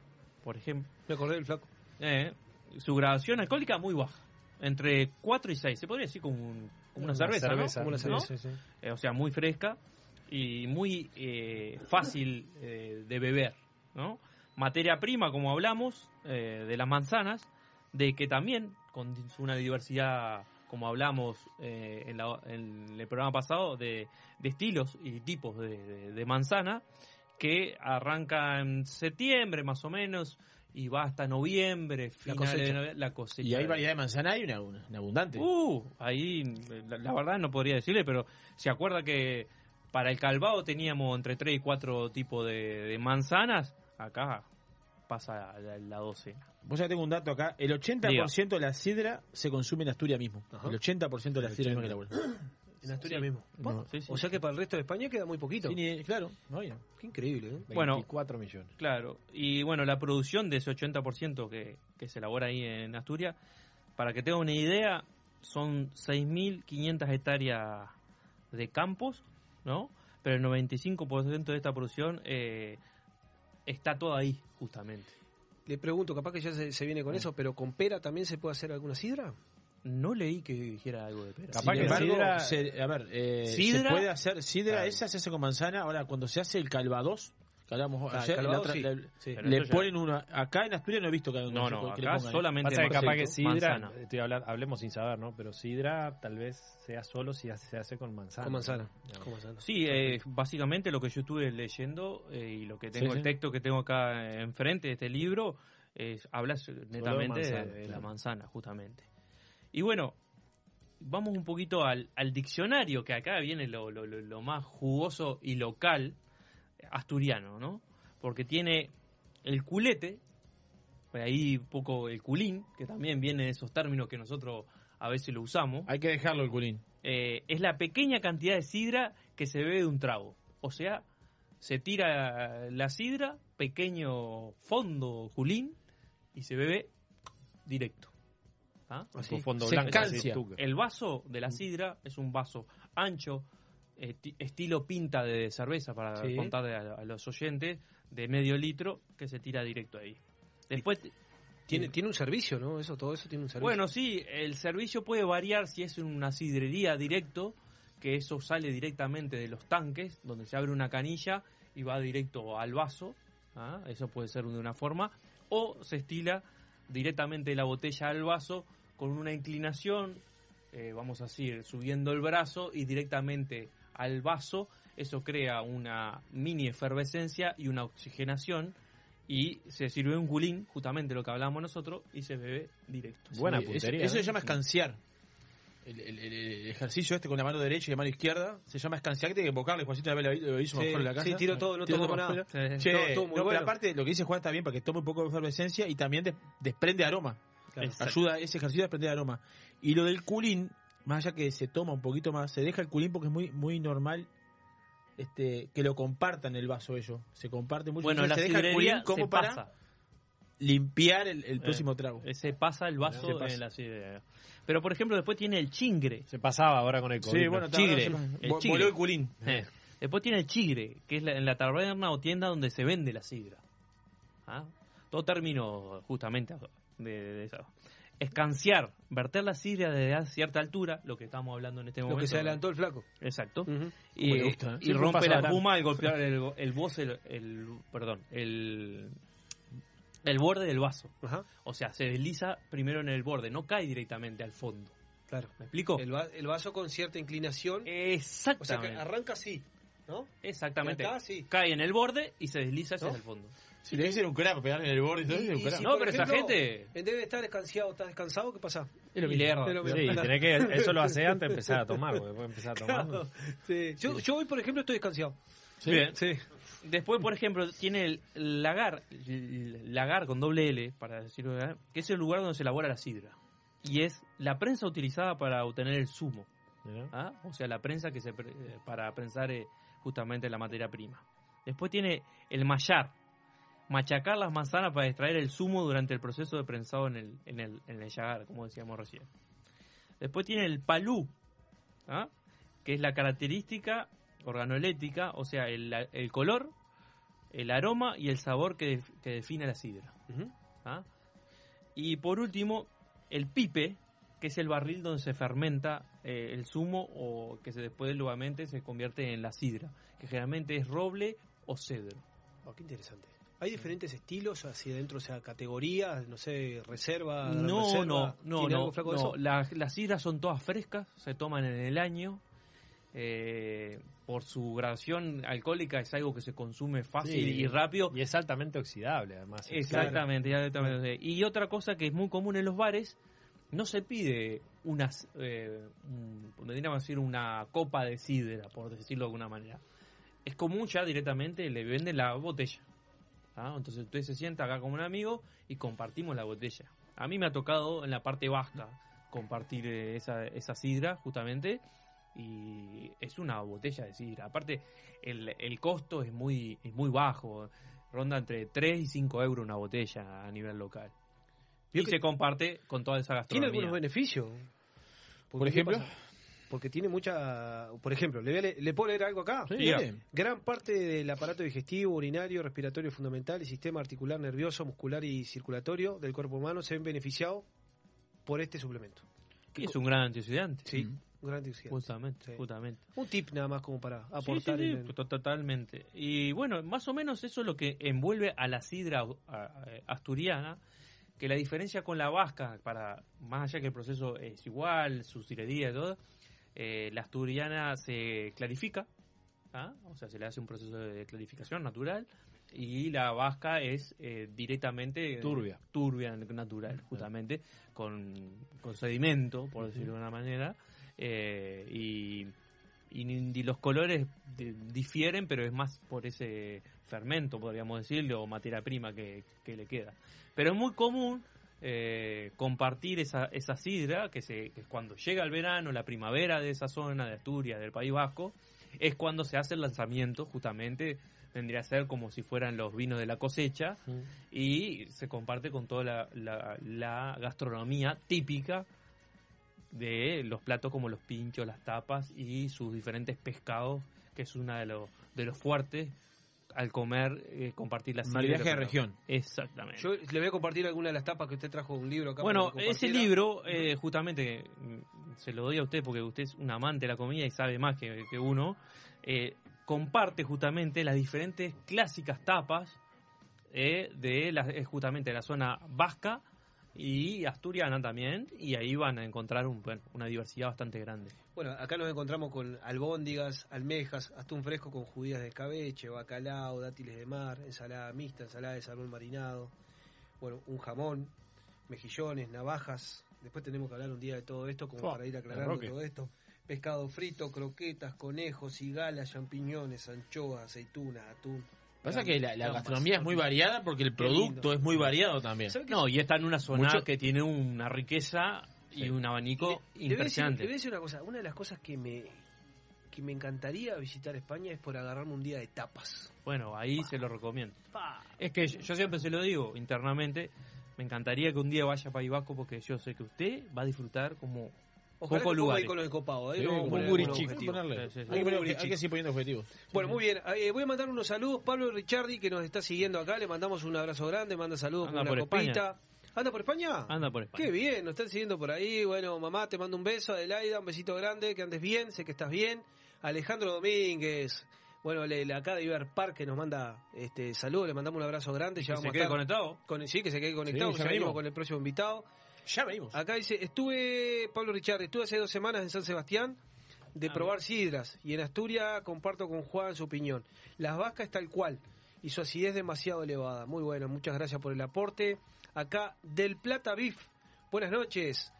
por ejemplo. Me acordé del flaco. Eh, su graduación alcohólica muy baja, entre 4 y 6, se podría decir como, un- como una, cerveza, ¿no? Como una cerveza. Sí, sí. Eh, o sea, muy fresca y muy fácil de beber, ¿no? Materia prima, como hablamos, de las manzanas, de que también con una diversidad, como hablamos eh, en, la- en el programa pasado, de, de estilos y tipos de, de- de manzana, que arranca en septiembre más o menos y va hasta noviembre, La de cosecha. noviembre, la cosecha. Y hay variedad de manzana y una, una abundante. Uh, ahí la, la verdad no podría decirle, pero se acuerda que para el calvado teníamos entre 3 y 4 tipos de, de manzanas, acá pasa la, la docena. Vos ya tengo un dato acá. El 80% de la sidra se consume en Asturias mismo. El 80% de la sidra mismo que la. En Asturias Sí. mismo. No, sí, sí. O sea que para el resto de España queda muy poquito. Sí, ni- claro, no. Qué increíble, ¿eh? Bueno, 24 millones. Claro, y bueno, la producción de ese 80% que, que se elabora ahí en Asturias, para que tenga una idea, son 6.500 hectáreas de campos, ¿no? Pero el 95% de esta producción eh, está todo ahí, justamente. Le pregunto, capaz que ya se, se viene con eso, pero ¿con pera también se puede hacer alguna sidra? No leí que dijera algo de pera. Sin embargo, se- a ver, eh, ¿Sidra? se puede hacer sidra, Claro. esa se hace con manzana. Ahora, cuando se hace el calvados, que hablamos ayer, el la calvados otra- sí, le, sí. le Pero eso ya- ponen una. Acá en Asturias no he visto que, No, que no, le solamente Pasa que capaz que sidra, manzana. estoy hablando, hablemos sin saber, ¿no? Pero sidra tal vez sea solo si se hace con manzana. Con manzana. ¿no? Con manzana. Sí, eh, básicamente lo que yo estuve leyendo eh, y lo que tengo, Sí, el sí. texto que tengo acá eh, enfrente de este libro, es, habla netamente de- manzana, de, la claro. manzana, justamente. Y bueno, vamos un poquito al, al diccionario, que acá viene lo, lo- lo- lo más jugoso y local asturiano, ¿no? Porque tiene el culete, pues ahí un poco el culín, que también viene de esos términos que nosotros a veces lo usamos. Hay que dejarlo el culín. Eh, es la pequeña cantidad de sidra que se bebe de un trago. O sea, se tira la sidra, pequeño fondo culín, y se bebe directo. ¿Ah? Así. fondo Se blanco. El vaso de la sidra es un vaso ancho, ti- estilo pinta de cerveza, para Sí. contarle a, a los oyentes, de medio litro, que se tira directo ahí. Después, Tiene, tiene un servicio, ¿no? Eso, todo eso tiene un servicio. bueno, sí, el servicio puede variar si es una sidrería directo, que eso sale directamente de los tanques, donde se abre una canilla y va directo al vaso. ¿ah? Eso puede ser de una forma. O se estila directamente de la botella al vaso con una inclinación, eh, vamos a decir, subiendo el brazo y directamente al vaso. Eso crea una mini efervescencia y una oxigenación. Y se sirve un culín, justamente lo que hablábamos nosotros, y se bebe directo. Buena Sí, eso- puntería. Eso, ¿eh? se llama escanciar. El, el- el- el ejercicio este con la mano derecha y la mano izquierda se llama escanciar. que Tiene que invocarle Juancito una vez lo hizo Sí, mejor en la casa. sí, tiro todo, no Tiro tomo todo nada. afuera. Sí. Che, No, todo muy no, bueno. pero aparte lo que dice Juan está bien porque toma un poco de efervescencia y también des- desprende aroma. Exacto. Ayuda ese ejercicio a desprender aroma. Y lo del culín, más allá que se toma un poquito más, se deja el culín porque es muy muy normal este que lo compartan el vaso ellos. Se comparte mucho. Bueno, la se deja el culín como para pasa. limpiar el, el próximo trago. Eh, Se pasa el vaso Se pasa. en la sidrería. Pero, por ejemplo, después tiene el chingre. Se pasaba ahora con el COVID. Sí, ¿no? bueno, chigre. El chigre. voló el culín. Eh. Después tiene el chigre, que es la- en la taberna o tienda donde se vende la sidra. ¿Ah? Todo término justamente de, de eso. Escanciar, verter la sidra desde a cierta altura, lo que estamos hablando en este Lo momento. que se adelantó el flaco. Exacto. Y, gusta, ¿eh? y rompe la espuma al golpear el, el, voce- el, el- perdón, el, el borde del vaso. Ajá. O sea, se desliza primero en el borde, no cae directamente al fondo. Claro. ¿Me explico? El, va- el vaso con cierta inclinación. O sea Exactamente. que arranca así, ¿no? Exactamente. Y acá, sí. Cae en el borde y se desliza hacia ¿No? el fondo. Si le dicen un crack, pegarle en el borde y todo, Y- un si, No, pero esa gente- En vez de estar descansado, ¿estás descansado? ¿Qué pasa? Es lo Y mismo. le erra. Es lo mismo. Sí, tenés que, eso lo hace antes de empezar a tomar, porque después de empezar a tomar. Claro. Sí. Yo, yo hoy, por ejemplo, estoy descansado. Bien. Sí. Después, por ejemplo, tiene el lagar, el lagar con doble L, para decirlo, que es el lugar donde se elabora la sidra. Y es la prensa utilizada para obtener el zumo. ¿ah? O sea, la prensa que se pre- eh, para prensar eh, justamente la materia prima. Después tiene el mallar, machacar las manzanas para extraer el zumo durante el proceso de prensado en el, en el, en el llagar, como decíamos recién. Después tiene el palú, ¿ah? que es la característica organoléctica, o sea, el, el color, el aroma y el sabor que, que define la sidra. ¿ah? Y por último, el pipe, que es el barril donde se fermenta eh, el zumo o que se después nuevamente se convierte en la sidra, que generalmente es roble o cedro. Oh, qué interesante. ¿Hay diferentes estilos hacia adentro, o sea, categorías, no sé, reserva? No, reserva? no, no, ¿Tiene no. algo flaco de no. eso? La- las sidras son todas frescas, se toman en el año. eh, por su gradación alcohólica es algo que se consume fácil Sí, y rápido. Y es altamente oxidable, además. Exactamente, exactamente. Y otra cosa que es muy común en los bares, no se pide unas, eh, un- podríamos decir una copa de sidra, por decirlo de alguna manera. Es común ya directamente le venden la botella. ¿Ah? Entonces usted se sienta acá como un amigo y compartimos la botella. A mí me ha tocado en la parte vasca compartir eh, esa, esa sidra justamente y es una botella de sidra. Aparte, el, el costo es muy, es muy bajo, ronda entre 3 y 5 euros una botella a nivel local. Y se comparte con toda esa Tiene gastronomía. algunos beneficios. Por Porque, ¿qué ejemplo. pasa? Porque tiene mucha... Por ejemplo, ¿le, voy a le- ¿le puedo leer algo acá? Sí. Gran parte del aparato digestivo, urinario, respiratorio fundamental y sistema articular, nervioso, muscular y circulatorio del cuerpo humano se ven beneficiados por este suplemento. Y es un gran antioxidante. Sí, un gran antioxidante. Justamente, Sí. justamente. Un tip nada más como para aportar. sí, sí, en el- to- totalmente. Y bueno, más o menos eso es lo que envuelve a la sidra asturiana, que la diferencia con la vasca, para más allá que el proceso es igual, su cirería y todo, eh, la asturiana se clarifica, ¿ah? o sea, se le hace un proceso de clarificación natural, y la vasca es eh, directamente Turbia. turbia natural, justamente, con, con sedimento, por decirlo de una manera, eh, y, y los colores di- difieren, pero es más por ese fermento, podríamos decirlo, o materia prima que, que le queda. Pero es muy común eh, compartir esa, esa sidra, que, se, que cuando llega el verano, la primavera de esa zona de Asturias, del País Vasco, es cuando se hace el lanzamiento, justamente vendría a ser como si fueran los vinos de la cosecha, y se comparte con toda la, la- la gastronomía típica de los platos como los pinchos, las tapas y sus diferentes pescados, que es una de los, de los fuertes al comer, eh, compartir la sidra Maridaje que de región. Exactamente. Yo le voy a compartir alguna de las tapas que usted trajo de un libro acá. Bueno, ese libro, eh, justamente, mm, se lo doy a usted porque usted es un amante de la comida y sabe más que, que uno, eh, comparte justamente las diferentes clásicas tapas eh, de la, justamente la zona vasca y asturiana también, y ahí van a encontrar un, bueno, una diversidad bastante grande. Bueno, acá nos encontramos con albóndigas, almejas, atún fresco con judías de escabeche, bacalao, dátiles de mar, ensalada mixta, ensalada de salmón marinado, bueno, un jamón, mejillones, navajas. Después tenemos que hablar un día de todo esto como Fua, para ir aclarando todo esto. Pescado frito, croquetas, conejos, cigalas, champiñones, anchoas, aceitunas, atún. Pasa que la, gastronomía es muy variada porque el producto es muy variado también. No, y está en una zona Mucho- que tiene una riqueza y un abanico Le impresionante. voy a decir una cosa, una de las cosas que me que me encantaría visitar España es por agarrarme un día de tapas. Bueno, ahí se lo recomiendo. Es que yo yo siempre se lo digo internamente, me encantaría que un día vaya a País Vasco porque yo sé que usted va a disfrutar como Ojalá lugares. ahí con los encopados, Sí, un ponerle. Sí, sí. Hay que hay que seguir poniendo objetivos. Bueno, muy bien. Eh, voy a mandar unos saludos. Pablo Ricciardi, que nos está siguiendo acá, le mandamos un abrazo grande, manda saludos Anda con por una España. copita. ¿Anda por España? Anda por España. Qué bien, nos están siguiendo por ahí. Bueno, mamá, te mando un beso. Adelaida, un besito grande, que andes bien, sé que estás bien. Alejandro Domínguez, bueno, le, le- acá de Iber Park, que nos manda este saludos, le mandamos un abrazo grande. Ya Que vamos se a quede estar conectado. Con, sí, que se quede conectado, Sí, ya venimos. con el próximo invitado. Ya venimos. Acá dice, estuve, Pablo Richard, estuve hace dos semanas en San Sebastián de Ah, probar sidras y en Asturias comparto con Juan su opinión. Las vascas tal cual y su acidez demasiado elevada. Muy bueno, muchas gracias por el aporte. Acá del Plata Beef, buenas noches.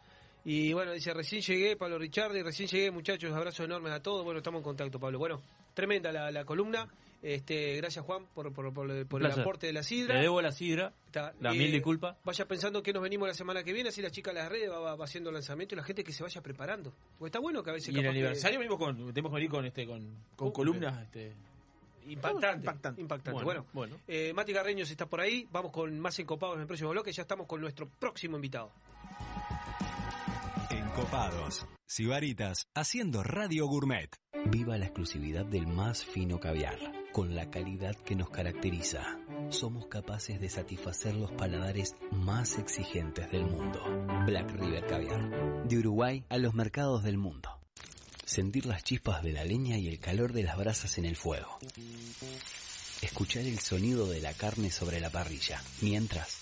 Y bueno, dice, recién llegué, Pablo Richard, y recién llegué, muchachos, abrazos enormes a todos. Bueno, estamos en contacto, Pablo. Bueno, tremenda la, la columna. Este, gracias Juan por, por, por- por el aporte de la sidra. Le debo la sidra, Está, la eh, mil disculpas. Vaya pensando que nos venimos la semana que viene, así la chica de las redes va, haciendo lanzamiento y la gente que se vaya preparando. Porque está bueno que a veces Y el capaz que- aniversario venimos con, tenemos que venir con este con, con Uh, columnas este Impactante, Impactante. impactante. Bueno, bueno. eh, Mati Garreños está por ahí. Vamos con más encopados en el próximo bloque. Ya estamos con nuestro próximo invitado. Encopados. Sibaritas haciendo radio gourmet. Viva la exclusividad del más fino caviar, con la calidad que nos caracteriza. Somos capaces de satisfacer los paladares más exigentes del mundo. Black River Caviar. De Uruguay a los mercados del mundo. Sentir las chispas de la leña y el calor de las brasas en el fuego. Escuchar el sonido de la carne sobre la parrilla, mientras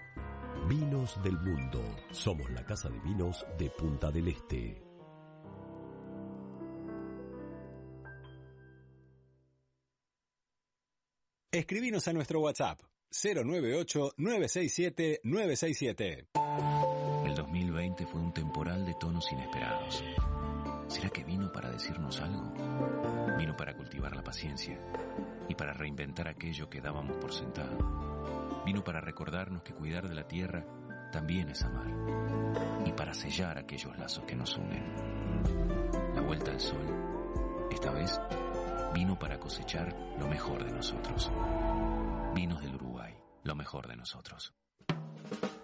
Vinos del Mundo. Somos la casa de vinos de Punta del Este. Escribinos a nuestro WhatsApp 098-967-967. El 2020 fue un temporal de tonos inesperados. ¿Será que vino para decirnos algo? Vino para cultivar la paciencia y para reinventar aquello que dábamos por sentado. Vino para recordarnos que cuidar de la tierra también es amar y para sellar aquellos lazos que nos unen. La vuelta al sol, esta vez, vino para cosechar lo mejor de nosotros. Vinos del Uruguay, lo mejor de nosotros.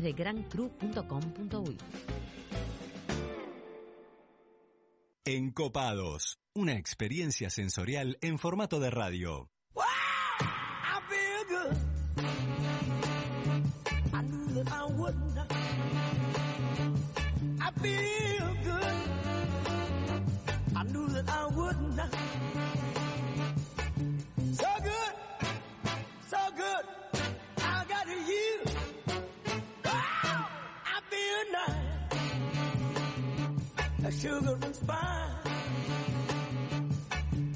de grancru.com.uy. Encopados, una experiencia sensorial en formato de radio. I sugar and spice.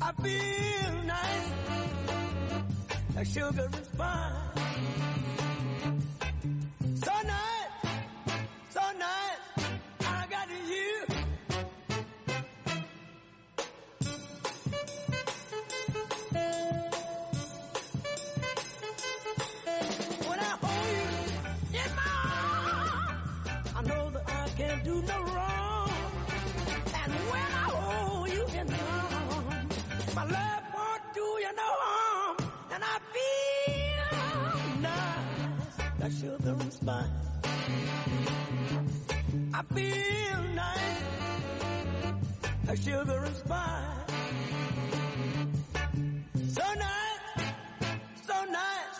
I feel nice a sugar and spice. So nice, so nice, I got you. And spice. I feel nice, like sugar and spice. So nice, so nice,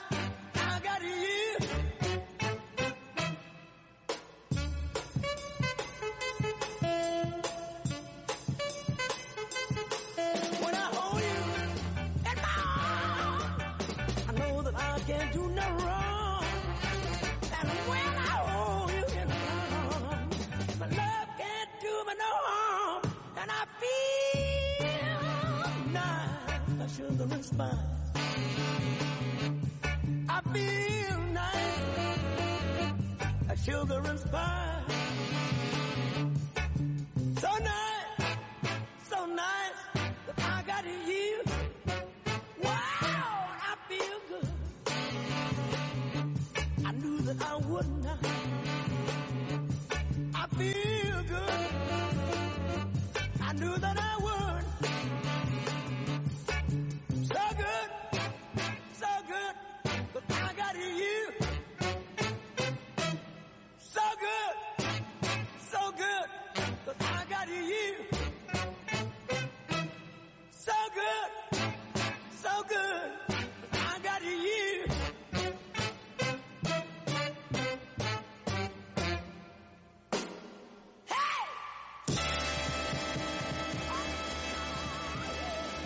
sugar. I feel nice, sugar and spice. So nice, so nice that I got you. Wow, I feel good. I knew that I would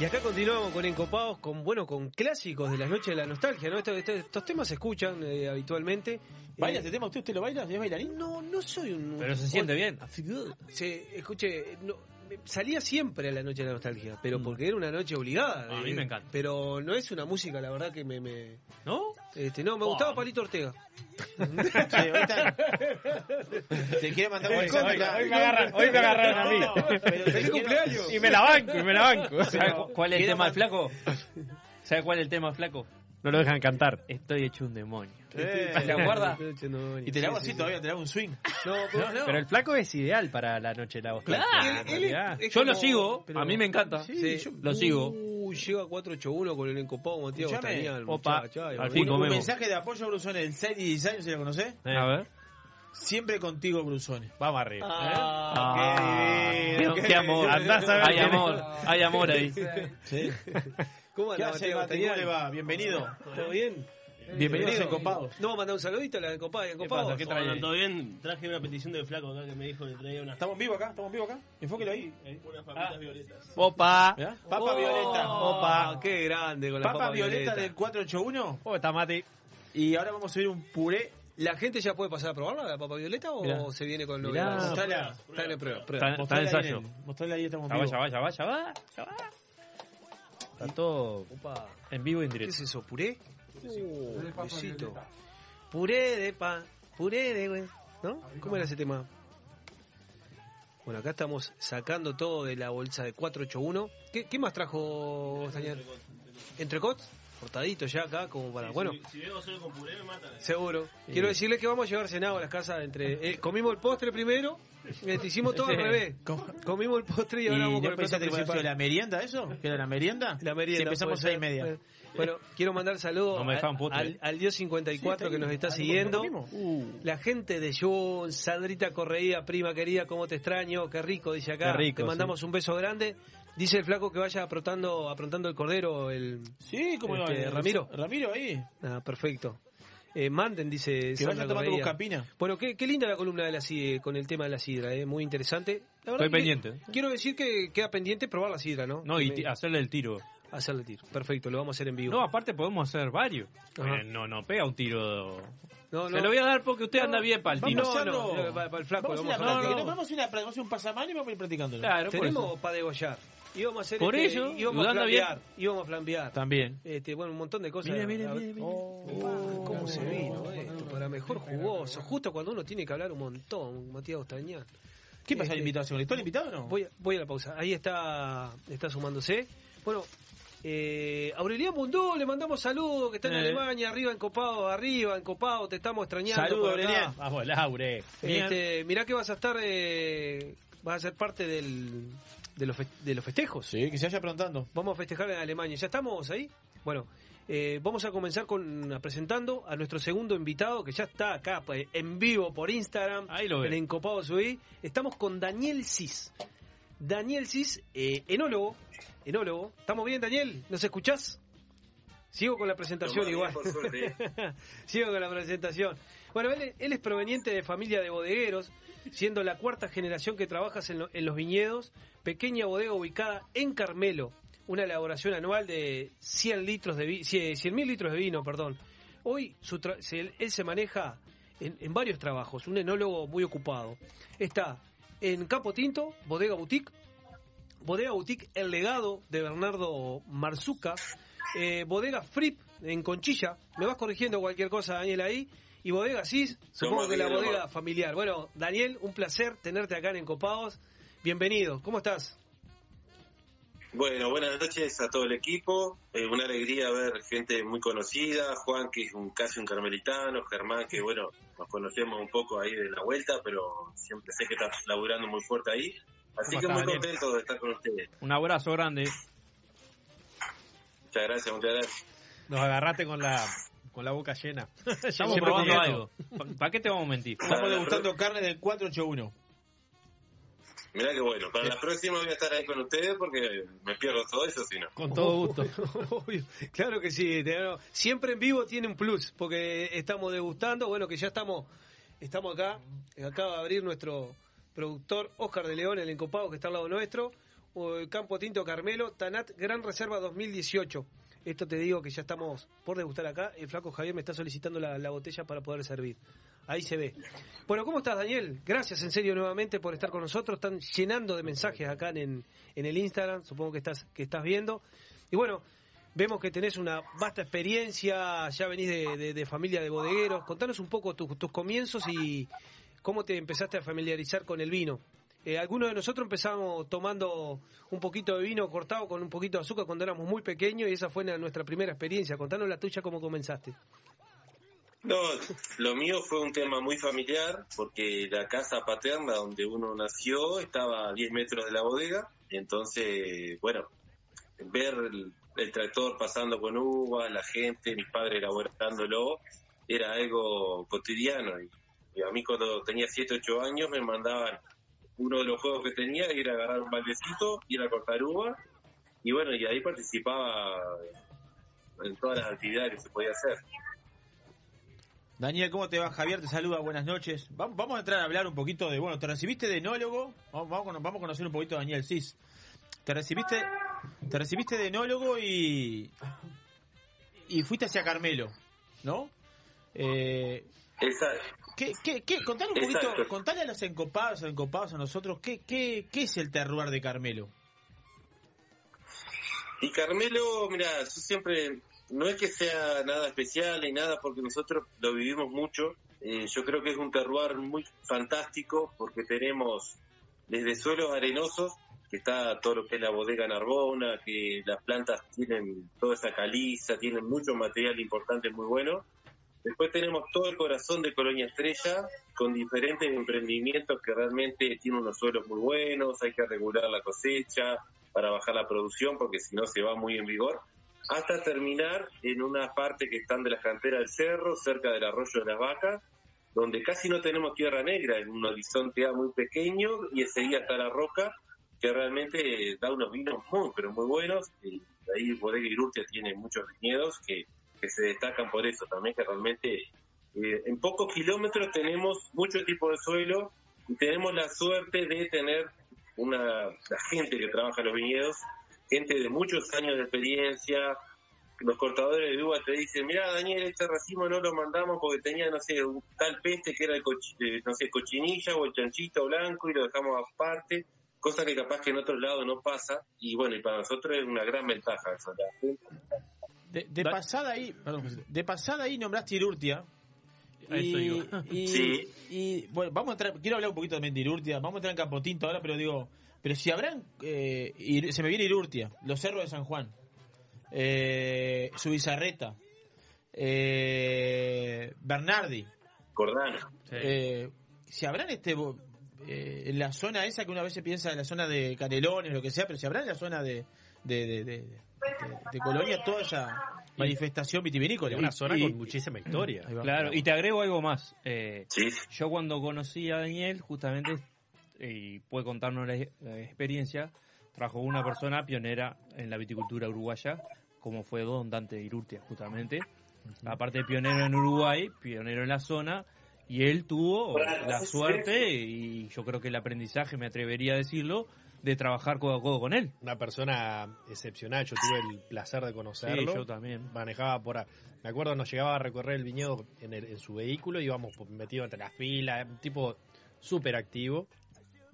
Y acá continuamos con Encopados, con bueno, con clásicos de las noches de la nostalgia, ¿no? Estos, estos- estos temas se escuchan eh, habitualmente. ¿Baila Eh, este tema? ¿Usted, usted lo baila? ¿Es bailarín? No, no soy un. Pero se siente bien. Se, escuche, no, salía siempre a la noche de la nostalgia, pero porque era una noche obligada. Mm. A mí eh, me encanta. Pero no es una música, la verdad, que me. me- ¿No? Este, no, me gustaba Palito Ortega. Te quiero mandar un Hoy, mensaje. hoy- me agarran, hoy me agarraron a mí. ¡Feliz cumpleaños! Y me la banco, y me la banco. ¿Sabe cu- cuál es el tema del flaco? ¿Sabe cuál es el tema flaco? No lo dejan cantar. Estoy hecho un demonio. Eh, ¿Te acuerdas? Y te la hago así todavía, te la hago un swing. No, pero- Pero el flaco es ideal para la noche de la nostalgia. Claro. en realidad. es Yo lo sigo, pero- a mí me encanta. Sí, yo lo sigo. Uy, llega 481 con el encopado Matías Botanial, opa, al fin Un, un comemos. mensaje de apoyo a Brusone, el 6 y 16 años, ¿se la conoce? Eh, A ver. Siempre contigo, Brusone. Vamos arriba. Ah, qué divino, qué, qué qué amor. Andás a ver Hay amor, hay amor ahí. Sí. ¿Cómo ¿Qué anda? ¿Cómo le va? Bienvenido. ¿Todo bien? Bienvenidos a Encopados. No, manda un saludito a la de Copada y ¿Qué Encopados. pasa? ¿Qué trae? ¿Todo bien? Traje una petición del flaco acá que me dijo que traía una, ¿Estamos en vivo acá? ¿Estamos en vivo acá? Enfóquelo ahí. unas papitas violetas. Opa. ¿Mirá? Papa Oh, Violeta. Opa, qué grande con la Papa, papa, Violeta, del 481. ¿Cómo está, Mati? Y ahora vamos a subir un puré. ¿La gente ya puede pasar a probarla, la papa violeta, o Mirá. se viene con Mirá, novedades? mostrala. Está en prueba, prueba. Está, en ensayo. Mostrala ahí, estamos Ya en va, vivo. ya va, Está todo Opa. En vivo y en ¿Qué directo. es eso? ¿Puré? Uh, besito. Puré de pa, puré de güey. ¿No? ¿Cómo era ese tema? Bueno, acá estamos sacando todo de la bolsa de 481. ¿Qué, qué más trajo Daniel? ¿Entrecot? Cortadito ya acá, como para. Bueno, Si, si vengo solo con puré me matan. seguro. Quiero decirle que vamos a llevar cenado a las casas entre. eh, comimos el postre primero, eh, hicimos todo al revés. Comimos el postre y ¿Y ahora vamos con el plato principal. la merienda eso? ¿Que era la merienda? La merienda. Si empezamos puede seis y media. Bueno, quiero mandar saludos No al, al Dios 54 Sí, que nos está ahí. siguiendo. Uh. La gente de Jun, Sandrita Correía, prima querida, cómo te extraño, qué rico, dice acá. Qué rico, te mandamos un beso grande. Dice el flaco que vaya aprontando, aprontando el cordero, el Sí, como Este, Ramiro. Ramiro ahí. Ah, perfecto. Eh, manden, dice Que vayan tomando buscapina. Bueno, qué, qué linda la columna de la sidra, con el tema de la sidra, eh, muy interesante. La Estoy que pendiente. Quiero decir que queda pendiente probar la sidra, ¿no? No, y me- hacerle el tiro. hacerle tiro. Perfecto, lo vamos a hacer en vivo. No, aparte podemos hacer varios. Eh, no, no pega un tiro. No, Se lo voy a dar porque usted anda bien para el Vamos tiro. No, no, no, para, para el flaco, Vamos a a. No, vamos ir un pasamano y vamos a ir practicándolo. Claro, Tenemos para degollar. Íbamos a hacer Por este, ello, íbamos a bien. flambear, íbamos a flambear. También. Este, bueno, un montón de cosas. Mire, mire, A ver- mire, mire. Oh, cómo se vino esto, para mejor jugoso, justo cuando uno tiene que hablar un montón, Matías Ostañán. ¿Qué pasa Este, el invitado? ¿Se conectó el invitado o no? Voy, a- voy a la pausa. Ahí está, está sumándose. Bueno, eh, Aureliano Mundú, le mandamos saludos, que está en Eh. Alemania, arriba en Copado, arriba en Copado, te estamos extrañando. Saludos. Aureliano. Vamos, Laure. Este, mirá que vas a estar, eh, vas a ser parte del, de, los fe- de los festejos. Sí, que se vaya aprontando. Vamos a festejar en Alemania. ¿Ya estamos ahí? Bueno, eh, vamos a comenzar con a presentando a nuestro segundo invitado, que ya está acá pues, en vivo por Instagram, Ahí lo en. Encopado Subí. Estamos con Daniel Cis. Daniel Cis, eh, enólogo. Enólogo. ¿Estamos bien, Daniel? ¿Nos escuchás? Sigo con la presentación igual. Sigo con la presentación. Bueno, él, él es proveniente de familia de bodegueros, siendo la cuarta generación que trabajas en, lo- en los viñedos, pequeña bodega ubicada en Carmelo, una elaboración anual de 100 litros de vi- 100 mil litros de vino, perdón. Hoy su tra- se- él se maneja en, varios trabajos, un enólogo muy ocupado. Está en Capo Tinto, Bodega Boutique, Bodega Boutique El Legado de Bernardo Marzuca, eh, Bodega Frip en Conchilla, me vas corrigiendo cualquier cosa, Daniel, ahí, y Bodega Cis, supongo que la bodega familiar. Bueno, Daniel, un placer tenerte acá en Encopados. Bienvenido, ¿cómo estás? Bueno, buenas noches a todo el equipo. Eh, una alegría ver gente muy conocida. Juan, que es un, casi un carmelitano. Germán, que bueno, nos conocemos un poco ahí de la vuelta, pero siempre sé que estás laburando muy fuerte ahí. Así ¿Cómo que está, muy Daniel? contento de estar con ustedes. Un abrazo grande. Muchas gracias, muchas gracias. Nos agarraste con la, con la boca llena. Estamos Siempre probando comiendo. algo. ¿Para qué te vamos a mentir? Estamos degustando carne del 481. Mirá que bueno. Para la próxima voy a estar ahí con ustedes porque me pierdo todo eso, si no. Con todo gusto. Obvio, claro que sí. Siempre en vivo tiene un plus, porque estamos degustando. Bueno, que ya estamos estamos acá. Acaba de abrir nuestro productor Oscar de León, el encopado que está al lado nuestro. Campo Tinto Carmelo, Tanat Gran Reserva 2018. Esto te digo que ya estamos por degustar acá. El flaco Javier me está solicitando la, la botella para poder servir. Ahí se ve. Bueno, ¿cómo estás, Daniel? Gracias en serio nuevamente por estar con nosotros. Están llenando de mensajes acá en, en el Instagram. Supongo que estás, que estás viendo. Y bueno, vemos que tenés una vasta experiencia. Ya venís de, de- de familia de bodegueros. Contanos un poco tu- tus comienzos y cómo te empezaste a familiarizar con el vino. Eh, algunos de nosotros empezamos tomando un poquito de vino cortado con un poquito de azúcar cuando éramos muy pequeños y esa fue nuestra primera experiencia. Contanos la tuya, cómo comenzaste. No, lo mío fue un tema muy familiar porque la casa paterna donde uno nació estaba a 10 metros de la bodega. Entonces, bueno, ver el, el tractor pasando con uvas, la gente, mis padres elaborándolo, era algo cotidiano. Y, y a mí cuando tenía 7, 8 años me mandaban uno de los juegos que tenía era agarrar un baldecito, ir a cortar uva y bueno, y ahí participaba en todas las actividades que se podía hacer. Daniel, ¿cómo te va? Javier te saluda, buenas noches. Vamos, a entrar a hablar un poquito de, bueno, te recibiste de enólogo, vamos, vamos, a conocer un poquito a Daniel Cis. Te recibiste, te recibiste de enólogo y, y fuiste hacia Carmelo, ¿no? Eh, ¿qué, qué, qué? Contale un poquito, Exacto. contale a los encopados, a los encopados, a nosotros, ¿qué, qué, qué es el terroir de Carmelo? Y Carmelo, mira, yo siempre, no es que sea nada especial ni nada, porque nosotros lo vivimos mucho. Eh, yo creo que es un terroir muy fantástico, porque tenemos desde suelos arenosos, que está todo lo que es la bodega Narbona, que las plantas tienen toda esa caliza, tienen mucho material importante muy bueno. Después tenemos todo el corazón de Colonia Estrella, con diferentes emprendimientos que realmente tienen unos suelos muy buenos, hay que regular la cosecha para bajar la producción, porque si no se va muy en vigor, hasta terminar en una parte que están de las canteras del cerro, cerca del arroyo de las vacas, donde casi no tenemos tierra negra, en un horizonte muy pequeño, y enseguida está la roca, que realmente da unos vinos muy, pero muy buenos, y ahí Bodega Irurtia tiene muchos viñedos que, que se destacan por eso también, que realmente eh, en pocos kilómetros tenemos mucho tipo de suelo y tenemos la suerte de tener una la gente que trabaja en los viñedos, gente de muchos años de experiencia. Los cortadores de uva te dicen, mira Daniel, este racimo no lo mandamos porque tenía, no sé, tal peste que era el cochi- eh, no sé, cochinilla o el chanchito blanco y lo dejamos aparte, cosa que capaz que en otros lados no pasa. Y bueno, y para nosotros es una gran ventaja eso. la gente De, de pasada ahí, perdón, de pasada ahí nombraste Irurtia. A eso Y, iba. y- Sí. y, bueno, vamos a entrar, quiero hablar un poquito también de Irurtia, vamos a entrar en Campotinto ahora, pero digo, pero si habrán, eh, Ir- se me viene Irurtia, los cerros de San Juan, eh, Subizarreta, eh, Bernardi, Cordana. eh, si habrán este eh, en la zona esa que una vez se piensa en la zona de Canelones, lo que sea, pero si habrán en la zona de, de, de, de- de- de Colonia toda esa manifestación vitivinícola. una zona Y- con muchísima historia. Claro, y te agrego algo más. Eh, Sí. Yo cuando conocí a Daniel, justamente, eh, y puede contarnos la, la experiencia, trajo una persona pionera en la viticultura uruguaya, como fue Don Dante Irurtia, justamente. Aparte de pionero en Uruguay, pionero en la zona, y él tuvo la suerte, y yo creo que el aprendizaje, me atrevería a decirlo, de trabajar codo a codo con él. Una persona excepcional, yo tuve el placer de conocerlo. Sí, yo también. Manejaba por... Me acuerdo, nos llegaba a recorrer el viñedo en, el- en su vehículo, íbamos metidos entre las filas, un tipo súper activo,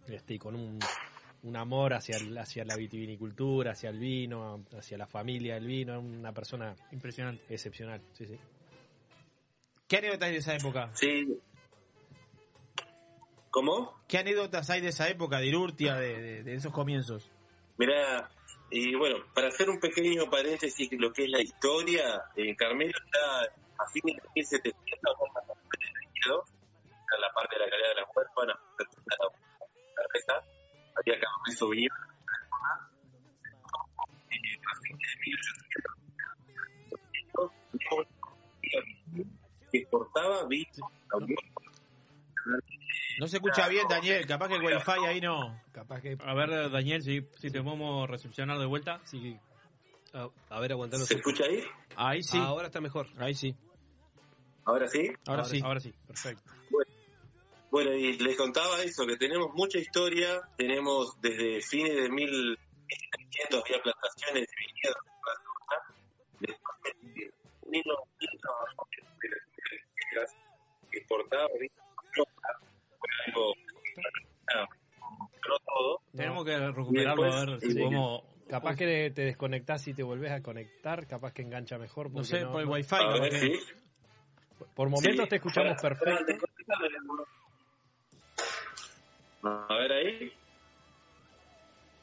este, y con un, un amor hacia, el- hacia la vitivinicultura, hacia el vino, hacia la familia del vino, era una persona Impresionante. excepcional, sí, sí. ¿Qué anécdotas hay de esa época? Sí. ¿Cómo? ¿Qué anécdotas hay de esa época, de Irurtia, de, de- de esos comienzos? Mira, y bueno, para hacer un pequeño paréntesis de lo que es la historia, eh, Carmelo está a fines de 1700, en la parte de la calidad de las huérfanas, había Sauvignon, y a fines de 1800, que exportaba vino a. No se escucha bien, Daniel. Capaz que el wifi ahí no. Capaz que... A ver, Daniel, si, si te podemos recepcionar de vuelta. Sí. A, a ver, aguantando. ¿Se escucha ahí? Ahí sí. Ahora está mejor. Ahí sí. ¿Ahora sí? Ahora, sí. Ahora sí, perfecto. Bueno, y les contaba eso, que tenemos mucha historia, tenemos desde fines de mil, 1300 había plantaciones de viñedos en la zona. Después, en 1900, que no todo. Tenemos que recuperarlo, a ver si podemos... Capaz que te desconectás y te volvés a conectar, capaz que engancha mejor. porque sé, por el wifi, ver, sí. Por momentos Sí. te escuchamos Para- perfecto. A ver ahí.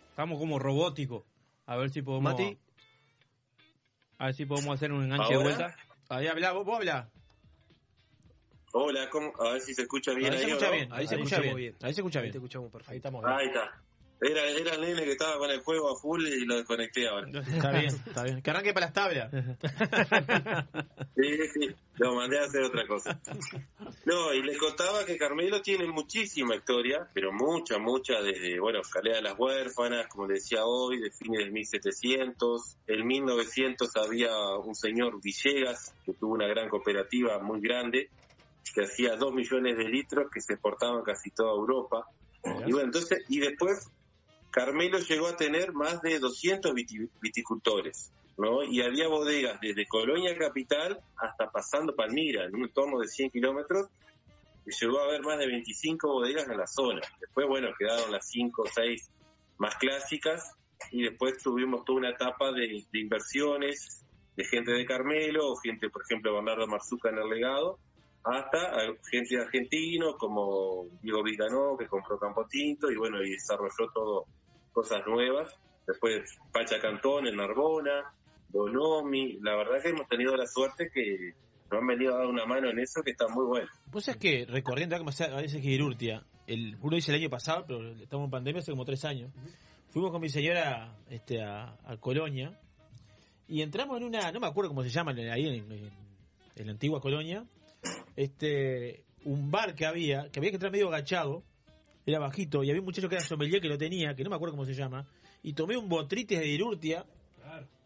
Estamos como robóticos. A ver si podemos... Mati. A ver si podemos hacer un enganche de vuelta. Ahí habla, vos, vos habla. Hola, ¿cómo? a ver si se escucha bien Ahí ahí. se escucha no? bien, ahí se escucha bien. Ahí se escucha Ahí te bien. escuchamos perfecto. Ahí estamos Ahí está. Era, era el nene que estaba con el juego a full y lo desconecté ahora. Está bien, está bien. Que arranque para las tablas. Sí, sí, lo mandé a hacer otra cosa. No, y les contaba que Carmelo tiene muchísima historia, pero mucha, mucha, desde, bueno, Calea de las Huérfanas, como les decía hoy, de fines del 1700. En 1900 había un señor Villegas, que tuvo una gran cooperativa muy grande, que hacía dos millones de litros que se exportaban casi toda Europa. Y bueno, entonces, y después Carmelo llegó a tener más de 200 viti- viticultores, ¿no? Y había bodegas desde Colonia Capital hasta pasando Palmira, en un entorno de 100 kilómetros, y llegó a haber más de 25 bodegas en la zona. Después, bueno, quedaron las 5 o 6 más clásicas, y después tuvimos toda una etapa de, de inversiones de gente de Carmelo, o gente, por ejemplo, Bernardo Marzuca en el legado, hasta gente de argentino como Diego Viganó, que compró Campo Tinto y bueno, y desarrolló todo cosas nuevas. Después Pacha Cantón en Narbona, Bonomi, la verdad que hemos tenido la suerte que nos han venido a dar una mano en eso que está muy bueno. Vos sabés que recorriendo, acá a veces que ir Urtia, el, uno dice el año pasado, pero estamos en pandemia hace como tres años. Fuimos con mi señora este, a, a Colonia y entramos en una, no me acuerdo cómo se llama, ahí en, en- en la antigua Colonia, este, un bar que había, que había que entrar medio agachado, era bajito, y había un muchacho que era sommelier que lo tenía, que no me acuerdo cómo se llama, y tomé un botritis de Irurtia,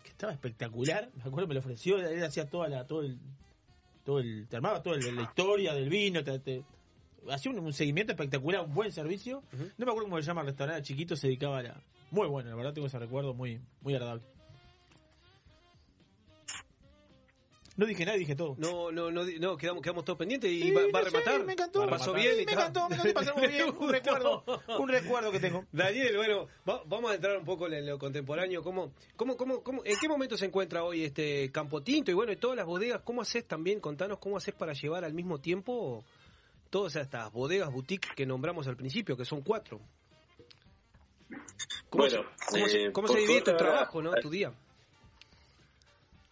que estaba espectacular, me acuerdo me lo ofreció, él hacía toda la, todo el, todo el, te armaba toda la historia del vino, te, te- hacía un, un seguimiento espectacular, un buen servicio, no me acuerdo cómo se llama el restaurante, chiquito, se dedicaba a la, muy bueno, la verdad tengo ese recuerdo muy, muy agradable. No dije nada, dije todo. No, no, no, no quedamos, quedamos todos pendientes y Sí, va, va a rematar. me encantó. Pasó bien me encantó, me encantó, pasamos bien, un recuerdo, un recuerdo que tengo. Daniel, bueno, va- vamos a entrar un poco en lo contemporáneo. ¿Cómo, cómo, cómo, cómo, ¿En qué momento se encuentra hoy este Campo Tinto? Y bueno, y todas las bodegas, ¿cómo haces también? Contanos cómo haces para llevar al mismo tiempo todas estas bodegas boutique que nombramos al principio, que son cuatro. ¿Cómo, Bueno, se, cómo se- eh, cómo se divide tu trabajo, no? Tu día.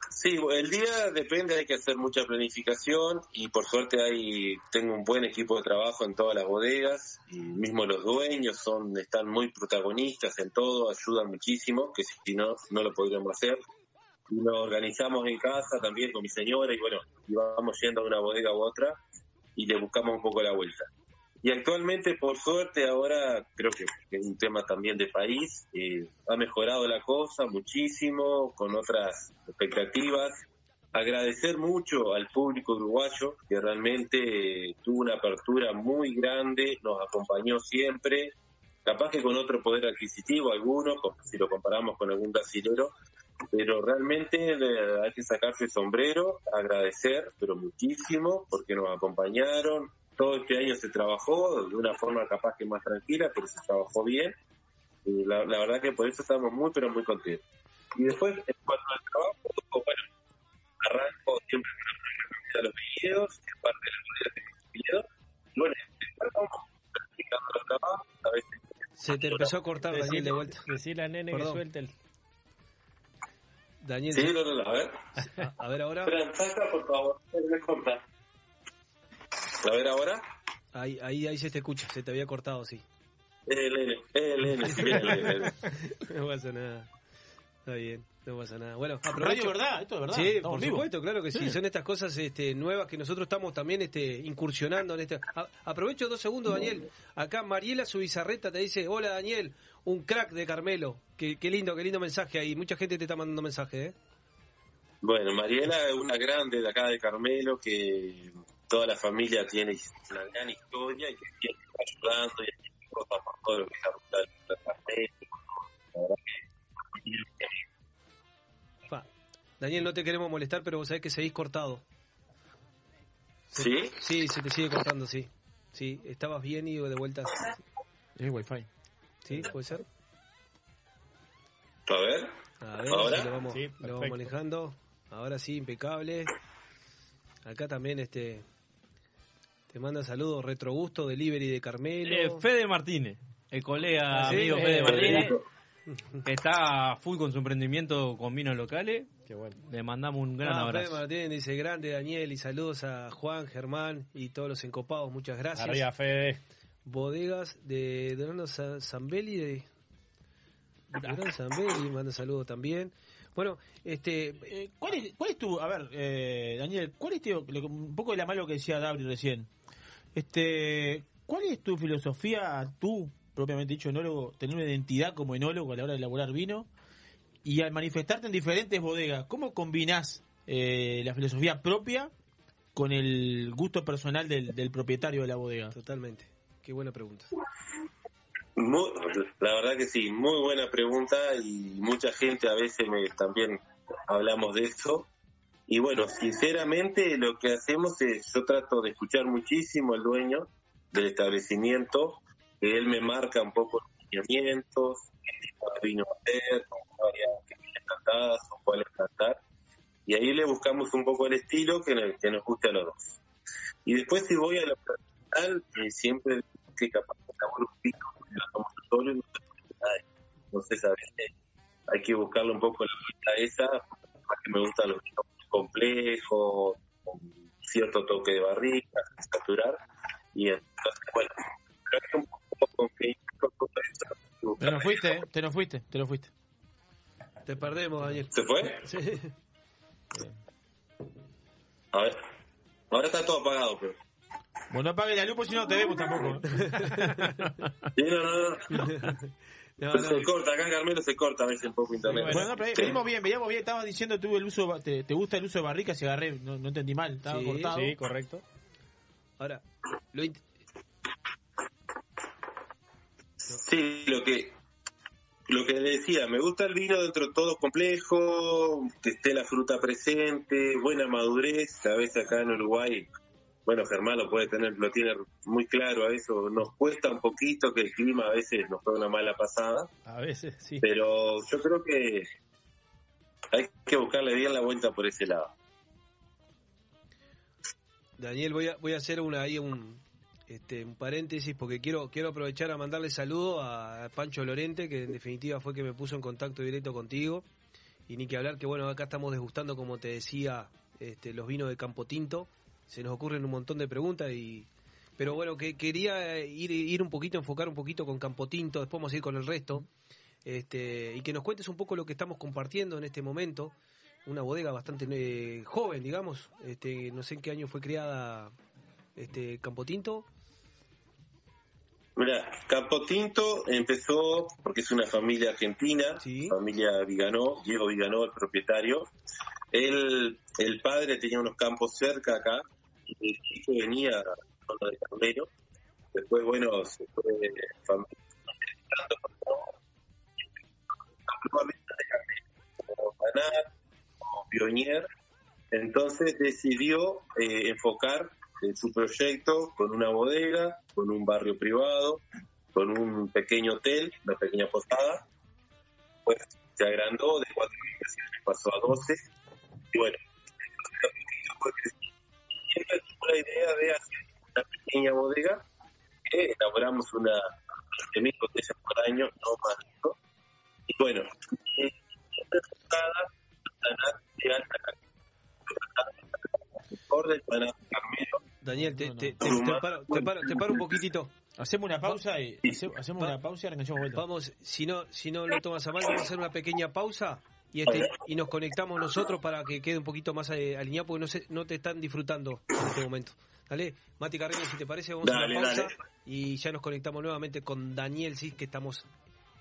Sí, el día depende, hay que hacer mucha planificación y por suerte hay tengo un buen equipo de trabajo en todas las bodegas y mismo los dueños son están muy protagonistas en todo, ayudan muchísimo, que si no no lo podríamos hacer. Y nos organizamos en casa también con mi señora y bueno, y vamos yendo a una bodega u otra y le buscamos un poco la vuelta. Y actualmente, por suerte, ahora creo que es un tema también de país, eh, ha mejorado la cosa muchísimo, con otras expectativas. Agradecer mucho al público uruguayo, que realmente eh, tuvo una apertura muy grande, nos acompañó siempre, capaz que con otro poder adquisitivo algunos, como si lo comparamos con algún brasilero, pero realmente hay que sacarse el sombrero, agradecer, pero muchísimo, porque nos acompañaron. Todo este año se trabajó de una forma capaz que más tranquila, pero se trabajó bien. Y la, la verdad que por eso estamos muy, pero muy contentos. Y después, en cuanto al trabajo, bueno, arranco siempre con la comida de los viñedos, que es parte de la comida de los viñedos. Y bueno, practicando los trabajos, a veces Se te empezó a cortar, Daniel, de vuelta. Decirle a nene Perdón. que suelte el... Daniel. Sí, no, no, no, a ver. A ver ahora. Fran, saca, por favor, no. A ver ahora. Ahí, ahí, ahí se te escucha, se te había cortado, sí. N, sí, el N. no pasa nada. Está bien, no pasa nada. Bueno, Radio verdad, esto es verdad, Sí, estamos por supuesto, claro que sí. Sí. Son estas cosas este, nuevas que nosotros estamos también este, incursionando en este. A- aprovecho dos segundos, Daniel. Acá Mariela Subizarreta te dice: Hola, Daniel, un crack de Carmelo. Qué, qué lindo, qué lindo mensaje ahí. Mucha gente te está mandando mensaje, ¿eh? Bueno, Mariela es una grande de acá de Carmelo que toda la familia tiene una gran historia y que siempre está ayudando y haciendo cosas por todo lo que es la La verdad que. Daniel, no te queremos molestar, pero vos sabés que seguís cortado. ¿Sí? Sí, se te sigue cortando, sí. Sí, estabas bien y de vuelta. Es wifi. ¿Sí? ¿Puede ser? A ver. A ver, ¿Ahora? Lo vamos, sí, lo vamos manejando. Ahora sí, impecable. Acá también este te manda saludos Retrogusto, Delivery de Carmelo. Eh, Fede Martínez, el colega ¿Ah, sí? amigo Eh, Fede Martínez, que está full con su emprendimiento con vinos locales. Le mandamos un gran Ah, Fede abrazo. Martínez dice grande Daniel y saludos a Juan, Germán y todos los encopados. Muchas gracias. Arriba, Fede. Bodegas de Donando Sa- Zambelli de Donando Zambelli, manda saludos también. Bueno, este Eh, ¿cuál, es, ¿Cuál es tu, a ver, eh, Daniel, cuál es tu- lo un poco de la mano que decía Dabri recién? Este, ¿cuál es tu filosofía, tú, propiamente dicho enólogo, tener una identidad como enólogo a la hora de elaborar vino? Y al manifestarte en diferentes bodegas, ¿cómo combinás eh, la filosofía propia con el gusto personal del, del propietario de la bodega? Totalmente. Qué buena pregunta. Muy- la verdad que sí, muy buena pregunta y mucha gente a veces me, también hablamos de eso. Y bueno, sinceramente lo que hacemos es, yo trato de escuchar muchísimo al dueño del establecimiento, que él me marca un poco los lineamientos, qué tipo de vino hacer, con varias tratadas o cuáles tratar. Y ahí le buscamos un poco el estilo que, que nos guste a los dos. Y después si voy a lo personal, eh, siempre que capaz que elaboro un vino, porque lo hacemos solo y no. Entonces a veces hay que buscarle un poco la vuelta esa, porque me gustan los muy complejos, con cierto toque de barrica, sin saturar. Y entonces, bueno, creo que un poco con que con eso, Te nos fuiste, ¿eh? te nos fuiste, te nos fuiste. Te perdemos, Daniel. ¿Se fue? Sí. A ver, ahora está todo apagado, pero... Bueno, apague la luz, porque si no te vemos tampoco. Sí, no, no, no. Pero se corta, acá en Carmelo se corta a veces un poco internet. Bueno, no, pero Sí. venimos bien, veníamos bien. Estabas diciendo tú el uso, te, te gusta el uso de barricas y agarré, no, no entendí mal, estaba Sí, cortado. sí, correcto. Ahora, lo int- Sí, lo que lo que decía, me gusta el vino dentro de todo complejo, que esté la fruta presente, buena madurez, a veces acá en Uruguay, bueno, Germán lo puede tener, lo tiene muy claro a eso, nos cuesta un poquito que el clima a veces nos juega una mala pasada, A veces, sí. pero yo creo que hay que buscarle bien la vuelta por ese lado. Daniel, voy a, voy a hacer una, ahí un, este, un paréntesis porque quiero, quiero aprovechar a mandarle saludo a Pancho Lorente, que en definitiva fue que me puso en contacto directo contigo. Y ni que hablar que, bueno, acá estamos degustando, como te decía, este, los vinos de Campo Tinto. Se nos ocurren un montón de preguntas y... Pero bueno, que quería ir, ir un poquito, enfocar un poquito con Campo Tinto, después vamos a ir con el resto. Este, y que nos cuentes un poco lo que estamos compartiendo en este momento. Una bodega bastante eh, joven, digamos. Este, no sé en qué año fue creada este Campo Tinto. Mira, Campo Tinto empezó porque es una familia argentina, familia Viganó, Diego Viganó, el propietario. Él, el padre tenía unos campos cerca acá, y el hijo venía la zona de Carmelo. Después, bueno, se fue familiarizando con todo. De Carmelo, como Pionier. Entonces decidió eh, enfocar eh, su proyecto con una bodega, con un barrio privado, con un pequeño hotel, una pequeña posada. Pues se agrandó de cuatro pasó a 12. Y bueno, siempre tuvo la idea de hacer una pequeña bodega que elaboramos una 20.000 botellas por año, no más. ¿no? Y bueno, eh, de alta calidad. Daniel, te, te, te- te paro, te paro- te paro un poquitito. Hacemos una pausa y hace- hacemos una pausa y arrancamos vuelta. Vamos, si no, si no lo tomas a mal, vamos a hacer una pequeña pausa y este y nos conectamos nosotros para que quede un poquito más eh, alineado porque no se, no te están disfrutando en este momento. Dale, Mati Carreño, si te parece, vamos a una pausa dale. y ya nos conectamos nuevamente con Daniel Cis, que estamos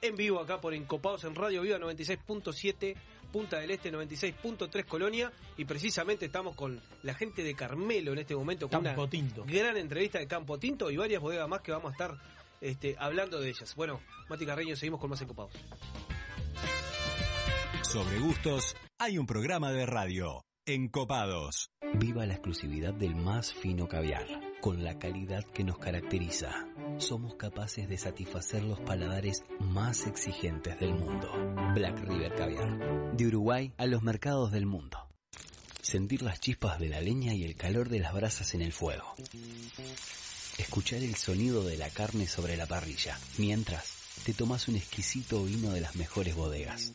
en vivo acá por Encopados en Radio Viva 96.7 Punta del Este 96.3 Colonia y precisamente estamos con la gente de Carmelo en este momento con Campo una Tinto. gran entrevista de Campo Tinto y varias bodegas más que vamos a estar este, hablando de ellas. Bueno, Mati Carreño, seguimos con más Encopados. Sobre gustos, hay un programa de radio. Encopados. Viva la exclusividad del más fino caviar, con la calidad que nos caracteriza. Somos capaces de satisfacer los paladares más exigentes del mundo. Black River Caviar. De Uruguay a los mercados del mundo. Sentir las chispas de la leña y el calor de las brasas en el fuego. Escuchar el sonido de la carne sobre la parrilla, mientras te tomas un exquisito vino de las mejores bodegas.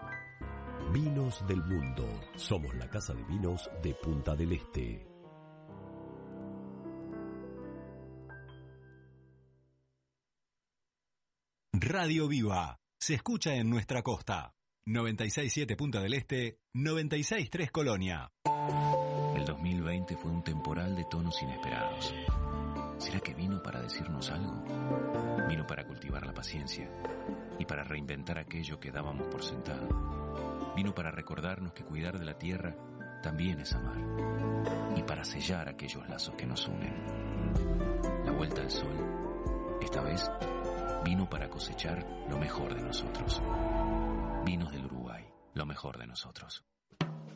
Vinos del Mundo. Somos la casa de vinos de Punta del Este. Radio Viva. Se escucha en nuestra costa. 967 Punta del Este, 963 Colonia. El 2020 fue un temporal de tonos inesperados. ¿Será que vino para decirnos algo? Vino para cultivar la paciencia y para reinventar aquello que dábamos por sentado. Vino para recordarnos que cuidar de la tierra también es amar y para sellar aquellos lazos que nos unen. La vuelta al sol, esta vez, vino para cosechar lo mejor de nosotros. Vinos del Uruguay, lo mejor de nosotros.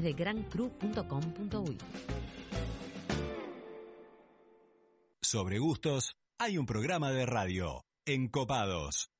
de grancru.com.uy. Sobre gustos, hay un programa de radio. Encopados.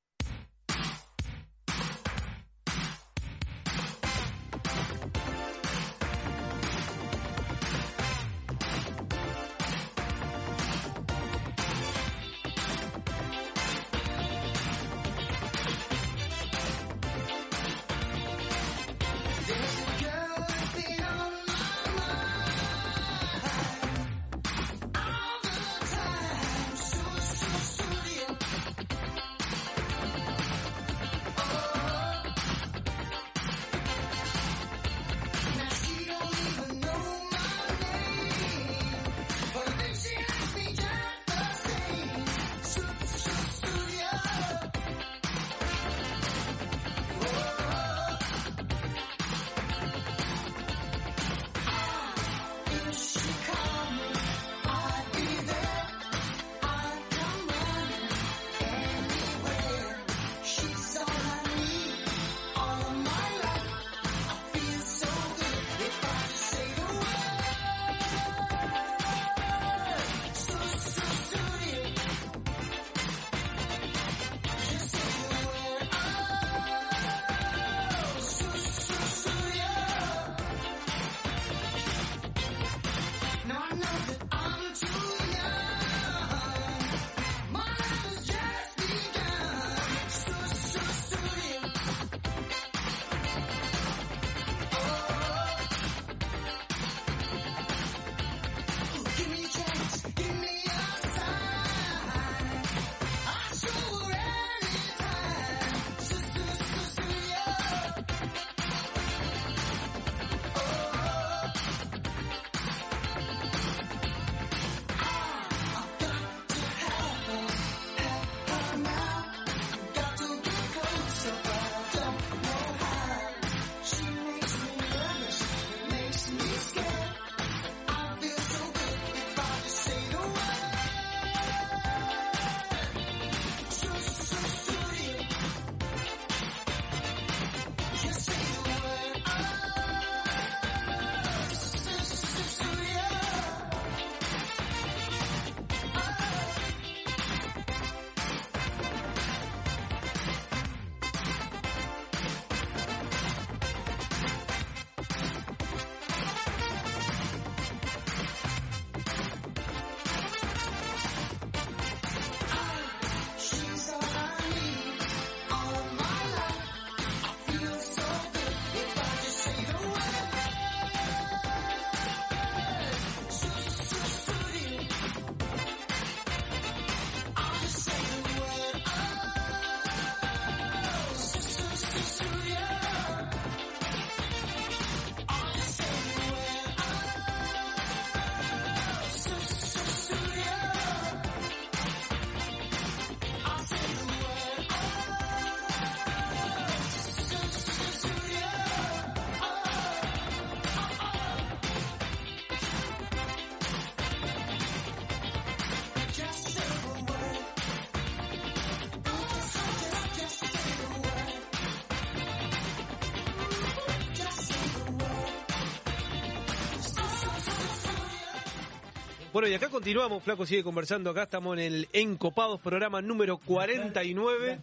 Bueno, y acá continuamos, Flaco sigue conversando, acá estamos en el Encopados, programa número 49.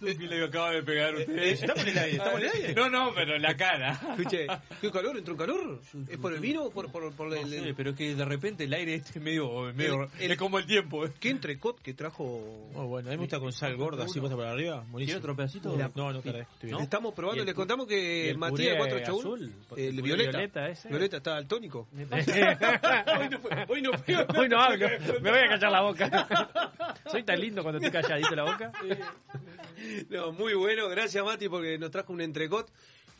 que le acaba de pegar usted. Eh, estamos en el aire, estamos en el aire. No, no, pero la cara. Escuche, ¿qué calor? ¿Entró un calor? ¿Es por el vino o por, por, por el, Sí, pero es que de repente el aire este medio, medio El- el- es como el tiempo. ¿eh? ¿Qué entrecot que trajo? Oh, bueno, a mí me gusta con sal gorda, así puesta para arriba. ¿Quiere otro pedacito? No, no, no, estoy bien. Estamos probando, ¿Y el les contamos que el Matías puré 481, azul? el ¿El Violeta, Violeta ese? Violeta está daltónico. hoy no, hoy no, hoy no hablo, me voy a callar la boca. Soy tan lindo cuando estoy calladito la boca. No, muy bueno, gracias Mati porque nos trajo un entrecot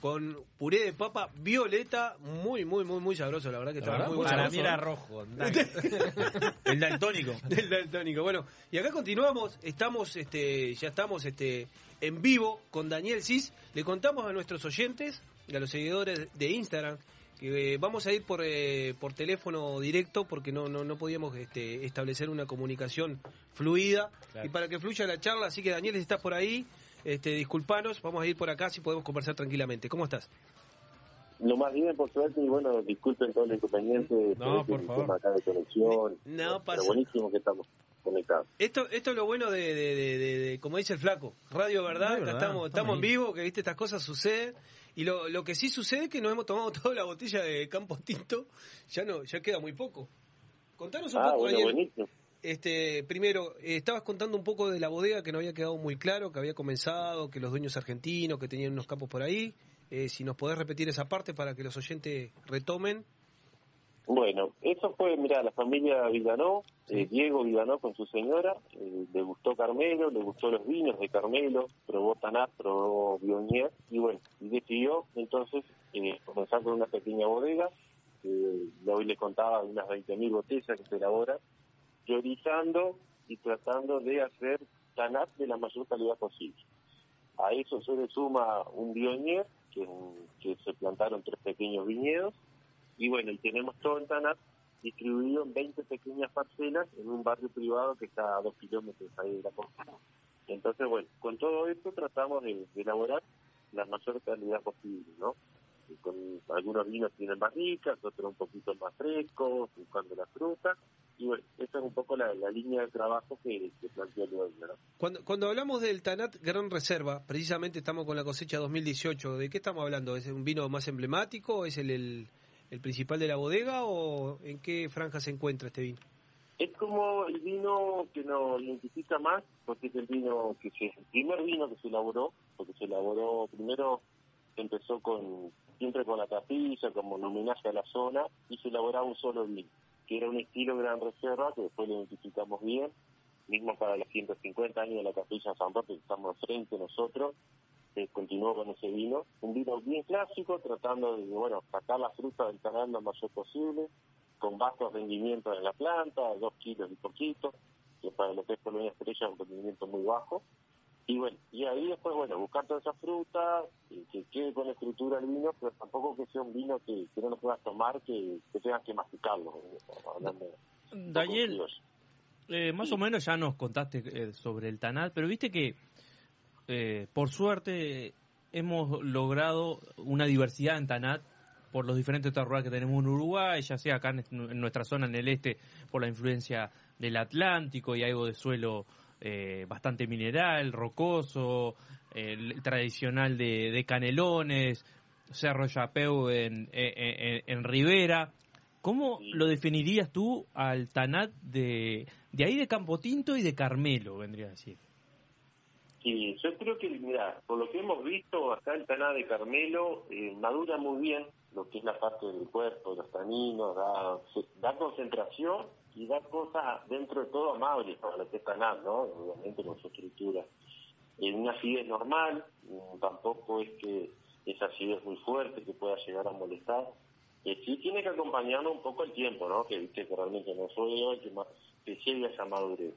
con puré de papa violeta, muy, muy, muy, muy sabroso, la verdad que La estaba muy bueno. para mí era rojo. El daltónico. El daltónico. Bueno, y acá continuamos, estamos, este, ya estamos este, en vivo con Daniel Cis. Le contamos a nuestros oyentes y a los seguidores de Instagram que eh, vamos a ir por, eh, por teléfono directo porque no, no, no podíamos este, establecer una comunicación fluida Claro. y para que fluya la charla, así que Daniel, si estás por ahí, este, disculpanos, vamos a ir por acá si podemos conversar tranquilamente. ¿Cómo estás? Lo más bien, por suerte, y bueno, disculpen todo el inconveniente. No, por favor. tema acá de conexión. No pasa- Pero buenísimo que estamos conectados. Esto, esto es lo bueno de, de- de- de- de- como dice el flaco, Radio Verdad, Verdad, estamos, estamos en vivo, que viste estas cosas suceden. Y lo, lo que sí sucede es que nos hemos tomado toda la botella de Campo Tinto, ya no, ya queda muy poco. Contanos un Ah, poco, bueno, buenísimo. Este, primero, eh, estabas contando un poco de la bodega que no había quedado muy claro, que había comenzado, que los dueños argentinos, que tenían unos campos por ahí. Eh, si nos podés repetir esa parte para que los oyentes retomen. Bueno, eso fue, mira, la familia Villanó, eh, Diego Villanó con su señora, eh, le gustó Carmelo, le gustó los vinos de Carmelo, probó Tanat, probó Bionier, y bueno, y decidió entonces comenzar con una pequeña bodega, eh, hoy le contaba unas 20.000 botellas que se elaboran, priorizando y tratando de hacer Tanat de la mayor calidad posible. A eso se le suma un Bionier, que, se plantaron tres pequeños viñedos, y bueno, y tenemos todo el TANAT distribuido en 20 pequeñas parcelas en un barrio privado que está a dos kilómetros ahí de la costa. Entonces, bueno, con todo esto tratamos de, elaborar la mayor calidad posible, ¿no? Con algunos vinos tienen más ricas, otros un poquito más frescos, buscando la fruta. Y bueno, esa es un poco la, la línea de trabajo que, que planteó el dueño, ¿no? Cuando, cuando hablamos del Tanat Gran Reserva, precisamente estamos con la cosecha 2018. ¿De qué estamos hablando? ¿Es un vino más emblemático? ¿Es el, el, el principal de la bodega? ¿O en qué franja se encuentra este vino? Es como el vino que nos identifica más, porque es el vino que se, el primer vino que se elaboró, porque se elaboró primero, empezó con siempre con la capilla, como un homenaje a la zona, y se elaboraba un solo vino, que era un estilo Gran Reserva, que después lo identificamos bien, mismo para los 150 años de la capilla San Roque, que estamos frente nosotros, se continuó con ese vino, un vino bien clásico, tratando de, bueno, sacar la fruta del canal lo mayor posible, con bajos rendimientos en la planta, dos kilos y poquito, que para lo que es Colonia Estrella es un rendimiento muy bajo. Y bueno, y ahí después, bueno, buscar toda esa fruta, y que quede con estructura el vino, pero tampoco que sea un vino que, que no lo puedas tomar, que, que tengas que masticarlo. eh, Daniel, eh, más o menos ya nos contaste eh, sobre el Tanat, pero viste que eh, por suerte hemos logrado una diversidad en Tanat por los diferentes terroirs que tenemos en Uruguay, ya sea acá en, en nuestra zona en el este por la influencia del Atlántico y algo de suelo eh, bastante mineral, rocoso, el tradicional de, de Canelones, Cerro Yapeu en, en, en- Rivera. ¿Cómo lo definirías tú al Tanat de, de ahí de Campotinto y de Carmelo, vendría a decir? Sí, yo creo que, mira, por lo que hemos visto, acá el taná de Carmelo eh, madura muy bien lo que es la parte del cuerpo, los taninos, da, da concentración y da cosas dentro de todo amables para lo que ¿no? Obviamente con su estructura. En una acidez normal, mm, tampoco es que esa acidez muy fuerte que pueda llegar a molestar. Eh, sí tiene que acompañarnos un poco el tiempo, ¿no? Que viste que realmente no soy que, ma- que llegue a esa madurez.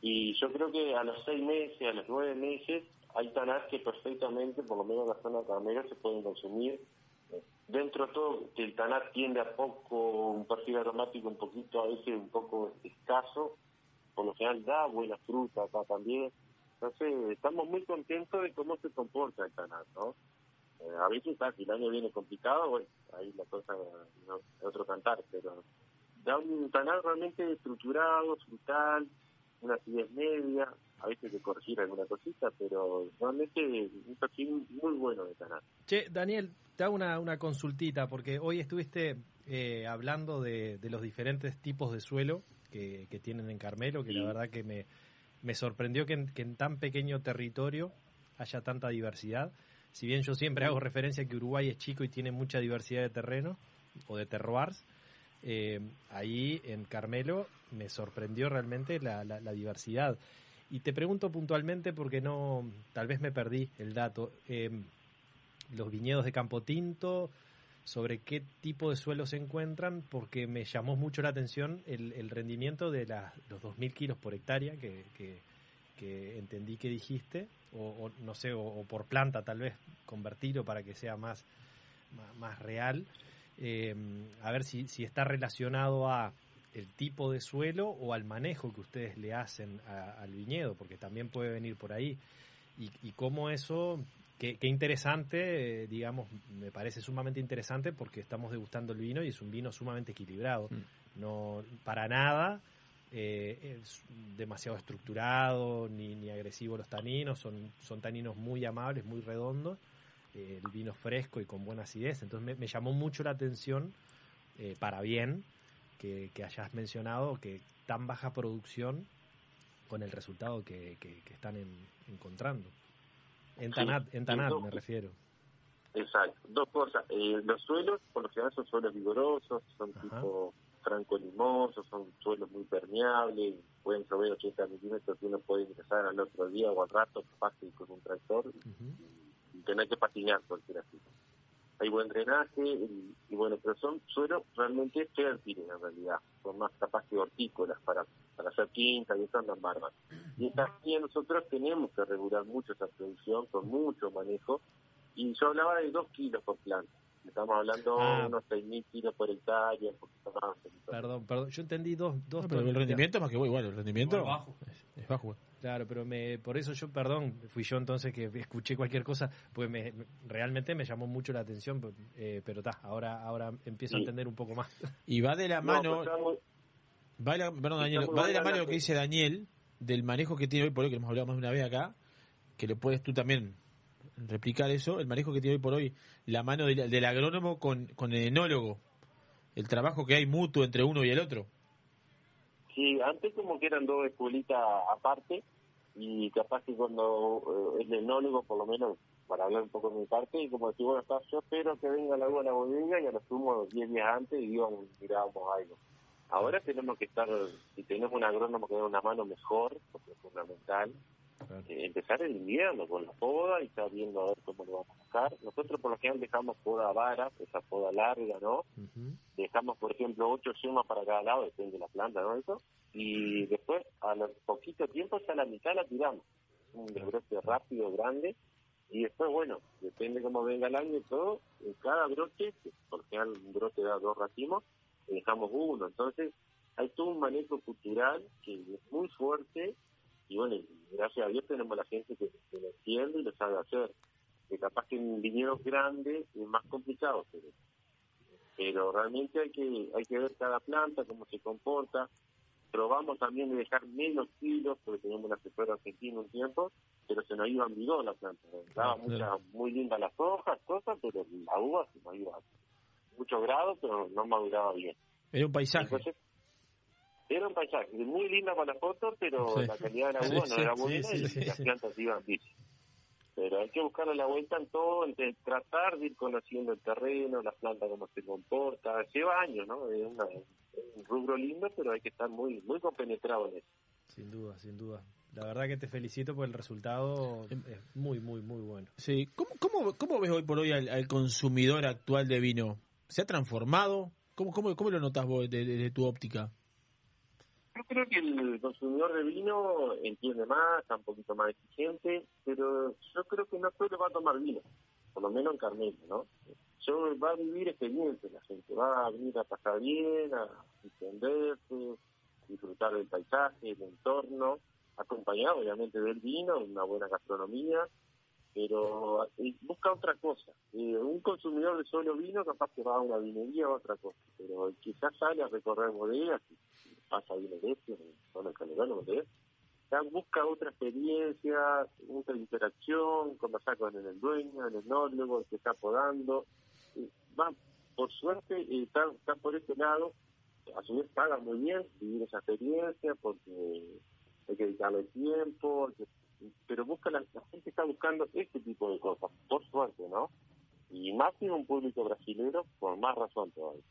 Y yo creo que a los seis meses, a los nueve meses, hay tanás que perfectamente, por lo menos en la zona carnera, se pueden consumir. Dentro de todo, el tanat tiende a poco, un perfil aromático un poquito, a veces un poco escaso, por lo general da buena fruta acá también. Entonces, estamos muy contentos de cómo se comporta el tanat, ¿no? Eh, a veces, ah, si el año viene complicado, bueno, ahí la cosa es otro cantar, pero da un tanar realmente estructurado, frutal, una acidez media, a veces que corregir alguna cosita, pero realmente un perfil muy bueno de tanar. Che, Daniel, te hago una, una consultita, porque hoy estuviste eh, hablando de, de los diferentes tipos de suelo que, que tienen en Carmelo, que la verdad que me, me sorprendió que en, que en tan pequeño territorio haya tanta diversidad. Si bien yo siempre hago referencia a que Uruguay es chico y tiene mucha diversidad de terreno o de terroirs, eh, ahí en Carmelo me sorprendió realmente la, la- la diversidad. Y te pregunto puntualmente porque no, tal vez me perdí el dato. eh, los viñedos de Campo Tinto, sobre qué tipo de suelo se encuentran, porque me llamó mucho la atención el, rendimiento de las, los 2.000 kilos por hectárea que, entendí que dijiste, o, no sé, o, por planta tal vez, convertirlo para que sea más, más, real. Eh, a ver si está relacionado a el tipo de suelo o al manejo que ustedes le hacen a- al viñedo, porque también puede venir por ahí. Y, y cómo eso, qué, qué interesante, eh, digamos, me parece sumamente interesante porque estamos degustando el vino y es un vino sumamente equilibrado. No, para nada eh, es demasiado estructurado ni, ni agresivo los taninos, son, son taninos muy amables, muy redondos, eh, el vino fresco y con buena acidez. Entonces me, me llamó mucho la atención, para bien, que, que hayas mencionado que tan baja producción con el resultado que, que- que están en- encontrando. En Sí, Tanat, en Tanat me refiero. Exacto. Dos cosas. Eh, los suelos, por lo general, son suelos vigorosos, son tipo franco-limosos, son suelos muy permeables, pueden llover 80 milímetros y uno puede ingresar al otro día o al rato, fácil con un tractor y, y tener que patinar cualquier así. Hay buen drenaje y, y bueno, pero son suelos realmente fértiles en realidad, son más capaz que hortícolas para, para hacer quinta y eso andan bárbaros. Y también nosotros tenemos que regular mucho esa producción con mucho manejo y yo hablaba de 2 kilos por planta. Estamos hablando Ah. unos 6.000 kilos por hectárea, un poquito más. Perdón, perdón, yo entendí dos, dos No, pero el rendimiento es más que bueno, igual, el rendimiento Igual bajo. Es, es bajo. Claro, pero me, por eso yo, perdón, fui yo entonces que escuché cualquier cosa, pues me, me- realmente me llamó mucho la atención, eh, pero está, ahora, ahora empiezo a entender un poco más. Y va de la No, mano. va de la, perdón, Daniel, muy va de la buena mano lo que dice Daniel, del manejo que tiene hoy por hoy, que hemos hablado más de una vez acá, que lo puedes tú también replicar eso, el manejo que tiene hoy por hoy la mano del, del agrónomo con, con el enólogo, el trabajo que hay mutuo entre uno y el otro. Sí, antes como que eran dos escuelitas aparte y capaz que cuando eh, el enólogo, por lo menos para hablar un poco de mi parte, y como decía, bueno, está, yo espero que venga la uva a la bodega y a lo sumo 10 días antes y íbamos, mirábamos algo. Ahora tenemos que estar, si tenemos un agrónomo que dé una mano mejor, porque es fundamental, eh, empezar el invierno con la poda y estar viendo a ver cómo lo vamos a sacar. Nosotros por lo general dejamos poda vara, esa poda larga, ¿no? dejamos por ejemplo ocho yemas para cada lado, depende de la planta, ¿no? Eso, y después a lo poquito tiempo ya la mitad la tiramos, un desbroce rápido, grande, y después bueno, depende cómo venga el año y todo, en cada broche, que por lo general un brote da dos racimos, dejamos uno, entonces hay todo un manejo cultural que es muy fuerte, y bueno, gracias a Dios tenemos la gente que, que lo entiende y lo sabe hacer, que capaz que en viñedos grandes es más complicado, pero pero realmente hay que hay que ver cada planta cómo se comporta probamos también de dejar menos kilos porque teníamos un asesor argentino un tiempo pero se nos iba en bidón la planta daba Claro. muchas muy lindas las hojas cosas pero la uva se nos iba muchos grados pero no maduraba bien Era un paisaje. Entonces, era un paisaje muy linda para la foto pero Sí. la calidad de uva sí, no era buena sí, y sí, las sí. plantas iban bien pero hay que buscarle la vuelta en todo, en de- tratar de ir conociendo el terreno, la planta cómo se comporta, lleva años, ¿no? Es una- un rubro lindo, pero hay que estar muy muy compenetrado en eso. Sin duda, sin duda. La verdad que te felicito por el resultado, es muy, muy, muy bueno. Sí. ¿Cómo, cómo, cómo ves hoy por hoy al, al consumidor actual de vino? ¿Se ha transformado? ¿Cómo, cómo, cómo lo notas vos desde de, tu óptica? Yo creo que el consumidor de vino entiende más, está un poquito más exigente, pero yo creo que no solo va a tomar vino, por lo menos en Carmelo, ¿no? Yo va a vivir experiencias la gente, va a venir a pasar bien, a entenderse, disfrutar del paisaje, del entorno, acompañado obviamente del vino, una buena gastronomía, pero eh, busca otra cosa. Eh, un consumidor de solo vino capaz que va a una vinería o otra cosa, pero ya sale a recorrer bodegas, pasa vino de este, en zona Calderón, o de ya busca otra experiencia, otra interacción, conversar con el dueño, el enólogo, el que está podando. Va, por suerte, eh, está, por este lado, a su vez paga muy bien vivir esa experiencia porque hay que dedicarle tiempo, que- pero busca la, la gente está buscando este tipo de cosas, por suerte, ¿no? Y más en un público brasilero, por más razón todavía.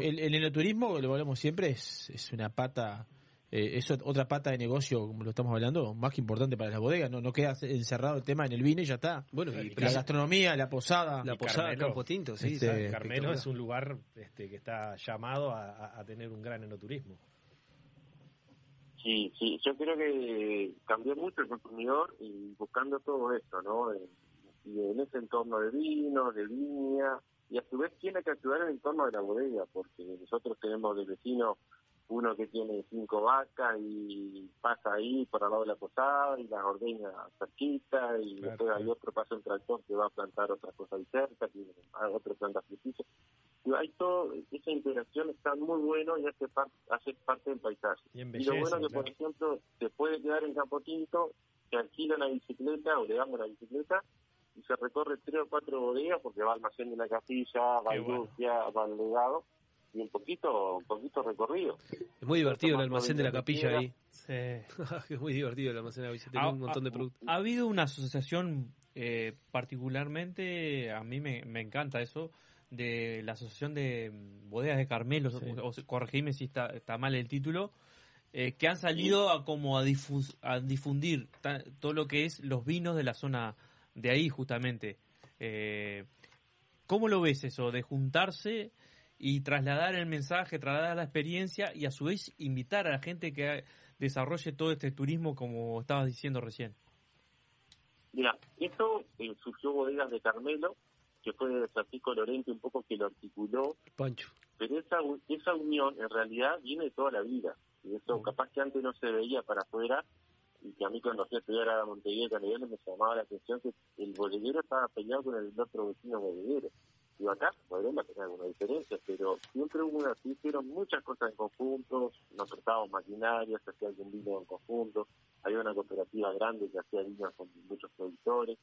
El, el enoturismo, lo hablamos siempre, es, es una pata, eh, es ot- otra pata de negocio, como lo estamos hablando, más que importante para las bodegas. No, no queda encerrado el tema en el vino y ya está. Bueno, y la gastronomía, la posada. La posada de Campo Tinto, sí. Este, Carmelo es un lugar este, que está llamado a, a- a tener un gran enoturismo. Sí, sí, yo creo que cambió mucho el consumidor y buscando todo esto, ¿no? En- y en ese entorno de vino, de viña, y a su vez tiene que ayudar en el entorno de la bodega, porque nosotros tenemos de vecino uno que tiene cinco vacas y pasa ahí por al lado de la posada y las ordeña cerquita, y después hay otro pasa un tractor que va a plantar otra cosa ahí cerca, tiene otro planta frutilla. Y hay todo, esa interacción está muy bueno y hace, par- hace parte del paisaje. Y lo bueno que, por claro. ejemplo, se puede quedar en Campo Tinto, se alquila una bicicleta o le damos la bicicleta y se recorre tres o cuatro bodegas porque va al almacén de la capilla, va a Qué bueno. industria, va al legado y un poquito, un poquito recorrido. Es muy divertido el almacén de la capilla ahí. es muy divertido el almacén de la capilla. Tiene Ha- un montón de ha- productos. Ha habido una asociación, eh, particularmente, a mí me, me encanta eso, de la Asociación de mm, Bodegas de Carmelo, o, o corregime si está, está mal el título, eh, que han salido a como a, difus- a difundir ta- todo lo que es los vinos de la zona de ahí, justamente. Eh, ¿Cómo lo ves eso, de juntarse y trasladar el mensaje, trasladar la experiencia y a su vez invitar a la gente que desarrolle todo este turismo como estabas diciendo recién? Mira, esto eh, surgió Bodegas de Carmelo, que fue Francisco Lorente un poco que lo articuló, Pancho. pero esa, esa unión en realidad viene de toda la vida. Y eso capaz que antes no se veía para afuera, y que a mí cuando fui a estudiar a Montevideo me llamaba la atención que el bodeguero estaba peleado con el otro vecino bodeguero. Y acá podremos tener alguna diferencia, pero siempre hubo una, hicieron muchas cosas en conjunto, nos prestábamos maquinaria, se hacía algún vino en conjunto, había una cooperativa grande que hacía vinos con muchos productores,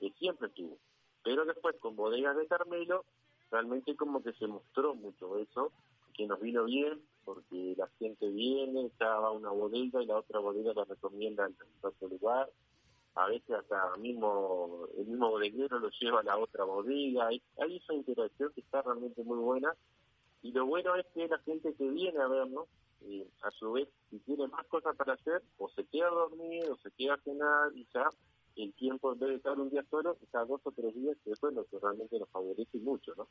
que siempre estuvo. Pero después con bodegas de Carmelo, realmente como que se mostró mucho eso, que nos vino bien, porque la gente viene, ya va una bodega y la otra bodega la recomienda en otro lugar. A veces hasta mismo el mismo bodeguero lo lleva a la otra bodega. Hay, esa interacción que está realmente muy buena. Y lo bueno es que la gente que viene a vernos, eh, a su vez, si tiene más cosas para hacer, o se queda a dormir, o se queda a cenar, y ya el tiempo, en de estar un día solo, está dos o tres días, que eso es lo que realmente nos favorece mucho, ¿no?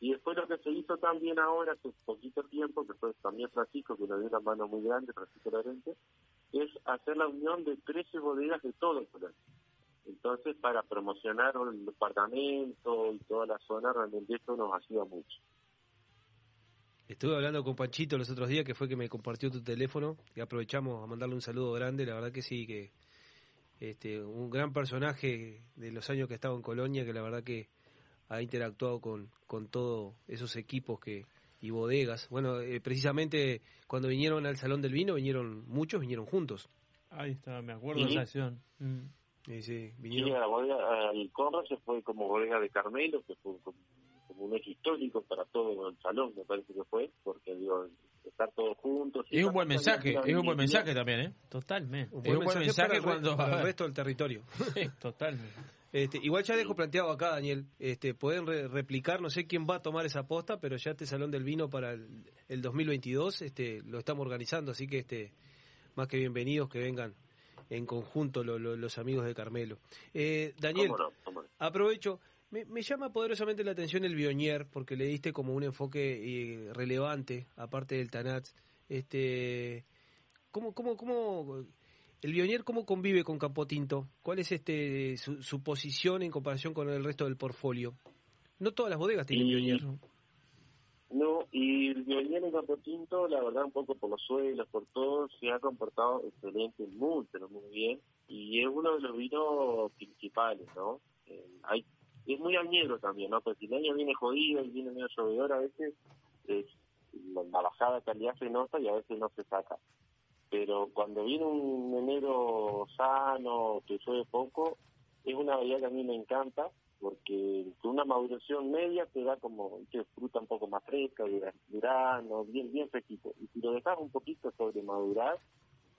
Y después lo que se hizo también ahora, hace poquito tiempo, que fue también Francisco, que nos dio una mano muy grande, Francisco Lorente, es hacer la unión de 13 bodegas de todo el país. Entonces, para promocionar el departamento y toda la zona, realmente esto nos ayuda mucho. Estuve hablando con Panchito los otros días, que fue que me compartió tu teléfono, y aprovechamos a mandarle un saludo grande, la verdad que sí, que este un gran personaje de los años que estaba en Colonia, que la verdad que ha interactuado con, con todos esos equipos que y bodegas. Bueno, eh, precisamente cuando vinieron al Salón del Vino, vinieron muchos, vinieron juntos. Ahí está, me acuerdo de esa acción. Mm. Sí, sí, Sí, vinieron. a la bodega, al Conra se fue como bodega de Carmelo, que fue como, como un hecho histórico para todo el salón, me parece que fue, porque digo, estar todos juntos. Es un buen mensaje, es un buen mensaje también, ¿eh? Totalmente. Es un buen mensaje para el re- cuando... para el resto del territorio. Totalmente. Este, igual ya dejo planteado acá, Daniel. Este, pueden re- replicar, no sé quién va a tomar esa posta, pero ya este Salón del Vino para el, el 2022 este, lo estamos organizando, así que este, más que bienvenidos que vengan en conjunto lo- lo- los amigos de Carmelo. Eh, Daniel, ¿Cómo no? ¿Cómo no? aprovecho. Me, me llama poderosamente la atención el Bionier, porque le diste como un enfoque eh, relevante, aparte del Tanat. Este, ¿cómo, cómo, cómo, el Bionier cómo convive con Campotinto? ¿Cuál es este su, su posición en comparación con el resto del portfolio? No todas las bodegas tienen Y- Bionier. No, y el violín en Campo Tinto, la verdad, un poco por los suelos, por todo, se ha comportado excelente, muy, pero muy bien. Y es uno de los vinos principales, ¿no? Eh, hay, es muy añero también, ¿no? Porque si el año viene jodido y viene medio llovedor, a veces es, la, la bajada de calidad se nota y a veces no se saca. Pero cuando viene un enero sano, que llueve poco, es una variedad que a mí me encanta porque con una maduración media te da como que fruta un poco más fresca, durano, bien bien fresquito. Y si lo dejas un poquito sobre madurar,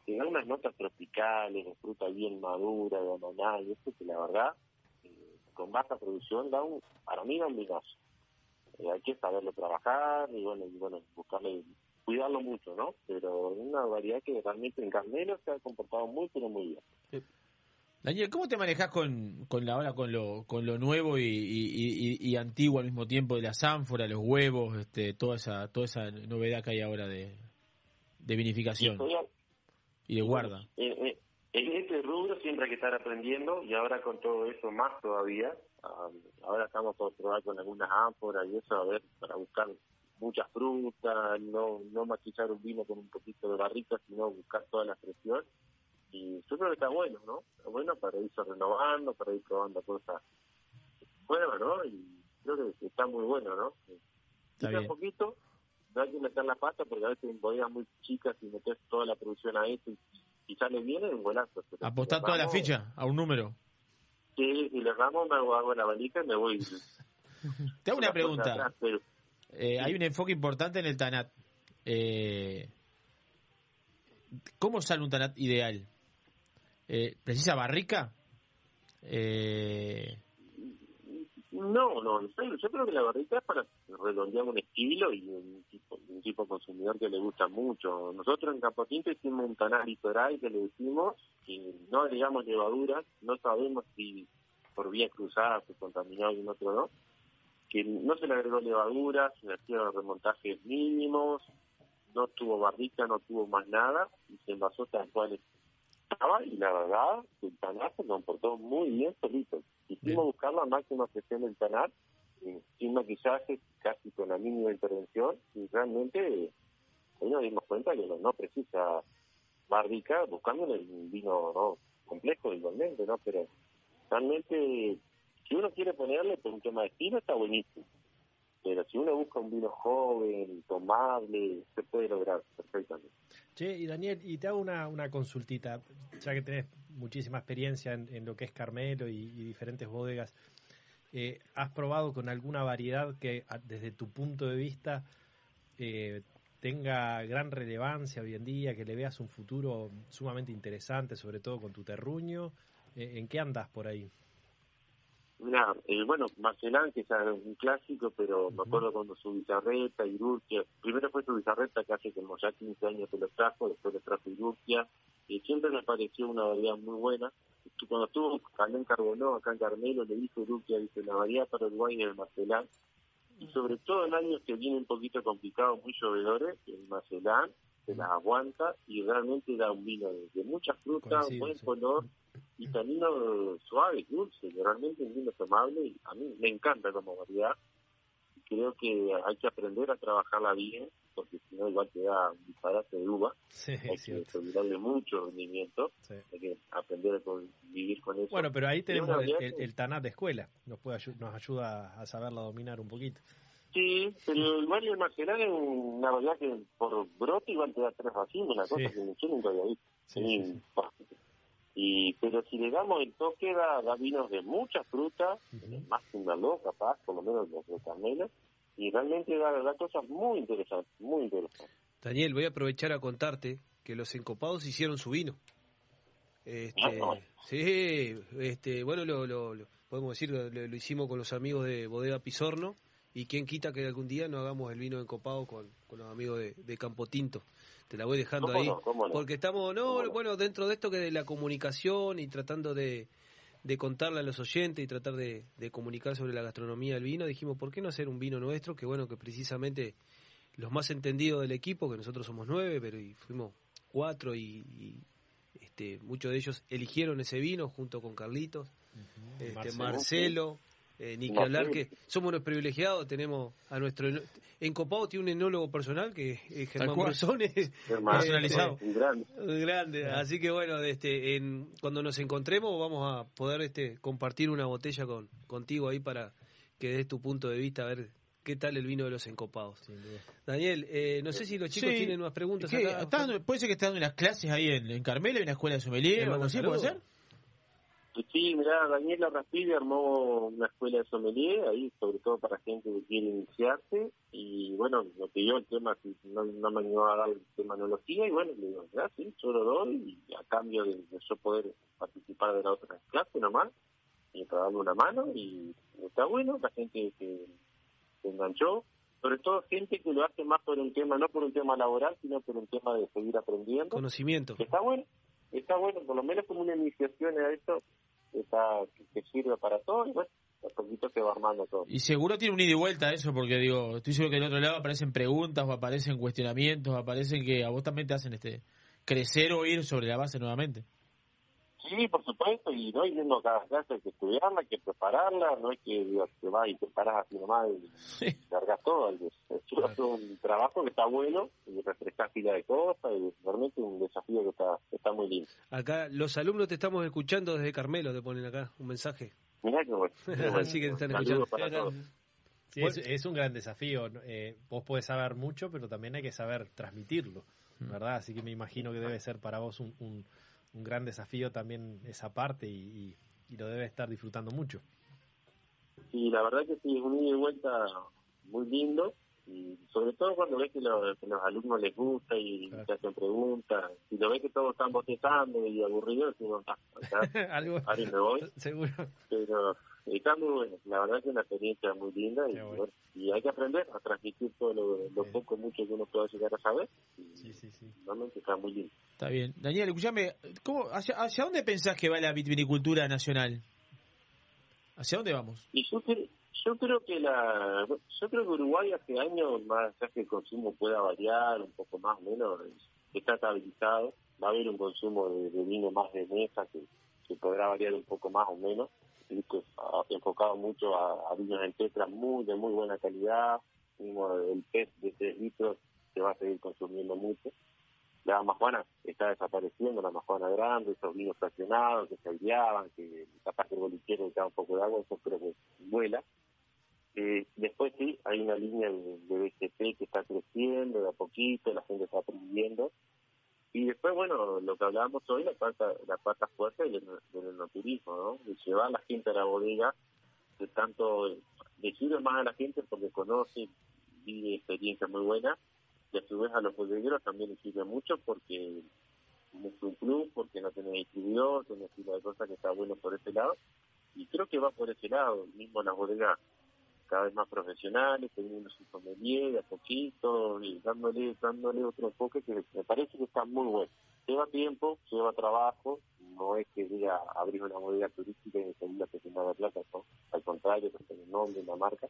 te da unas notas tropicales, de fruta bien madura, de ananá, y esto que la verdad, eh, con baja producción, da un, para mí da un vinazo. Eh, hay que saberlo trabajar y bueno, y bueno, buscarle, cuidarlo mucho, ¿no? Pero una variedad que realmente en Carmelo se ha comportado muy, pero muy bien. Daniel, ¿cómo te manejas con, con la hora, con lo, con lo nuevo y, y, y- y antiguo al mismo tiempo de las ánforas, los huevos, este, toda esa, toda esa novedad que hay ahora de, de vinificación y de guarda? Eh, eh, en este rubro siempre hay que estar aprendiendo y ahora con todo eso más todavía. Ah, ahora estamos por probar con algunas ánforas y eso, a ver, para buscar muchas frutas, no, no maquillar un vino con un poquito de barrica, sino buscar toda la expresión. Y yo creo que está bueno, ¿no? Está bueno para irse renovando, para ir probando cosas nuevas, ¿no? Y creo que está muy bueno, ¿no? Está bien. poquito, no hay que meter la pata porque a veces en bodegas muy chicas y metes toda la producción a eso y, y sale bien es un golazo. ¿Apostar toda la ficha a un número? Sí, si le erramos me hago, hago la valija y me voy. Te hago una pregunta. atrás, pero- Eh, hay un enfoque importante en el TANAT. Eh, ¿Cómo sale un TANAT ideal? Eh, ¿Precisa barrica? Eh, No, no, yo creo que la barrica es para redondear un estilo y un tipo, un tipo consumidor que le gusta mucho. Nosotros en Capotinto hicimos un canal litoral que le decimos que no agregamos levaduras, no sabemos si por vía cruzada se contaminó y en otro no, que no se le agregó levaduras, se le hicieron remontajes mínimos, no tuvo barrica, no tuvo más nada y se envasó tal cual estaba y la verdad el canal se comportó muy bien solito. Quisimos buscar la máxima presión del canal eh, sin maquillaje, casi con la mínima intervención y realmente eh, ahí nos dimos cuenta que no, no precisa barrica buscando un vino no complejo igualmente, ¿no? Pero realmente si uno quiere ponerle por un tema de estilo está buenísimo. Pero si uno busca un vino joven, tomable, se puede lograr perfectamente. Che, y Daniel, y te hago una, una consultita, ya que tenés muchísima experiencia en, lo que es Carmelo y, diferentes bodegas, eh, ¿has probado con alguna variedad que desde tu punto de vista eh, tenga gran relevancia hoy en día, que le veas un futuro sumamente interesante, sobre todo con tu terruño? Eh, ¿En qué andas por ahí? Mira, eh, bueno, Marcelán, que es un clásico, pero me acuerdo cuando su bizarreta, Irurgia, primero fue su bizarreta que hace como ya 15 años que lo trajo, después le trajo Irurgia, y siempre me pareció una variedad muy buena. Cuando estuvo Calén Carbonó acá en Carmelo, le dijo Irurgia, dice, la variedad para Uruguay es el Marcelán, y sobre todo en años que vienen un poquito complicados, muy llovedores, el Marcelán se las aguanta y realmente da un vino de, de mucha fruta, Coincido, buen sí. color y tanino suave, dulce, realmente un vino tomable y a mí me encanta como variedad. Creo que hay que aprender a trabajarla bien, porque si no igual te da un disparate de uva. Sí, hay que mucho rendimiento, hay que aprender a convivir con eso. Bueno, pero ahí tenemos el, el, TANAT de escuela, nos, puede, nos ayuda a saberla dominar un poquito. Sí, pero igual el Marcelán es una variedad que por brote igual te da tres racimos, una cosa Sí. que yo nunca había visto. Sí. Y, pero si le damos el toque, da, da vinos de mucha fruta, más que un Merlot, capaz, por lo menos los de Carmelo, y realmente da, da cosas muy interesantes, muy interesantes. Daniel, voy a aprovechar a contarte que los encopados hicieron su vino. Este, Ah, sí, este, bueno, lo, lo- lo- podemos decir, lo, lo hicimos con los amigos de Bodega Pisorno y quién quita que algún día no hagamos el vino encopado con, con los amigos de, de Campo Tinto. Te la voy dejando ¿Cómo ahí. no? ¿Cómo no? Porque estamos, no, bueno, dentro de esto que de la comunicación y tratando de, de contarle a los oyentes y tratar de, de comunicar sobre la gastronomía del vino, dijimos, ¿por qué no hacer un vino nuestro? Que bueno, que precisamente los más entendidos del equipo, que nosotros somos nueve, pero y fuimos cuatro y, y, este, muchos de ellos eligieron ese vino junto con Carlitos, este, Marcelo. Marcelo, Eh, ni que hablar que somos unos privilegiados, tenemos a nuestro... eno- En Copado tiene un enólogo personal que es Germán cual. Brusone. Germán, Personalizado. un grande. Un grande. Así que bueno, este, en, cuando nos encontremos vamos a poder este, compartir una botella con, contigo ahí para que des tu punto de vista, a ver qué tal el vino de los encopados. Daniel, eh, no sé si los chicos Sí. tienen más preguntas ¿Qué? acá. ¿Está dando- ¿Puede ser que esté dando unas clases ahí en, en Carmelo, en una escuela de sommelier ¿Le o algo así? ¿Puede saludos? Sí, mirá, Daniela Raspide armó una escuela de sommelier ahí, sobre todo para gente que quiere iniciarse. Y bueno, me pidió el tema, si no, no me animaba a dar el tema enología. Y bueno, le digo, ya, sí, yo lo doy. Y a cambio de, de yo poder participar de la otra clase nomás, y para darle una mano. Y está bueno, la gente que se enganchó. Sobre todo gente que lo hace más por un tema, no por un tema laboral, sino por un tema de seguir aprendiendo. Conocimiento. Está bueno, está bueno, por lo menos como una iniciación a esto, está, que sirve para todo y bueno, a poquito se va armando todo. Y seguro tiene un ida y vuelta eso, porque digo, estoy seguro que del otro lado aparecen preguntas o aparecen cuestionamientos, aparecen que a vos también te hacen este crecer o ir sobre la base nuevamente. Sí, por supuesto, y no yendo a cada clase hay que estudiarla, hay que prepararla, no es que digas, te vas y te paras así nomás y largas todo. Es, es un trabajo que está bueno y refrescas pila de cosas y realmente un desafío que está, está muy lindo. Acá los alumnos te estamos escuchando desde Carmelo, te ponen acá un mensaje. Mirá que bueno. qué bueno. Así que te están escuchando. para todos. Sí, es, es un gran desafío. Eh, vos podés saber mucho, pero también hay que saber transmitirlo, ¿verdad? Así que me imagino que debe ser para vos un, un- un gran desafío también esa parte y, y- y lo debes estar disfrutando mucho. Sí, la verdad que sí, es un ida y vuelta muy lindo y sobre todo cuando ves que, lo- que los alumnos les gusta y te hacen preguntas, si lo ves que todos están bostezando y aburridos, decimos, ah, acá, Algo- ahora me voy. Seguro. Pero está muy bueno, la verdad que es una experiencia muy linda y, bueno, y hay que aprender a transmitir todo lo, lo poco, mucho que uno pueda llegar a saber. Y Realmente está muy lindo. Está bien. Daniel, escúchame, ¿cómo, hacia, ¿hacia dónde pensás que va la vitivinicultura nacional? ¿Hacia dónde vamos? Y yo creo, yo creo que la, yo creo que Uruguay hace años, más allá que el consumo pueda variar un poco más o menos, está estabilizado. Va a haber un consumo de, de vino más de mesa que, que podrá variar un poco más o menos. Y que ha enfocado mucho a, a vinos en tetra muy de muy buena calidad. El PET de 3 litros se va a seguir consumiendo mucho. La majuana está desapareciendo, la majuana grande, esos vinos fraccionados que se aireaban, que capaz que el bolichero da un poco de agua, eso creo que vuela. Eh, después sí, hay una línea de, de BGP que está creciendo de a poquito, la gente está aprendiendo. Y después, bueno, lo que hablábamos hoy, la pata, la pata fuerte del, enoturismo, ¿no? De llevar a la gente a la bodega, de tanto, le sirve más a la gente porque conoce, vive experiencias muy buenas, y a su vez a los bodegueros también les sirve mucho porque es un plus, porque no tenés distribuidor, tenés fila de cosas que está bueno por ese lado. Y creo que va por ese lado, mismo las bodegas cada vez más profesionales, teniendo su sommelier de a poquito, y dándole, dándole otro enfoque que me parece que está muy bueno. Lleva tiempo, lleva trabajo, no es que diga abrir una bodega turística y enseguida que se de plata, ¿no? al contrario, que tiene el nombre, una marca,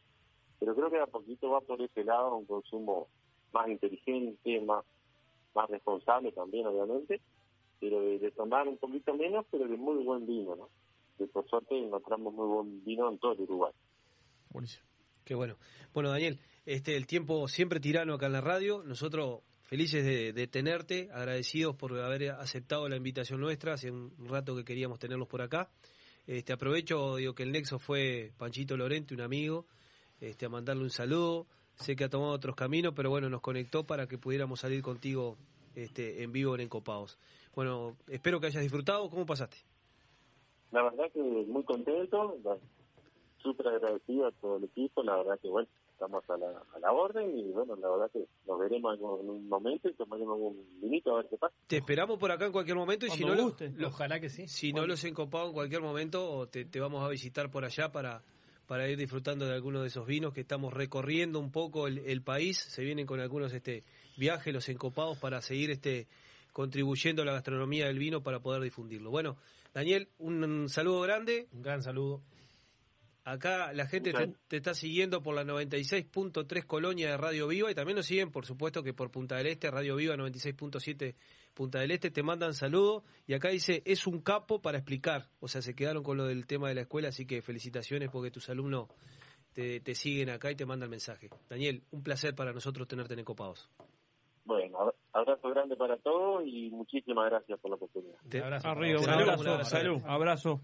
pero creo que a poquito va por ese lado un consumo más inteligente, más, más responsable también, obviamente, pero de, tomar un poquito menos, pero de muy buen vino, ¿no? Que por suerte encontramos muy buen vino en todo el Uruguay. Qué bueno. Bueno, Daniel, este el tiempo siempre tirano acá en la radio. Nosotros felices de, tenerte, agradecidos por haber aceptado la invitación nuestra. Hace un rato que queríamos tenerlos por acá. Este aprovecho, digo que el nexo fue Panchito Lorente, un amigo, este a mandarle un saludo. Sé que ha tomado otros caminos, pero bueno, nos conectó para que pudiéramos salir contigo este en vivo en Encopados. Bueno, espero que hayas disfrutado. ¿Cómo pasaste? La verdad que muy contento, súper agradecido a todo el equipo, la verdad que bueno, estamos a la, a la orden y bueno, la verdad que nos veremos en un- en un momento y tomaremos un vinito a ver qué pasa. Te esperamos por acá en cualquier momento y si no, guste. lo- Ojalá que sí. si no los he encopado en cualquier momento, te, te vamos a visitar por allá para, para ir disfrutando de algunos de esos vinos que estamos recorriendo un poco el, el país. Se vienen con algunos este viajes, los encopados, para seguir este contribuyendo a la gastronomía del vino para poder difundirlo. Bueno, Daniel, un, saludo grande. Un gran saludo. Acá la gente te, te está siguiendo por la 96.3 Colonia de Radio Viva y también nos siguen, por supuesto, que por Punta del Este, Radio Viva 96.7 Punta del Este, te mandan saludos y acá dice, es un capo para explicar. O sea, se quedaron con lo del tema de la escuela, así que felicitaciones porque tus alumnos te, te siguen acá y te mandan mensaje. Daniel, un placer para nosotros tenerte en Copados. Bueno, abra- abrazo grande para todos y muchísimas gracias por la oportunidad. Arriba, un Salud, abrazo. un abrazo. Salud. Abrazo.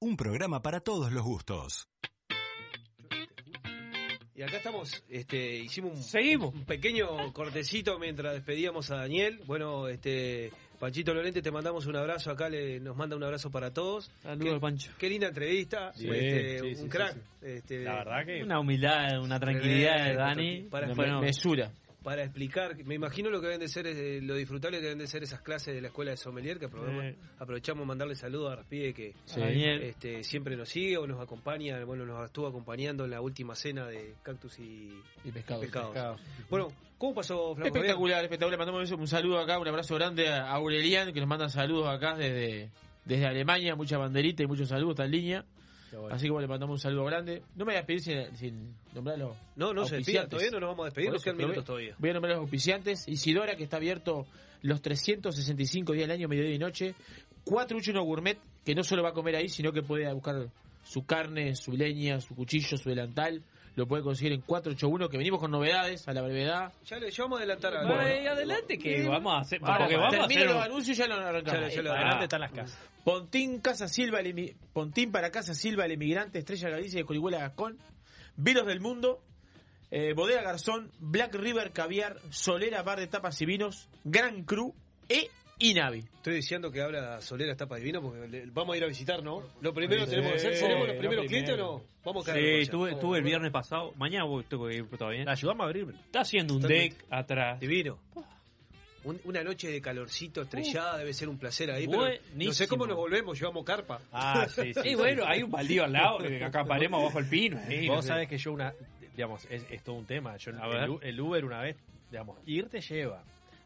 Un programa para todos los gustos. Y acá estamos, este, hicimos un, Seguimos. un pequeño cortecito mientras despedíamos a Daniel. Bueno, este, Panchito Lorente, te mandamos un abrazo. Acá le, nos manda un abrazo para todos. Saludos, Qué- Pancho. Qué linda entrevista. Sí, este, sí, un sí, crack. sí. Este, La verdad que Una humildad, una tranquilidad de Dani. Para, Bueno, Mesura. Para explicar, me imagino lo que deben de ser, eh, lo disfrutable que deben de ser esas clases de la escuela de sommelier, que aprovechamos, aprovechamos mandarle saludos a Raspide que Sí. Este, siempre nos sigue o nos acompaña, bueno, nos estuvo acompañando en la última cena de Cactus y, Y pescados. Bueno, ¿cómo pasó, Flaco? Espectacular, espectacular. Mandamos un saludo acá, un abrazo grande a Aurelian, que nos manda saludos acá desde, desde Alemania, mucha banderita y muchos saludos, está en línea. Así que bueno, le mandamos un saludo grande. No me voy a despedir sin, sin nombrarlo. No, no se despida, todavía no nos vamos a despedir, nos quedan minutos todavía. Voy a nombrar a los auspiciantes. Isidora, que está abierto los 365 días del año, mediodía y noche. 481 Gourmet, que no solo va a comer ahí, sino que puede buscar su carne, su leña, su cuchillo, su delantal. Lo puede conseguir en 481, que venimos con novedades a la brevedad. Ya, le, ya vamos a adelantar algo. Bueno, adelante que vamos a hacer. Ahora, porque vamos a termino hacer los un- anuncios y ya lo arrancamos. Ya, ya lo adelante están las casas. Pontín Casa Silva, el emi- Pontín para Casa Silva, el emigrante, Estrella Galicia de Corihuela Gascón, Vinos del Mundo, eh, Bodega Garzón, Black River Caviar, Solera Bar de Tapas y Vinos, Gran Cru e Inavi. Estoy diciendo que habla Solera Tapa Divino porque le- vamos a ir a visitar, ¿no? Lo primero Sí, tenemos que hacer, sí, ¿seremos los lo primeros primero. clientes o no? Vamos a caer Sí, estuve el viernes pasado. Mañana voy, tengo que ir todavía. La ayudamos a abrir. Está haciendo un Totalmente. deck atrás. Divino. Un- una noche de calorcito estrellada debe ser un placer ahí, pero no sé cómo nos volvemos, llevamos carpa. Ah, sí, sí. Y bueno, hay un baldío al lado, que acaparemos bajo el pino. no Vos sé. sabés que yo una, digamos, es, es todo un tema. Yo, el, el Uber una vez, digamos, ir te lleva.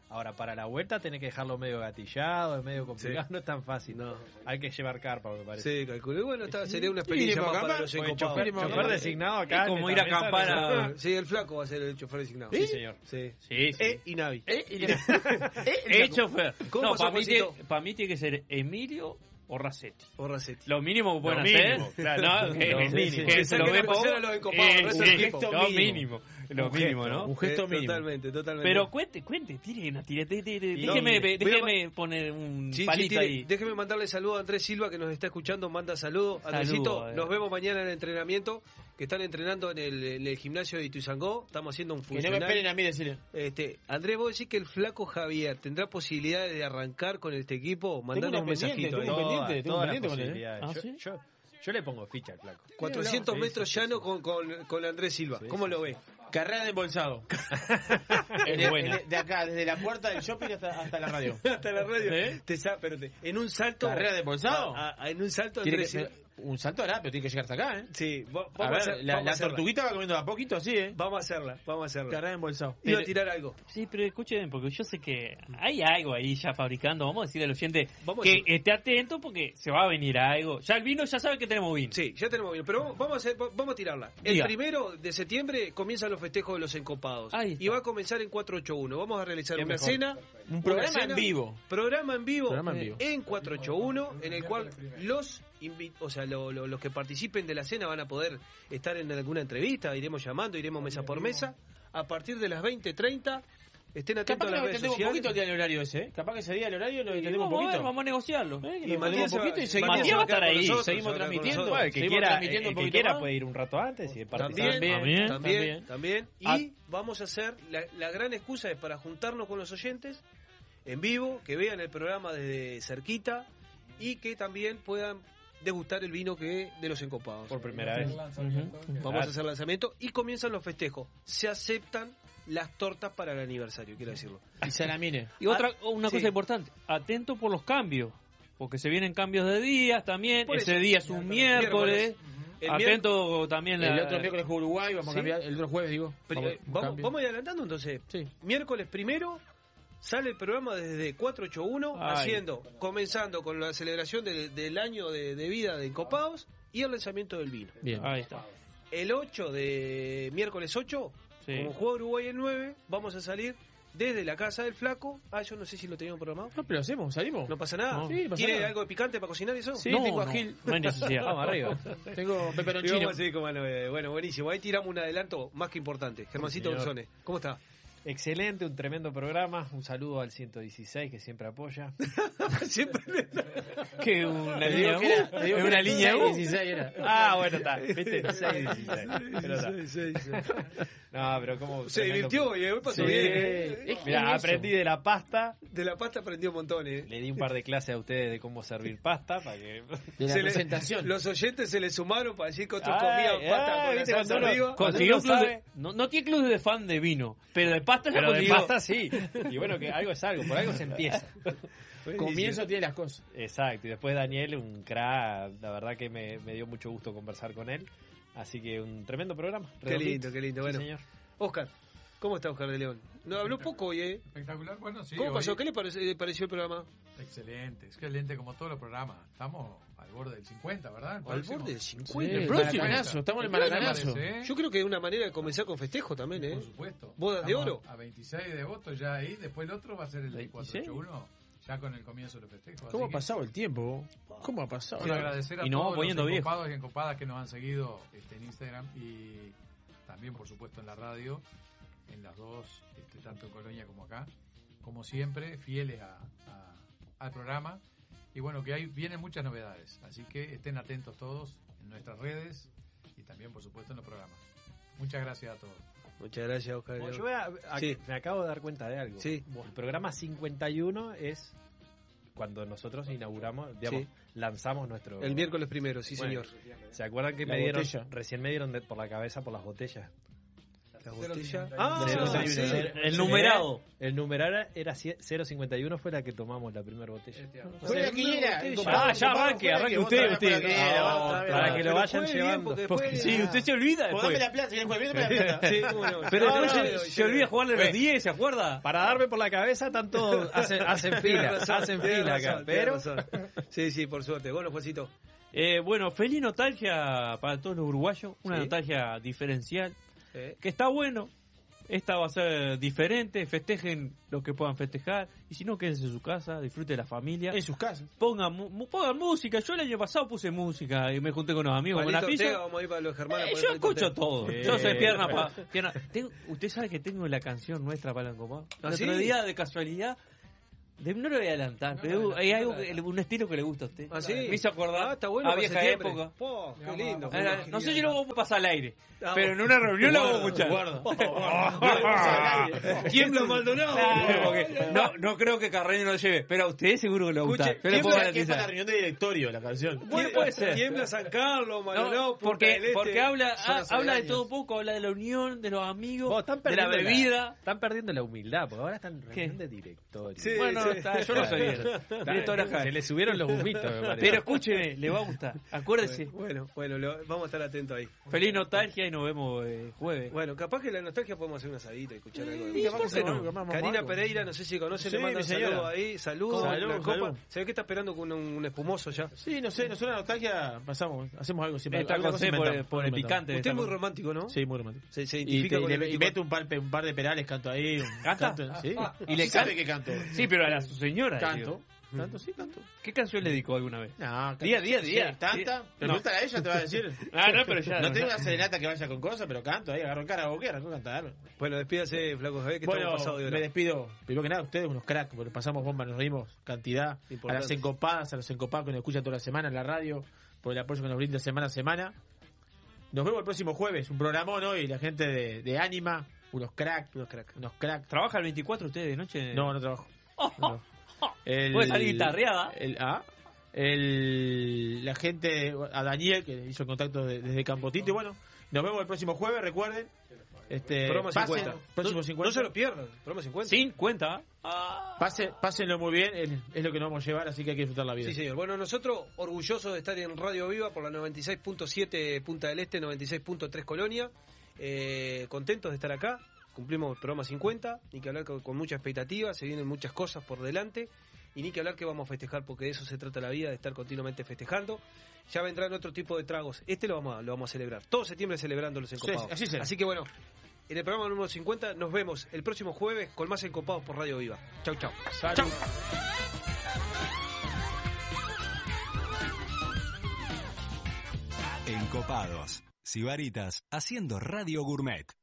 Ahora, para la vuelta tenés que dejarlo medio gatillado, es medio complicado, no es tan fácil. No. Hay que llevar carpa, me parece. Sí, calculé. Bueno, está- sería una experiencia más para los chofer, Chofer chofer designado acá. Es como ir a acampar no- a- Sí, el flaco va a ser el chofer designado. Sí, señor. Sí. Sí, sí. E y Navi. Eh, y le- Eh, chofer. ¿Cómo No, para mí, Juancito? tie- pa' mí tiene que ser Emilio o Racetti. O Racetti. Lo mínimo que pueden Lo hacer. mínimo, claro. No, que, mínimo. se lo ve poco. Eh, equipo. lo mínimo. Lo Un mínimo, gesto, ¿no? Un gesto Eh, mínimo. Totalmente, totalmente. Pero cuente, cuente, tire una tire, tire, déjeme, no, déjeme poner un Sí, sí, palito tire. ahí. Déjeme mandarle saludo a Andrés Silva que nos está escuchando, manda saludos. Andresito, eh. nos vemos mañana en el entrenamiento, que están entrenando en el, en el gimnasio de Ituizangó, estamos haciendo un Que no me funcional. esperen a mí decirle. Este, Andrés, vos decís que el flaco Javier tendrá posibilidades de arrancar con este equipo, mandanos un mensajito. tengo un pendiente, tengo un pendiente con él. ¿Ah, yo, sí? yo, yo le pongo ficha al flaco. 400 Sí, metros sí, sí, llano con, con, con Andrés Silva. Sí, ¿Cómo sí, lo ve? Carrera de embolsado. Es el- buena. de acá, desde la puerta del shopping hasta, hasta la radio. Hasta la radio. ¿Eh? Te pero te- en un salto. ¿Carrera de embolsado? a- a- en un salto Tiene que. Un salto hará, pero tiene que llegar hasta acá, ¿eh? Sí, A vamos a, ver, hacer- la, vamos a la hacerla. tortuguita va comiendo a poquito así, ¿eh? Vamos a hacerla, vamos a hacerla. Carrera de embolsado. Iba a tirar algo. Sí, pero escuchen, porque yo sé que hay algo ahí ya fabricando. Vamos a decirle al oyente Vamos que esté atento porque se va a venir algo. Ya el vino, ya sabe que tenemos vino. Sí, ya tenemos bien, pero vamos, vamos a hacer, vamos a tirarla. El Diga. primero de septiembre comienzan los festejos de los encopados. Ahí está. Y va a comenzar en 481. Vamos a realizar una mejor. cena. Un programa cena, en vivo. Programa en vivo, Programa en vivo. en 481, en el cual los o sea, lo- lo- los que participen de la cena van a poder estar en alguna entrevista, iremos llamando, iremos mesa por mesa. A partir de las 20.30, estén atentos Capaz a que las redes extendemos un poquito el día del horario ese, ¿eh? Capaz que ese día el horario lo Y extendemos un vamos a ver, poquito. vamos a negociarlo. ¿Eh? Que Y Matías un va- poquito y seguimos, Matías va a estar ahí, nosotros, seguimos transmitiendo. Bueno, el que seguimos quiera, transmitiendo el un que quiera puede ir un rato antes y También, participar. también, También, también, también. Y vamos a hacer, la, la gran excusa es para juntarnos con los oyentes en vivo, que vean el programa desde cerquita y que también puedan degustar el vino que de los encopados. Por primera vez. Vamos a hacer lanzamiento y comienzan los festejos. Se aceptan las tortas para el aniversario, quiero decirlo. Y salamine. Y otra, Ah, una sí. cosa importante, atento por los cambios. Porque se vienen cambios de días también. Por Ese eso. día es un miércoles. el Atento también El la- otro miércoles Uruguay, vamos ¿Sí? a cambiar. El otro jueves, digo. Vamos, eh, vamos, cambio. vamos a ir adelantando entonces. Miércoles primero sale el programa desde 481 Ay. haciendo, comenzando con la celebración de- del año de, de vida de Encopados y el lanzamiento del vino. Bien. Ahí está. El 8 de miércoles 8, Sí. como juega Uruguay el 9, vamos a salir desde la casa del flaco. Ah, yo no sé si lo teníamos programado. No, pero hacemos, salimos. No pasa nada. No. Sí, no pasa ¿Quiere nada. algo de picante para cocinar eso? Sí, tengo agil. no hay necesidad. Vamos arriba. Tengo peperoncino. vamos así como, bueno, buenísimo. Ahí tiramos un adelanto más que importante. Germancito. Bolsone, ¿cómo está? Excelente, un tremendo programa. Un saludo al 116 que siempre apoya. siempre. Que una línea que era- que una línea 6, U. 16 era. Ah, bueno, está. ¿Viste? 6, 16. Pero está. No, pero como. Se tremendo- divirtió y hoy pasó Sí. bien. ¿eh? Mira, aprendí de la pasta. De la pasta aprendió un montón, ¿eh? Le di un par de clases a ustedes de cómo servir pasta para que. Se le- los oyentes se le sumaron para decir que otros comían pasta ay, con la ¿viste salsa cuando uno- arriba. Consiguió no, no tiene club de fan de vino, pero de pasta ya Pero de pasta sí. Y bueno, que algo es algo, por algo se empieza. Comienzo tiene las cosas. Exacto, y después Daniel, un crack, la verdad que me, me dio mucho gusto conversar con él. Así que un tremendo programa. Qué redondito. lindo, qué lindo. Sí, Bueno, señor. Oscar, ¿cómo está Oscar de León? No habló poco hoy, ¿eh? Espectacular, bueno, sí. ¿Cómo hoy- pasó? ¿Qué le pareció, le pareció el programa? Excelente, excelente como todos los programas. Estamos al borde del 50, ¿verdad? El Al borde del 50. Sí, el maracanazo, estamos en el maracanazo. parece, ¿eh? Yo creo que es una manera de comenzar con festejo también, ¿eh? Por supuesto. Bodas de oro. A 26 de agosto ya ahí, después el otro va a ser el 481, ya con el comienzo del festejo. ¿Cómo ha pasado el tiempo? ¿Cómo ha pasado? Quiero agradecer a Y nos vamos todos poniendo los encopados y encopadas que nos han seguido este, en Instagram y también, por supuesto, en la radio, en las dos, este, tanto en Colonia como acá. Como siempre, fieles a- a- al programa. Y bueno, que hay, vienen muchas novedades. Así que estén atentos todos en nuestras redes y también, por supuesto, en los programas. Muchas gracias a todos. Muchas gracias, Oscar. Bueno, yo voy a- a- Sí. me acabo de dar cuenta de algo. Sí. El programa 51 es cuando nosotros inauguramos, digamos, Sí. lanzamos nuestro... El miércoles primero, sí, Bueno, señor. ¿Se acuerdan que La me dieron, botella. recién me dieron de- por la cabeza por las botellas? La botella. Ah, sí. El numerado. El numerado era cie- 051, fue la que tomamos la primera botella. Fue la quiniela. Ah, ya arranque, arranque usted, usted. Ah, para que lo vayan llevando. Sí, usted se olvida Pues dame la plata, dame la plata. Pero después se, olvida jugarle los 10, ¿se acuerda? Para darme por la cabeza, todos, hacen, fila, hacen fila acá. Pero. Sí, sí, por suerte. Bueno, Juancito. Eh, bueno, feliz nostalgia para todos los uruguayos, una Sí. nostalgia diferencial, Eh, que está bueno. Esta va a ser diferente, festejen lo que puedan festejar, y si no, quédense en su casa, disfruten de la familia. En sus casas. Pongan, mu- mu- pongan música, yo el año pasado puse música y me junté con los amigos con Palito la pizza. Ortega, vamos a ir para los germanos. Eh, por el yo Palito escucho Ortega. todo. Sí. Yo soy pierna pa, pierna. Tengo- usted sabe que tengo la canción nuestra para el. ¿Ah, El sí? otro día, de casualidad, de- no lo voy a adelantar, pero hay algo, que- un estilo que le gusta a usted. ¿Ah, sí? Me hizo acordar Ah, está bueno. a vieja septiembre. época. Po, qué lindo. No sé si lo vamos a pasar al aire, Ah, pero en una reunión la vamos a escuchar. Maldonado. No, no creo que Carreño lo lleve, pero a usted seguro que le gusta. Escuche, Yo le puedo ¿Qué es para la reunión de directorio la canción? Bueno, puede ser. Tiembla San Carlos, Maldonado, porque, Este, porque habla, de todo poco, habla de la unión, de los amigos, de la bebida. están perdiendo la humildad, porque ahora están en reunión de directorio. Sí, bueno, sí. Está, yo no sabía. Director acá. Se le subieron los humitos, me parece. Pero escúcheme, le va a gustar. Acuérdese. Bueno, bueno, lo- vamos a estar atentos ahí. Feliz nostalgia y nos vemos eh, jueves. Bueno, capaz que la nostalgia podemos hacer un asadito y escuchar algo Sí, capaz que no, Karina algo. Pereira, no sé si conoce, Sí, le manda un saludo ahí. Saludos, Salud, una salud. Se ve que está esperando con un, un espumoso ya. Sí, no sé, nosotros la nostalgia pasamos, hacemos algo siempre. Está con por, el picante. Usted es muy romántico, ¿no? Sí, muy romántico. Se, se Y, identifica te- con y el le- y 24. meto un par, un par de perales, canto ahí. un- ¿Canta? canto, sí. Y le sabe que canto. Sí, pero a la su señora. Canto. digo. Canto, sí, canto. ¿Qué canción le dedicó alguna vez? No. Día, día, Sí, día. tanta. Pero No. pregúntale a ella, te va a decir. Ah, no, pero ya. No tengo una serenata que vaya con cosas, pero canto ahí, agarro el cara a arranco a cantar. Bueno, despídase, Flaco Javier, que Bueno, pasados de hora. me despido. Primero que nada, ustedes unos cracks, porque pasamos bomba, nos reímos cantidad. A las encopadas, a los encopados que nos escuchan toda la semana en la radio, por el apoyo que nos brinda semana a semana. Nos vemos el próximo jueves, un programón hoy, la gente de, de Anima, unos cracks, Unos cracks. unos cracks. ¿Trabaja el 24 usted de noche? No, no trabajo. No. El- Puede salir guitarreada. El, ah, el, la gente, a Daniel, que hizo contacto de- desde Campotito. Y bueno, nos vemos el próximo jueves, recuerden. Este, Programa pasen- 50. próximo No- 50. No se lo pierdan. Programa 50. 50. Pasen, pásenlo muy bien, es, es lo que nos vamos a llevar, así que hay que disfrutar la vida. Sí, señor. Bueno, nosotros orgullosos de estar en Radio Viva por la 96.7 Punta del Este, 96.3 Colonia. Eh, contentos de estar acá. Cumplimos el programa 50. Ni que hablar con, con mucha expectativa. Se vienen muchas cosas por delante. Y ni que hablar que vamos a festejar, porque de eso se trata la vida, de estar continuamente festejando. Ya vendrán otro tipo de tragos. Este lo vamos a, lo vamos a celebrar. Todo septiembre celebrando los encopados. así será. Así que bueno, en el programa número 50 nos vemos el próximo jueves con más encopados por Radio Viva. Chau, chau. Chau. Encopados. Sibaritas haciendo Radio Gourmet.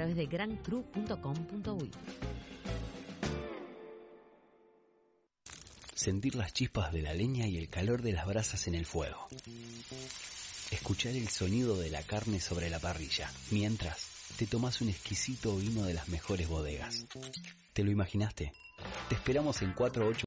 de grancru.com.uy. Sentir las chispas de la leña y el calor de las brasas en el fuego. Escuchar el sonido de la carne sobre la parrilla, mientras te tomas un exquisito vino de las mejores bodegas. ¿Te lo imaginaste? Te esperamos en 48